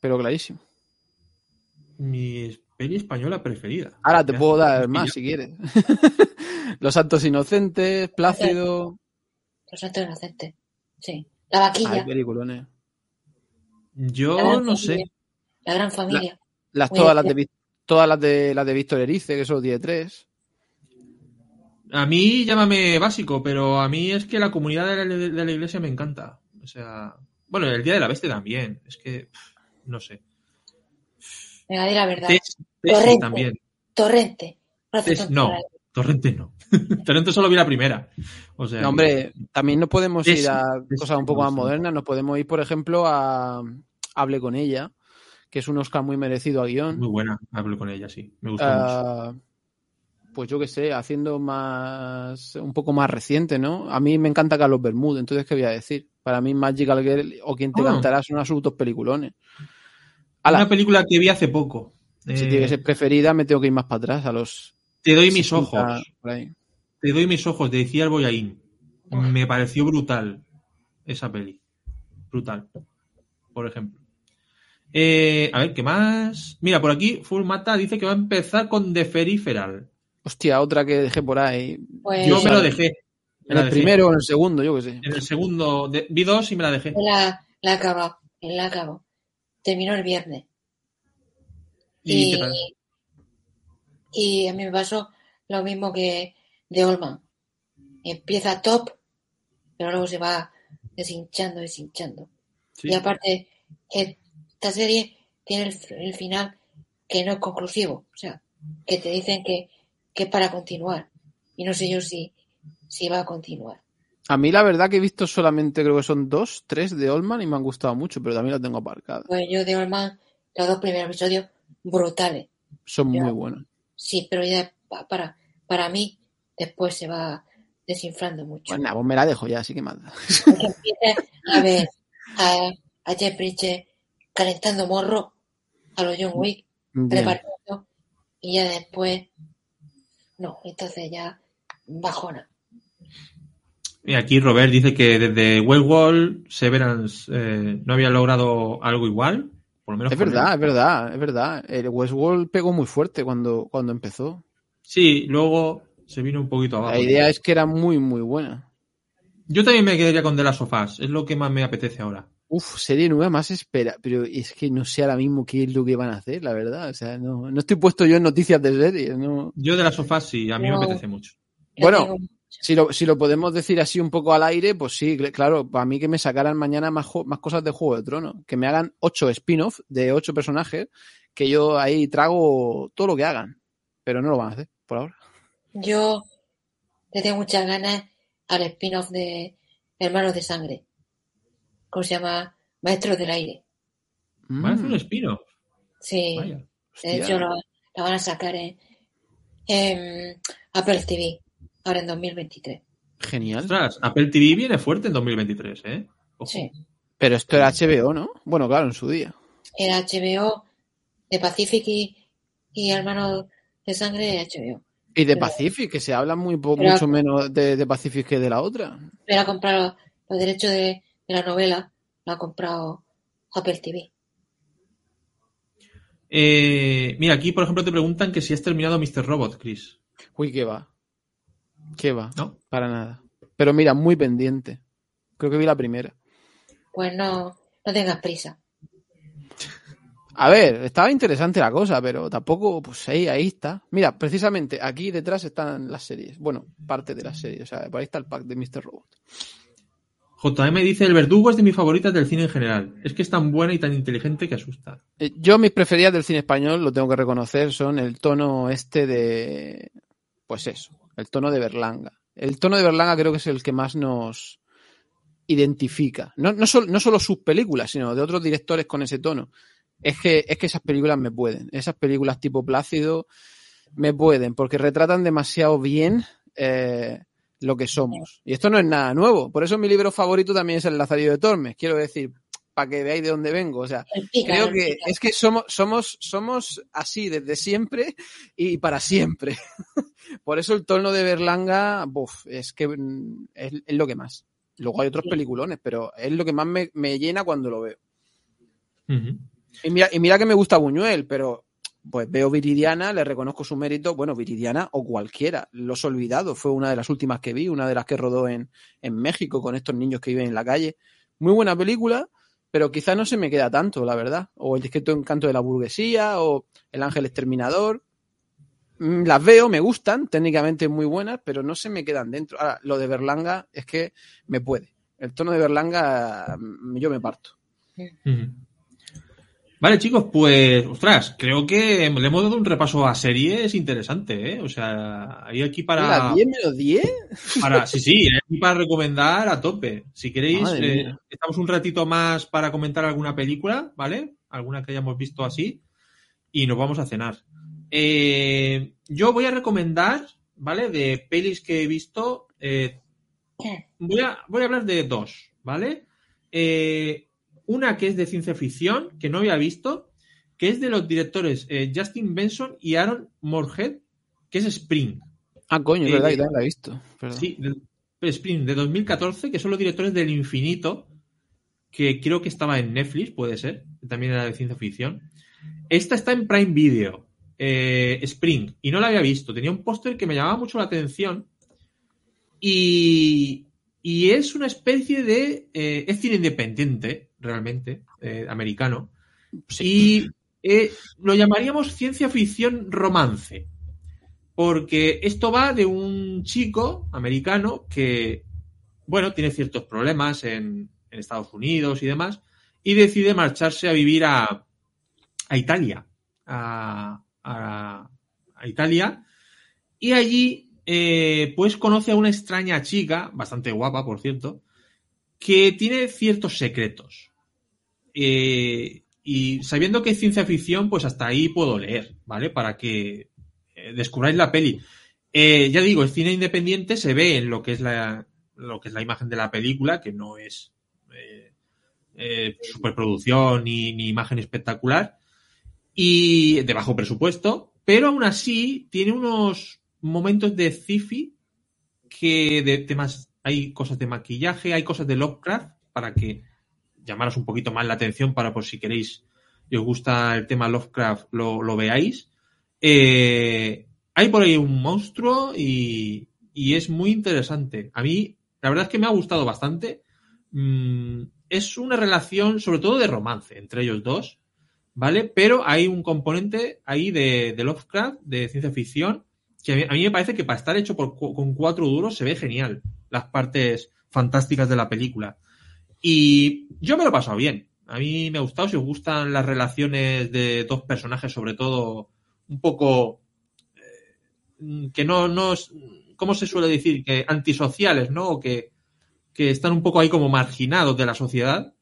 pero clarísimo. Mi peli española preferida. Ahora te puedo dar es más si quieres. Los Santos Inocentes, Plácido. Los Santos Inocentes. Sí. La vaquilla. Hay peliculones. Yo no sé. La gran familia. Las, todas, las de, todas las de las de Víctor Erice, que solo tiene tres. A mí llámame básico, pero a mí es que la comunidad de la, de la iglesia me encanta. O sea, bueno, el Día de la Bestia también. Es que, no sé. Venga, di la verdad. Torrente. también. Torrente. No. Torrente no. Torrente solo vi la primera. O sea, No, hombre, también nos podemos ir a cosas un poco más modernas. Nos podemos ir, por ejemplo, a Hable con ella, que es un Oscar muy merecido a guion. muy buena. Hablo con ella, sí. Me gusta mucho. Ah, pues yo qué sé, haciendo más un poco más reciente, ¿no? A mí me encanta Carlos Bermúdez, entonces, ¿qué voy a decir? Para mí, Magical Girl o Quien te Ah. cantará son absolutos peliculones. Ala, Una película que vi hace poco. si Eh, tiene que ser preferida, me tengo que ir más para atrás, a los. te doy mis 60, ojos. Te doy mis ojos, de Ciar Boyain. Me pareció brutal esa peli. Brutal. Por ejemplo. Eh, a ver, ¿qué más? Mira, por aquí Full Mata dice que va a empezar con The Peripheral. Hostia, otra que dejé por ahí. Pues Yo me lo dejé. Me En la el dejé. primero o en el segundo, yo qué sé. En el segundo. de- vi dos y me la dejé. la, la acabo. La acabo. Terminó el viernes. ¿Y qué tal? y a mí me pasó lo mismo que de Olman. Empieza top, pero luego se va deshinchando, deshinchando. Sí. Y aparte, esta serie tiene el, el final que no es conclusivo. O sea, que te dicen que, que es para continuar. Y no sé yo si, si va a continuar. A mí la verdad que he visto solamente, creo que son dos, tres de Olman y me han gustado mucho, pero también las tengo aparcadas. Pues yo de Olman, los dos primeros episodios, brutales. Son muy buenos. Sí, pero ya pa- para, para mí, después se va desinflando mucho. Pues nada, pues me la dejo ya, así que más. da. Porque empieza a ver a, a Jeff Bridges calentando morro a los John Wick, Bien. repartiendo, y ya después, no, entonces ya bajona. Y aquí Robert dice que desde Westworld, Severance eh, no había logrado algo igual. Por lo menos Es verdad, él. es verdad, es verdad. El Westworld pegó muy fuerte cuando, cuando empezó. Sí, luego se vino un poquito abajo. La idea es que era muy, muy buena. Yo también me quedaría con The Last of Us. Es lo que más me apetece ahora. Uf, serie nueva más espera, pero es que no sé ahora mismo qué es lo que van a hacer, la verdad. O sea, no, no estoy puesto yo en noticias de series, no. Yo The Last of Us sí, a mí No. me apetece mucho. Bueno, Si lo, si lo podemos decir así un poco al aire, pues sí, cl- claro, para mí que me sacaran mañana más, más cosas de Juego de Tronos, que me hagan ocho spin-off de ocho personajes, que yo ahí trago todo lo que hagan, pero no lo van a hacer por ahora. yo le tengo muchas ganas al spin-off de Hermanos de Sangre. ¿Cómo se llama? Maestros del Aire. A Mm, un spin-off. Sí, Vaya. de hecho lo, lo van a sacar en, en Apple TV, ahora en 2023. Genial. Ostras, Apple TV viene fuerte en 2023, ¿eh? Ojo. Sí. Pero esto era HBO, ¿no? Bueno, claro, en su día. El HBO de Pacific y, y Hermanos de Sangre de HBO. Y de Pero- Pacific, que se habla muy po- Pero- mucho menos de, de Pacific que de la otra. Pero ha comprado los, los derechos de, de la novela, lo ha comprado Apple TV. Eh, mira, aquí, por ejemplo, te preguntan que si has terminado Mr. Robot, Chris. Uy, ¿qué va? ¿Qué va? ¿No? Para nada. Pero mira, muy pendiente. Creo que vi la primera. Pues no, no tengas prisa. A ver, estaba interesante la cosa, pero tampoco, pues ahí, ahí está. Mira, precisamente aquí detrás están las series. Bueno, parte de las series. O sea, por ahí está el pack de Mr. Robot. JM dice, el verdugo es de mis favoritas del cine en general. Es que es tan buena y tan inteligente que asusta. Eh, Yo mis preferidas del cine español, lo tengo que reconocer, son el tono este de... Pues eso, el tono de Berlanga. El tono de Berlanga creo que es el que más nos identifica. No, no, no solo sus películas, sino de otros directores con ese tono. Es que, es que esas películas me pueden. Esas películas tipo Plácido me pueden, porque retratan demasiado bien eh, lo que somos. Y esto no es nada nuevo. Por eso mi libro favorito también es El Lazarillo de Tormes. Quiero decir, para que veáis de dónde vengo. O sea, Creo que es que somos, somos, somos así desde siempre y para siempre. Por eso el tono de Berlanga, buf, es que mm, es, es lo que más. Luego hay otros Sí. peliculones, pero es lo que más me, me llena cuando lo veo. Y mira, y mira que me gusta Buñuel, pero pues veo Viridiana, le reconozco su mérito, bueno, Viridiana o cualquiera, Los Olvidados fue una de las últimas que vi, una de las que rodó en, en México con estos niños que viven en la calle. Muy buena película, pero quizá no se me queda tanto, la verdad. O El discreto encanto de la burguesía, o El ángel exterminador. Mm, Las veo, me gustan, técnicamente muy buenas, pero no se me quedan dentro. Ahora, lo de Berlanga es que me puede. El tono de Berlanga, mm, yo me parto. Vale, chicos, pues, ostras, creo que le hemos dado un repaso a series interesante, ¿eh? O sea, hay aquí para. ¿Las 10 menos 10? para sí, sí, hay aquí para recomendar a tope. Si queréis, eh, estamos un ratito más para comentar alguna película, ¿vale? Alguna que hayamos visto así. Y nos vamos a cenar. Eh, yo voy a recomendar, ¿vale? De pelis que he visto. eh, voy, a, voy a hablar de dos, ¿vale? Eh, una que es de ciencia ficción, que no había visto, que es de los directores eh, Justin Benson y Aaron Moorhead, que es Spring. Ah, coño, es Eh, verdad, la he visto. Perdón. Sí, de- Spring de 2014, que son los directores del Infinito, que creo que estaba en Netflix, puede ser, también era de ciencia ficción. Esta está en Prime Video, eh, Spring, y no la había visto. Tenía un póster que me llamaba mucho la atención y, y es una especie de... eh, es cine independiente, realmente, eh, americano, y eh, lo llamaríamos ciencia ficción romance. Porque esto va de un chico americano que, bueno, tiene ciertos problemas en, en Estados Unidos y demás, y decide marcharse a vivir a, a Italia. A, a- a Italia. Y allí, eh, pues conoce a una extraña chica, bastante guapa, por cierto, que tiene ciertos secretos. Eh, y sabiendo que es ciencia ficción, pues hasta ahí puedo leer, ¿vale? Para que eh, descubráis la peli. Eh, ya digo, el cine independiente se ve en lo que es la, lo que es la imagen de la película, que no es superproducción ni, ni imagen espectacular, y de bajo presupuesto, pero aún así tiene unos momentos de sci-fi que de temas, hay cosas de maquillaje, hay cosas de Lovecraft para que llamaros un poquito más la atención para por si queréis y os gusta el tema Lovecraft lo, lo veáis. Eh, hay por ahí un monstruo y, y es muy interesante. A mí, la verdad es que me ha gustado bastante. Mm, es una relación, sobre todo de romance, entre ellos dos, ¿vale? Pero hay un componente ahí de, de Lovecraft, de ciencia ficción, que a mí, a mí me parece que para estar hecho por con cuatro duros se ve genial. Las partes fantásticas de la película. Y yo me lo he pasado bien. A mí me ha gustado. Si os gustan las relaciones de dos personajes, sobre todo un poco eh, que no, no es, ¿cómo se suele decir? Que antisociales, ¿no? O que, que están un poco ahí como marginados de la sociedad.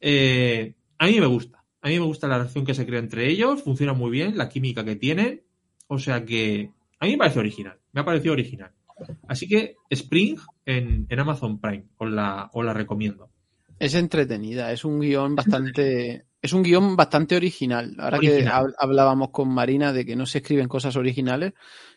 Eh, a mí me gusta. A mí me gusta la relación que se crea entre ellos. Funciona muy bien, la química que tienen. O sea que a mí me parece original. Me ha parecido original. Así que Spring en, en Amazon Prime. Os la, os la recomiendo. Es entretenida, es un guion bastante. Es un guion bastante original. Ahora que Original. hablábamos con Marina de que no se escriben cosas originales,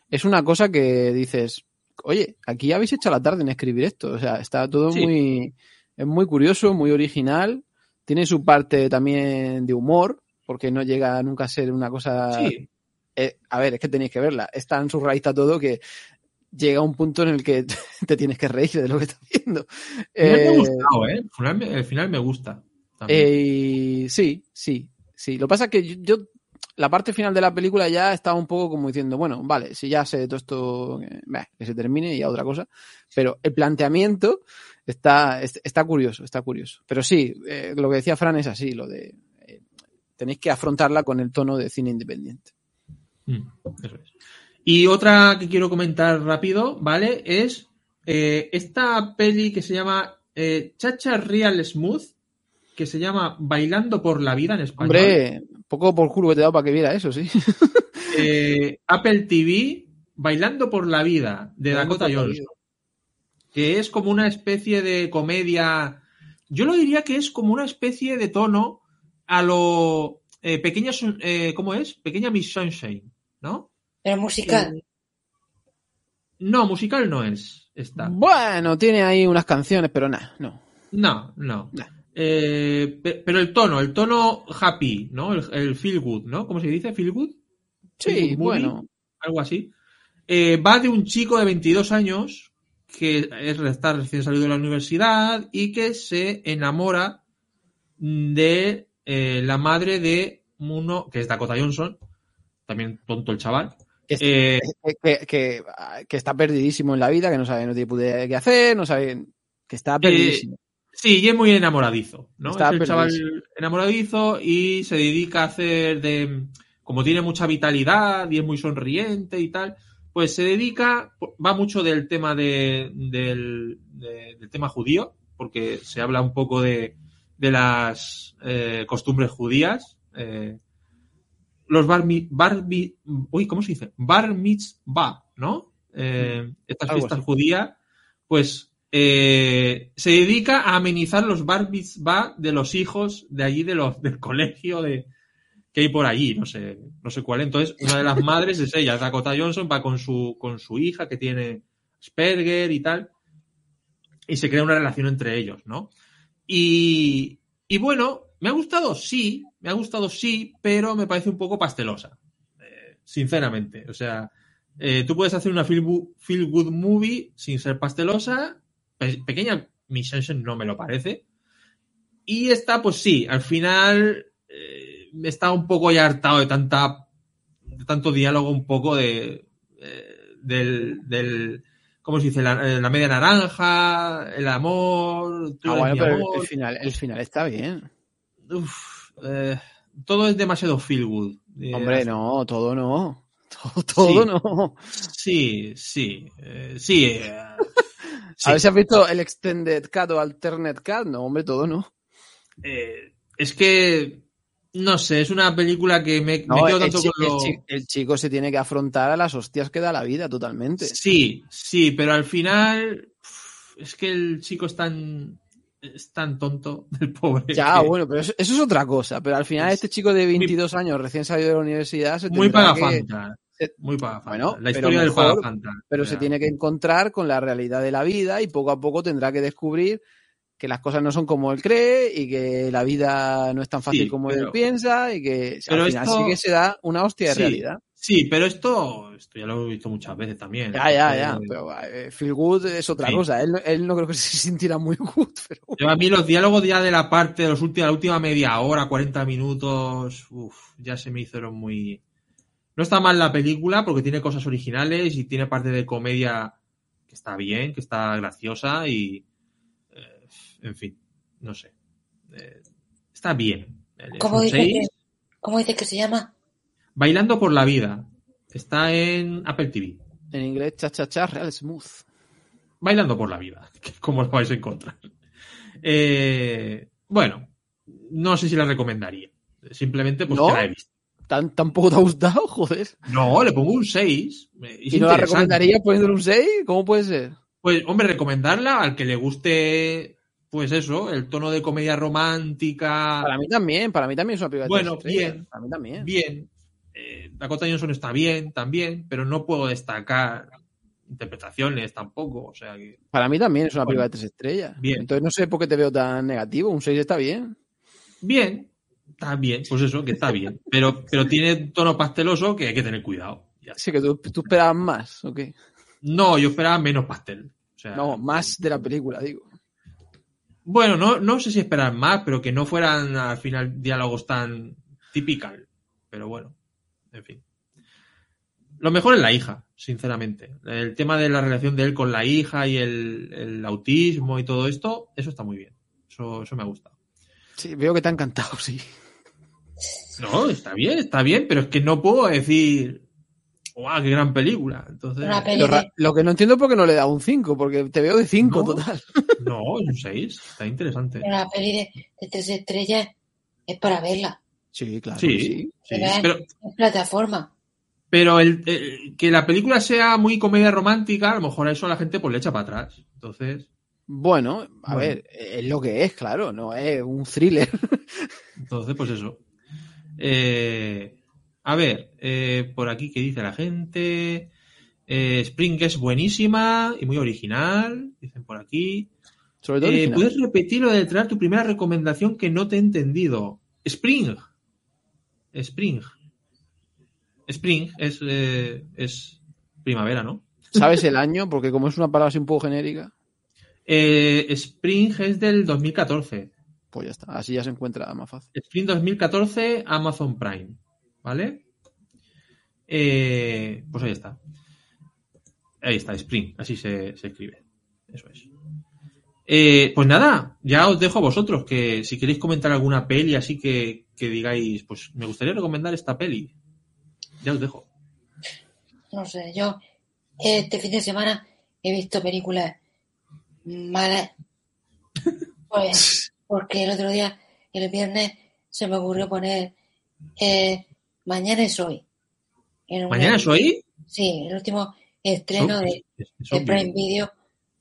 es una cosa que dices, oye, aquí habéis hecho la tarde en escribir esto. O sea, está todo Sí. muy. Es muy curioso, muy original. Tiene su parte también de humor, porque no llega nunca a ser una cosa. Sí, Eh, a ver, es que tenéis que verla. Es tan surrealista todo que llega un punto en el que te tienes que reír de lo que estás viendo. me ha Eh, gustado, ¿eh? El final, me- el final me gusta. eh, sí, sí, sí. Lo que pasa es que yo, yo- la parte final de la película ya estaba un poco como diciendo, bueno, vale, si ya sé todo esto, eh, bah, que se termine y a otra cosa. Pero el planteamiento está, es- está curioso, está curioso. Pero sí, eh, lo que decía Fran es así, lo de eh, tenéis que afrontarla con el tono de cine independiente. Mm, eso es. Y otra que quiero comentar rápido, ¿vale? Es eh, esta peli que se llama eh, Chacha Real Smooth, que se llama Bailando por la Vida en español. Hombre, poco por culo que te he dado para que viera eso, sí. Eh, Apple TV, Bailando por la Vida, de Dakota Johnson. Que es como una especie de comedia. Yo lo diría que es como una especie de tono a lo. Eh, pequeña, eh, ¿Cómo es? Pequeña Miss Sunshine, ¿no? Pero musical. No, musical no es. Esta. Bueno, tiene ahí unas canciones, pero nada, no. No, no. Nah. Eh, pe- pero el tono, el tono happy, ¿no? El, el feel good, ¿no? ¿Cómo se dice? ¿Feel good? Sí, Feel Good Movie, bueno. algo así. Eh, va de un chico de 22 años que es, está recién salido de la universidad y que se enamora de eh, la madre de uno, que es Dakota Johnson, también tonto el chaval. Que Eh, Que, que- que- que está perdidísimo en la vida, que no sabe, no tiene puta qué hacer, no sabe. Que está perdidísimo. Sí, y es muy enamoradizo, ¿no? Está es el chaval enamoradizo y se dedica a hacer de. Como tiene mucha vitalidad y es muy sonriente y tal, pues se dedica. Va mucho del tema de, del, de- del tema judío, porque se habla un poco de, de las eh, costumbres judías. eh, los bar, bar uy, ¿cómo se dice? Bar mitzvah, ¿no? Eh, estas Algo fiestas así. judías, pues eh, se dedica a amenizar los bar mitzvah de los hijos de allí, de los, del colegio de, que hay por allí, no sé, no sé cuál. Entonces, una de las madres es ella, Dakota Johnson, va con su, con su hija que tiene Asperger y tal, y se crea una relación entre ellos, ¿no? Y, y bueno, me ha gustado, sí, me ha gustado, sí, pero me parece un poco pastelosa, eh, sinceramente. O sea, eh, tú puedes hacer una feel, good movie sin ser pastelosa, pe- pequeña Miss no me lo parece. Y esta, pues sí, al final eh, está un poco ya hartado de tanta de tanto diálogo un poco de eh, del, del ¿cómo se dice? La, la media naranja, el amor, tú Ah, bueno, pero amor. el final, el final está bien. Uf, eh, todo es demasiado feel good. Eh, Hombre, no, todo no. Todo, todo Sí. no. Sí, sí, eh, sí. sí. A ver si has visto el Extended Cut o Alternate Cut. No, hombre, todo no. Eh, es que, no sé, es una película que me, me No, quedo tanto con lo... el el chico se tiene que afrontar a las hostias que da la vida totalmente. Sí, sí, pero al final es que el chico es tan, es tan tonto del pobre. Ya, que- bueno, pero eso, eso es otra cosa. Pero al final Es este chico de 22 años recién salido de la universidad se Muy que- pagafanta. se- Muy pagafanta. Bueno, la historia del pagafanta. pero se tiene que encontrar con la realidad de la vida y poco a poco tendrá que descubrir que las cosas no son como él cree y que la vida no es tan fácil Sí, como pero- él piensa y que pero al final esto- sí que se da una hostia de Sí. realidad. Sí, pero esto, esto ya lo he visto muchas veces también. Ya, ya, ya. Entonces, Pero eh, Feel Good es otra Sí. cosa. Él, él no creo que se sintiera muy good, pero Yo a mí los diálogos ya de la parte de los últimos, la última media hora, 40 minutos, uf, ya se me hicieron muy... No está mal la película porque tiene cosas originales y tiene parte de comedia que está bien, que está graciosa y... eh, en fin, no sé. Eh, está bien. ¿Cómo dice, que, ¿Cómo dice que se llama? Bailando por la vida. Está en Apple TV. en inglés cha cha cha real smooth. Bailando por la vida, como lo vais a encontrar. Eh, bueno, no sé si la recomendaría. Simplemente pues ¿No? la he visto. ¿Tan, ¿Tampoco te ha gustado? Joder. No, le pongo un 6. ¿Y no la recomendaría poniéndole un 6? ¿Cómo puede ser? Pues, hombre, recomendarla al que le guste, pues eso, el tono de comedia romántica. Para mí también, para mí también es una película Bueno, bien. Para mí también. Bien. Eh, Dakota Johnson está bien también, pero no puedo destacar interpretaciones tampoco. O sea que. Para mí también es una Bueno, película de tres estrellas. bien. Entonces no sé por qué te veo tan negativo. Un 6 está bien. Bien, está bien, pues eso, que está bien. Pero, pero tiene tono pasteloso que hay que tener cuidado. Ya. Sí, que tú, tú esperabas más, ¿ok? No, yo esperaba menos pastel. O sea, No, más de la película, digo. Bueno, no, no sé si esperar más, pero que no fueran al final diálogos tan typical. Pero bueno, en fin. Lo mejor es la hija, sinceramente. El tema de la relación de él con la hija y el, el autismo y todo esto, eso está muy bien. Eso, eso me ha gustado. Sí, veo que te ha encantado, sí. No, está bien, está bien, pero es que no puedo decir, ¡guau, qué gran película! Entonces, Lo, que no entiendo es por qué no le da un 5, porque te veo de 5 No. total. no, es un 6, está interesante. una peli de, de tres estrellas es para verla Sí, claro. Sí, sí. sí, Pero- pero, en plataforma. pero el, el- que la película sea muy comedia romántica, a lo mejor a eso a la gente pues le echa para atrás. Entonces, Bueno, a Bueno. ver, es lo que es, claro, no es un thriller. entonces pues eso. Eh, a ver, eh, por aquí que dice la gente. Eh, Spring es buenísima y muy original, dicen por aquí. Sobre todo Eh. ¿Puedes repetir lo de traer tu primera recomendación que no te he entendido? Spring. Spring. Spring es, eh, es primavera, ¿no? ¿Sabes el año? Porque como es una palabra así un poco genérica, Eh, Spring es del 2014. pues ya está. Así ya se encuentra más fácil. Spring 2014, Amazon Prime. ¿Vale? Eh, pues ahí está. Ahí está, Spring. Así se, se escribe. Eso es. Eh, pues nada, ya os dejo a vosotros que si queréis comentar alguna peli así que, que digáis, pues me gustaría recomendar esta peli. Ya os dejo. No sé, yo este fin de semana he visto películas malas. Pues, porque el otro día, el viernes, se me ocurrió poner eh, Mañana es hoy. ¿Mañana es hoy? Sí, el último estreno de, de Prime Video,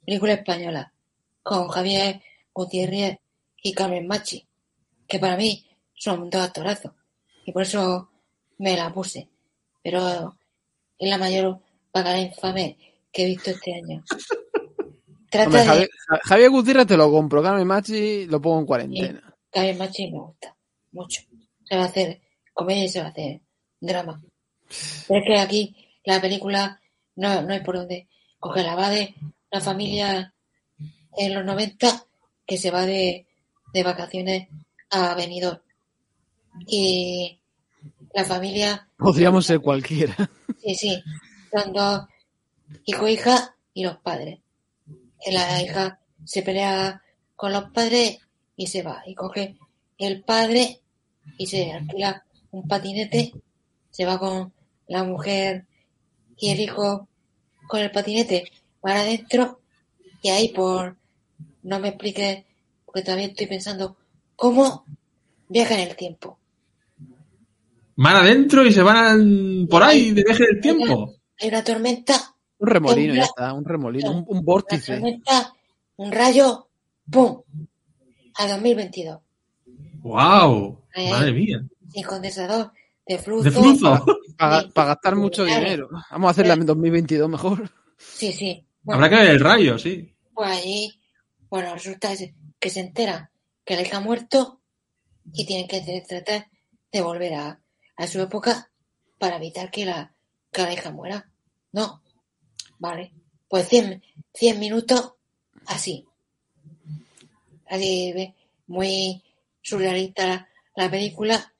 película española, con Javier Gutiérrez y Carmen Machi, que para mí son dos actorazos, y por eso me la puse. Pero es la mayor pagada infame que he visto este año. Trata Hombre, de Javier, Ja- Javier Gutiérrez te lo compro. Carmen Machi lo pongo en cuarentena. Carmen Machi me gusta mucho. Se va a hacer comedia y se va a hacer drama. Pero es que aquí la película no, no hay por dónde cogerla. Va de una familia en los 90 que se va de, de vacaciones a Benidorm. Y la familia, Podríamos ser cualquiera. sí, sí, son dos hijo hija y los padres. La hija se pelea con los padres y se va. Y coge el padre y se alquila un patinete, se va con la mujer y el hijo con el patinete para adentro y ahí por no me expliques porque todavía estoy pensando cómo viaja en el tiempo. Van adentro y se van por ahí de viaje del tiempo. Hay una tormenta, Un remolino, ya está. Un remolino. Un, un una vórtice. tormenta, un rayo, ¡pum! A 2022. ¡Wow! Ay, Madre mía. Sin condensador, de flujo. De flujo. Para, gastar mucho Claro. dinero. Vamos a hacerla en 2022 mejor. Sí, sí. Bueno, Habrá que ver el rayo, sí. Pues allí, bueno, resulta que se- que se entera que la hija ha muerto y tienen que tratar de volver a, a su época para evitar que la, que la hija muera. No. Vale. Pues 100, 100 minutos así. Así, muy surrealista la, la película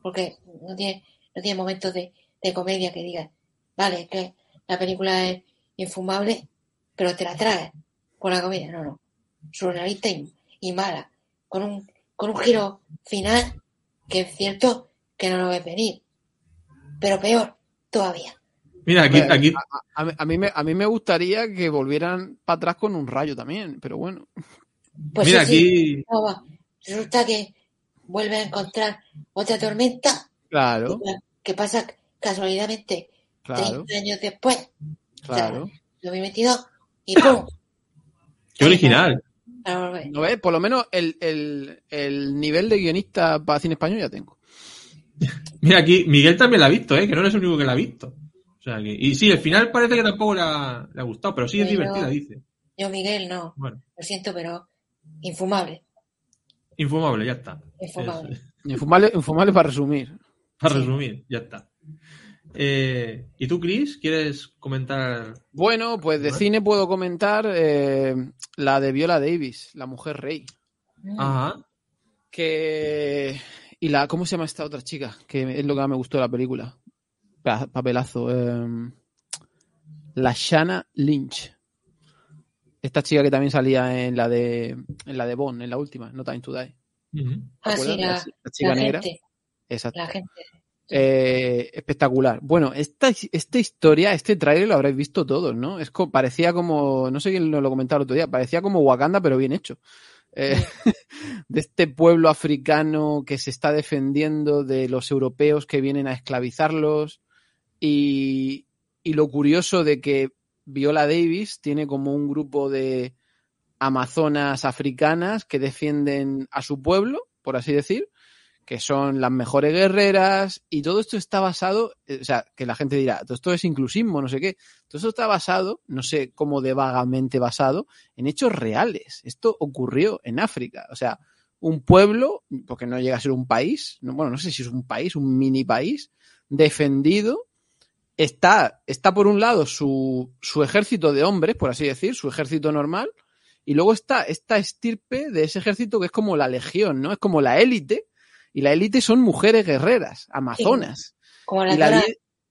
porque no tiene, no tiene momentos de, comedia que digas, vale, que la película es infumable, pero te la traes con la comedia, no, no. Surrealista y, y mala, con un, con un giro final que es cierto que no lo ves venir, pero peor todavía. Mira, aquí, aquí A, mí- a mí me, a mí me gustaría que volvieran para atrás con un rayo también, pero bueno. Pues mira, sí, sí, aquí, no va. Resulta que vuelve a encontrar otra tormenta Claro, que pasa casualidamente claro, 30 años después, claro. 2022, y ¡pum! qué original. ¿No ves? Por lo menos el, el, el nivel de guionista para cine español ya tengo. Mira, aquí Miguel también la ha visto, ¿eh? Que no eres el único que la ha visto. O sea que, y sí, el final parece que tampoco le ha, le ha gustado, pero sí es Pero- divertida, dice. Yo, Miguel, no, Bueno, lo siento, pero infumable, infumable, ya está. infumable. Es- Infumable, infumable para resumir. para Sí. resumir, ya está. Eh, ¿Y tú, Chris, quieres comentar? Bueno, pues de cine puedo comentar eh, la de Viola Davis, la mujer rey. Ajá. Que. Y la. ¿Cómo se llama esta otra chica? Que es lo que más me gustó de la película. Pa- papelazo. eh, la Shanna Lynch. Esta chica que también salía en la de. En la de Bond, en la última, No Time to Die. Ujú. ¿Te Ah, sí, acuerdas? la, la chica la negra. gente, Exacto. la gente. Eh, espectacular. Bueno, esta, esta historia, este tráiler lo habréis visto todos, ¿no? Es co- parecía como, no sé quién nos lo comentaba el otro día, parecía como Wakanda, pero bien hecho. Eh, de este pueblo africano que se está defendiendo de los europeos que vienen a esclavizarlos. Y, y lo curioso de que Viola Davis tiene como un grupo de amazonas africanas que defienden a su pueblo, por así decir, que son las mejores guerreras y todo esto está basado, eh, o sea, que la gente dirá, todo esto es inclusismo, no sé qué, todo esto está basado, no sé cómo de vagamente basado, en hechos reales. Esto ocurrió en África, o sea, un pueblo, porque no llega a ser un país, no, bueno, no sé si es un país, un mini país, defendido está, está por un lado su, su ejército de hombres, por así decir, su ejército normal, y luego está esta estirpe de ese ejército que es como la legión, ¿no? Es como la élite, y la élite son mujeres guerreras, amazonas. Como la Y Dora,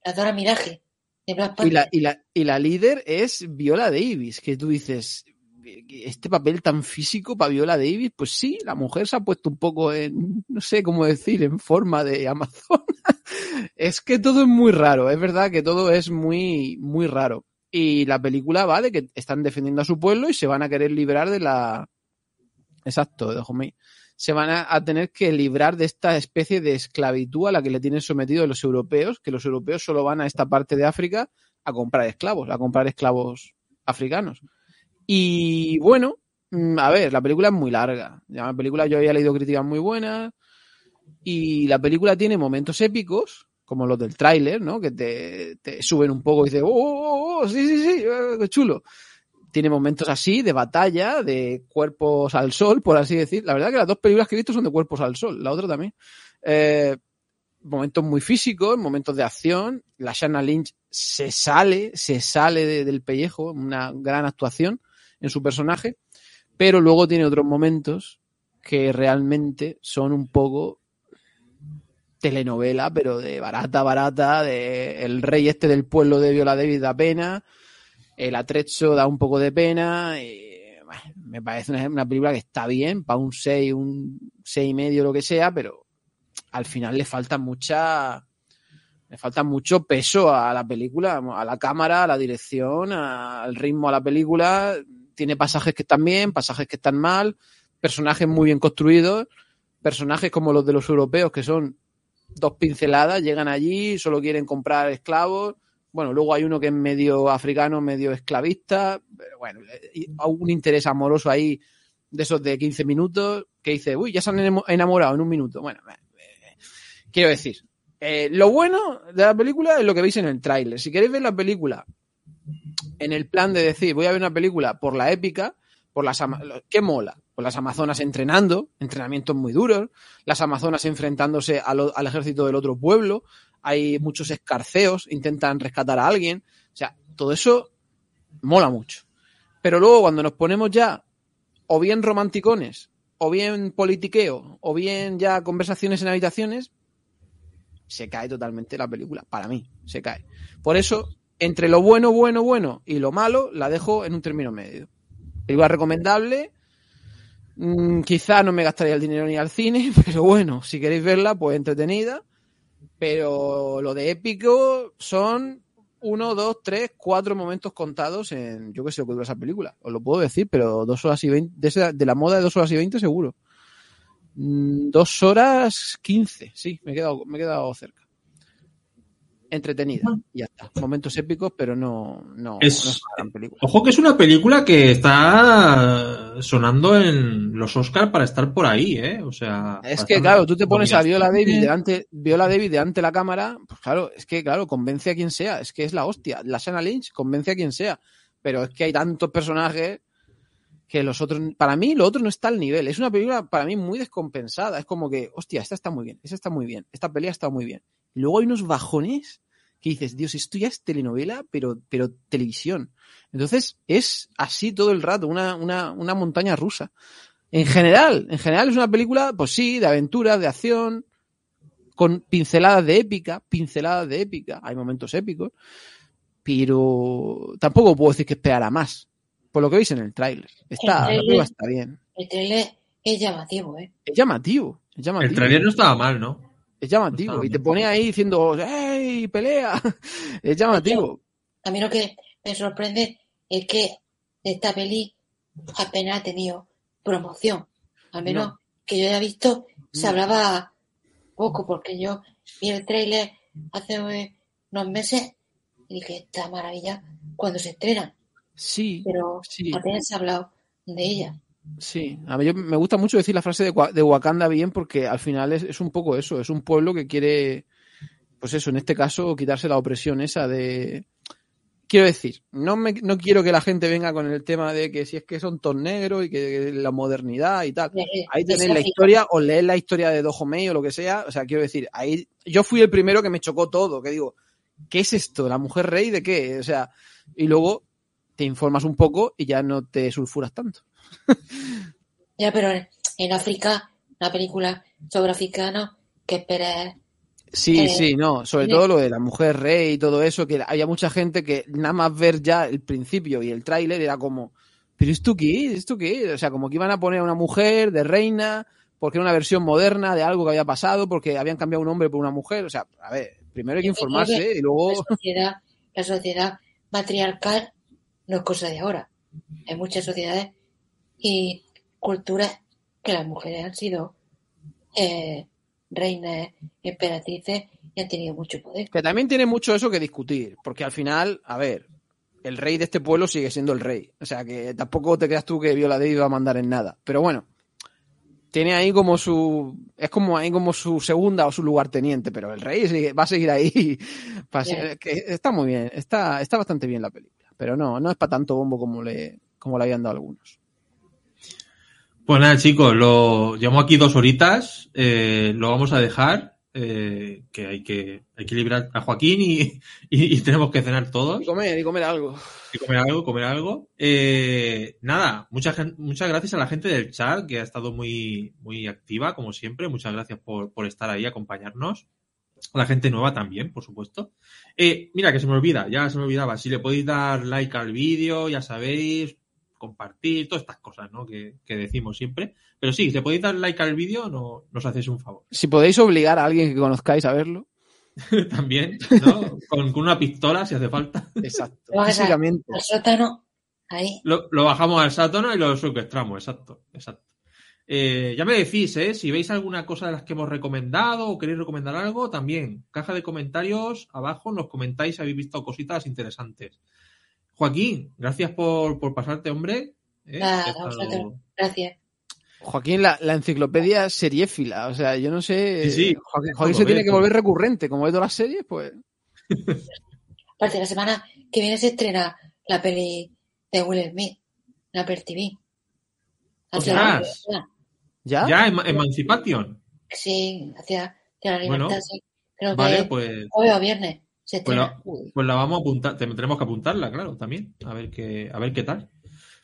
la Dora Miraje de Black Y la, y, la, y la líder es Viola Davis, que tú dices, este papel tan físico para Viola Davis, pues sí, la mujer se ha puesto un poco en, no sé cómo decir, en forma de Amazona. es que todo es muy raro, es verdad que todo es muy, muy raro. Y la película va de que están defendiendo a su pueblo y se van a querer librar de la... Exacto, de Homey. Se van a, tener que librar de esta especie de esclavitud a la que le tienen sometidos los europeos, que los europeos solo van a esta parte de África a comprar esclavos, a comprar esclavos africanos. Y bueno, mm, a ver, la película es muy larga. La película yo había leído críticas muy buenas y la película tiene momentos épicos, como los del tráiler, ¿no? Que te, suben un poco y dices, oh, oh, oh, sí, sí, sí, eh, qué chulo. Tiene momentos así de batalla, de cuerpos al sol, por así decir. La verdad que las dos películas que he visto son de cuerpos al sol, la otra también. Eh, momentos muy físicos, momentos de acción. La Shanna Lynch se sale, se sale de- del pellejo, una gran actuación en su personaje, pero luego tiene otros momentos que realmente son un poco telenovela, pero de barata, barata, de el rey este del pueblo de Viola Davis da pena, el atrecho da un poco de pena, me parece una, película que está bien, para un 6, un 6 y medio, lo que sea, pero al final le falta mucha le falta mucho peso a la película, a la cámara, a la dirección, al ritmo a la película. Tiene pasajes que están bien, pasajes que están mal, personajes muy bien construidos, personajes como los de los europeos que son dos pinceladas, llegan allí, solo quieren comprar esclavos. Bueno, luego hay uno que es medio africano, medio esclavista, pero bueno, y un interés amoroso ahí de esos de 15 minutos que dice, uy, ya se han enamo- enamorado en un minuto. Bueno, eh, quiero decir, eh, lo bueno de la película es lo que veis en el tráiler. Si queréis ver la película en el plan de decir, voy a ver una película por la épica, por las ¿qué mola? Pues las amazonas entrenando, entrenamientos muy duros, las amazonas enfrentándose a lo- al ejército del otro pueblo, hay muchos escarceos, intentan rescatar a alguien, o sea, todo eso mola mucho. Pero luego cuando nos ponemos ya o bien romanticones, o bien politiqueo, o bien ya conversaciones en habitaciones, se cae totalmente la película. Para mí, se cae. Por eso, entre lo bueno, bueno, bueno y lo malo, la dejo en un término medio. Película recomendable. Mm, quizá no me gastaría el dinero ni al cine, pero bueno, si queréis verla, pues entretenida. Pero lo de épico son uno, dos, tres, cuatro momentos contados en, yo qué sé lo que dura esa película. Os lo puedo decir, pero dos horas y veinte, de, la moda de dos horas y veinte seguro. Mm, Dos horas quince, sí, me he quedado, me he quedado cerca. Entretenida, y ya está. Momentos épicos, pero no, no, Es- no es una gran película. Ojo que es una película que está sonando en los Oscars para estar por ahí, ¿eh? O sea. Es que, claro, tú te pones a Viola Davis delante, Viola Davis delante de la cámara, pues claro, es que, claro, convence a quien sea, es que es la hostia. La Shanna Lynch convence a quien sea, pero es que hay tantos personajes que los otros, para mí, lo otro no está al nivel. Es una película, para mí, muy descompensada. Es como que, hostia, esta está muy bien, esta está muy bien, esta pelea está muy bien. Y luego hay unos bajones que dices, Dios, esto ya es telenovela, pero, pero televisión. Entonces, es así todo el rato, una, una, una montaña rusa. En general, en general es una película, pues sí, de aventura, de acción, con pinceladas de épica, pinceladas de épica, hay momentos épicos, pero tampoco puedo decir que esperara más, por lo que veis en el tráiler. Está, El la película tráiler- está bien. El trailer es llamativo, ¿eh? Es llamativo, es llamativo. El trailer no estaba mal, ¿no? Es llamativo. Y te pone ahí diciendo, ¡hey, pelea! Es llamativo. A mí lo que me sorprende es que esta peli apenas ha tenido promoción. Al menos No. que yo haya visto, se No. hablaba poco, porque yo vi el tráiler hace unos meses y dije, esta maravilla cuando se estrena, Sí, pero sí. apenas se ha hablado de ella. Sí, a mí yo- me gusta mucho decir la frase de, Wa- de Wakanda bien porque al final es, es un poco eso, es un pueblo que quiere, pues eso, en este caso, quitarse la opresión esa de... Quiero decir, no, me, no quiero que la gente venga con el tema de que si es que son todos negros y que la modernidad y tal. Eh, Ahí tenéis la historia o leer la historia de Dojomei o lo que sea. O sea, quiero decir, ahí yo fui el primero que me chocó todo, que digo, ¿qué es esto? ¿La mujer rey de qué? O sea, y luego te informas un poco y ya no te sulfuras tanto. Ya, pero en, en África, una película sobre africanos, que esperes Sí, Eh, sí, no, sobre todo lo de la mujer rey y todo eso, que había mucha gente que nada más ver ya el principio y el tráiler era como, ¿pero esto qué? ¿Esto qué? O sea, como que iban a poner a una mujer de reina, porque era una versión moderna de algo que había pasado, porque habían cambiado un hombre por una mujer. O sea, a ver, primero hay que informarse que y luego... la sociedad, la sociedad matriarcal no es cosa de ahora. Hay muchas sociedades y culturas que las mujeres han sido eh, reinas, emperatrices y han tenido mucho poder. Que también tiene mucho eso que discutir, porque al final, a ver, el rey de este pueblo sigue siendo el rey. O sea, que tampoco te creas tú que Viola Davis va a mandar en nada. Pero bueno, tiene ahí como su. Es como ahí como su segunda o su lugarteniente, pero el rey sigue- va a seguir ahí. para Bien. ser- que está muy bien, está, está bastante bien la película. Pero no, no es para tanto bombo como le, como le habían dado algunos. Pues nada, chicos, lo llevamos aquí dos horitas, eh, lo vamos a dejar, eh, que hay que hay que librar a Joaquín y, y- y tenemos que cenar todos, Y comer, y comer algo. y comer algo, comer algo. Eh, nada, muchas muchas gracias a la gente del chat que ha estado muy muy activa como siempre, muchas gracias por, por estar ahí, acompañarnos. A la gente nueva también, por supuesto. Eh, mira, que se me olvida, ya se me olvidaba. Si le podéis dar like al vídeo, ya sabéis, compartir, todas estas cosas, ¿no? Que, que decimos siempre. Pero sí, si le podéis dar like al vídeo, no, nos hacéis un favor. Si podéis obligar a alguien que conozcáis a verlo. También, ¿no? Con, con una pistola, si hace falta. Exacto. Físicamente. Al sótano, ahí. Lo, lo bajamos al sátano y lo secuestramos, exacto, exacto. Eh, ya me decís, ¿eh? Si veis alguna cosa de las que hemos recomendado o queréis recomendar algo, también. Caja de comentarios, abajo nos comentáis si habéis visto cositas interesantes. Joaquín, gracias por, por pasarte, hombre. ¿eh? Nada, Ha estado- vosotros. Gracias. Joaquín, la, la enciclopedia seriéfila. O sea, yo no sé. Sí, sí. Joaquín, se tiene que volver recurrente. Como ve todas las series, pues. Aparte, la semana que viene se estrena la peli de Will Smith, la Per TV. ¿Ya? Ya, Em- Emancipation. Sí, hacia, hacia la Bueno, libertad, sí. Creo Vale, que pues, jueves o viernes se pues, la, pues la vamos a apuntar. te- Tenemos que apuntarla, claro, también. A ver qué, a ver qué tal.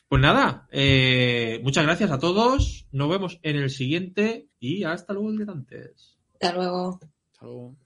Pues nada, eh, muchas gracias a todos. Nos vemos en el siguiente y hasta luego, diletantes. Hasta luego. Hasta luego.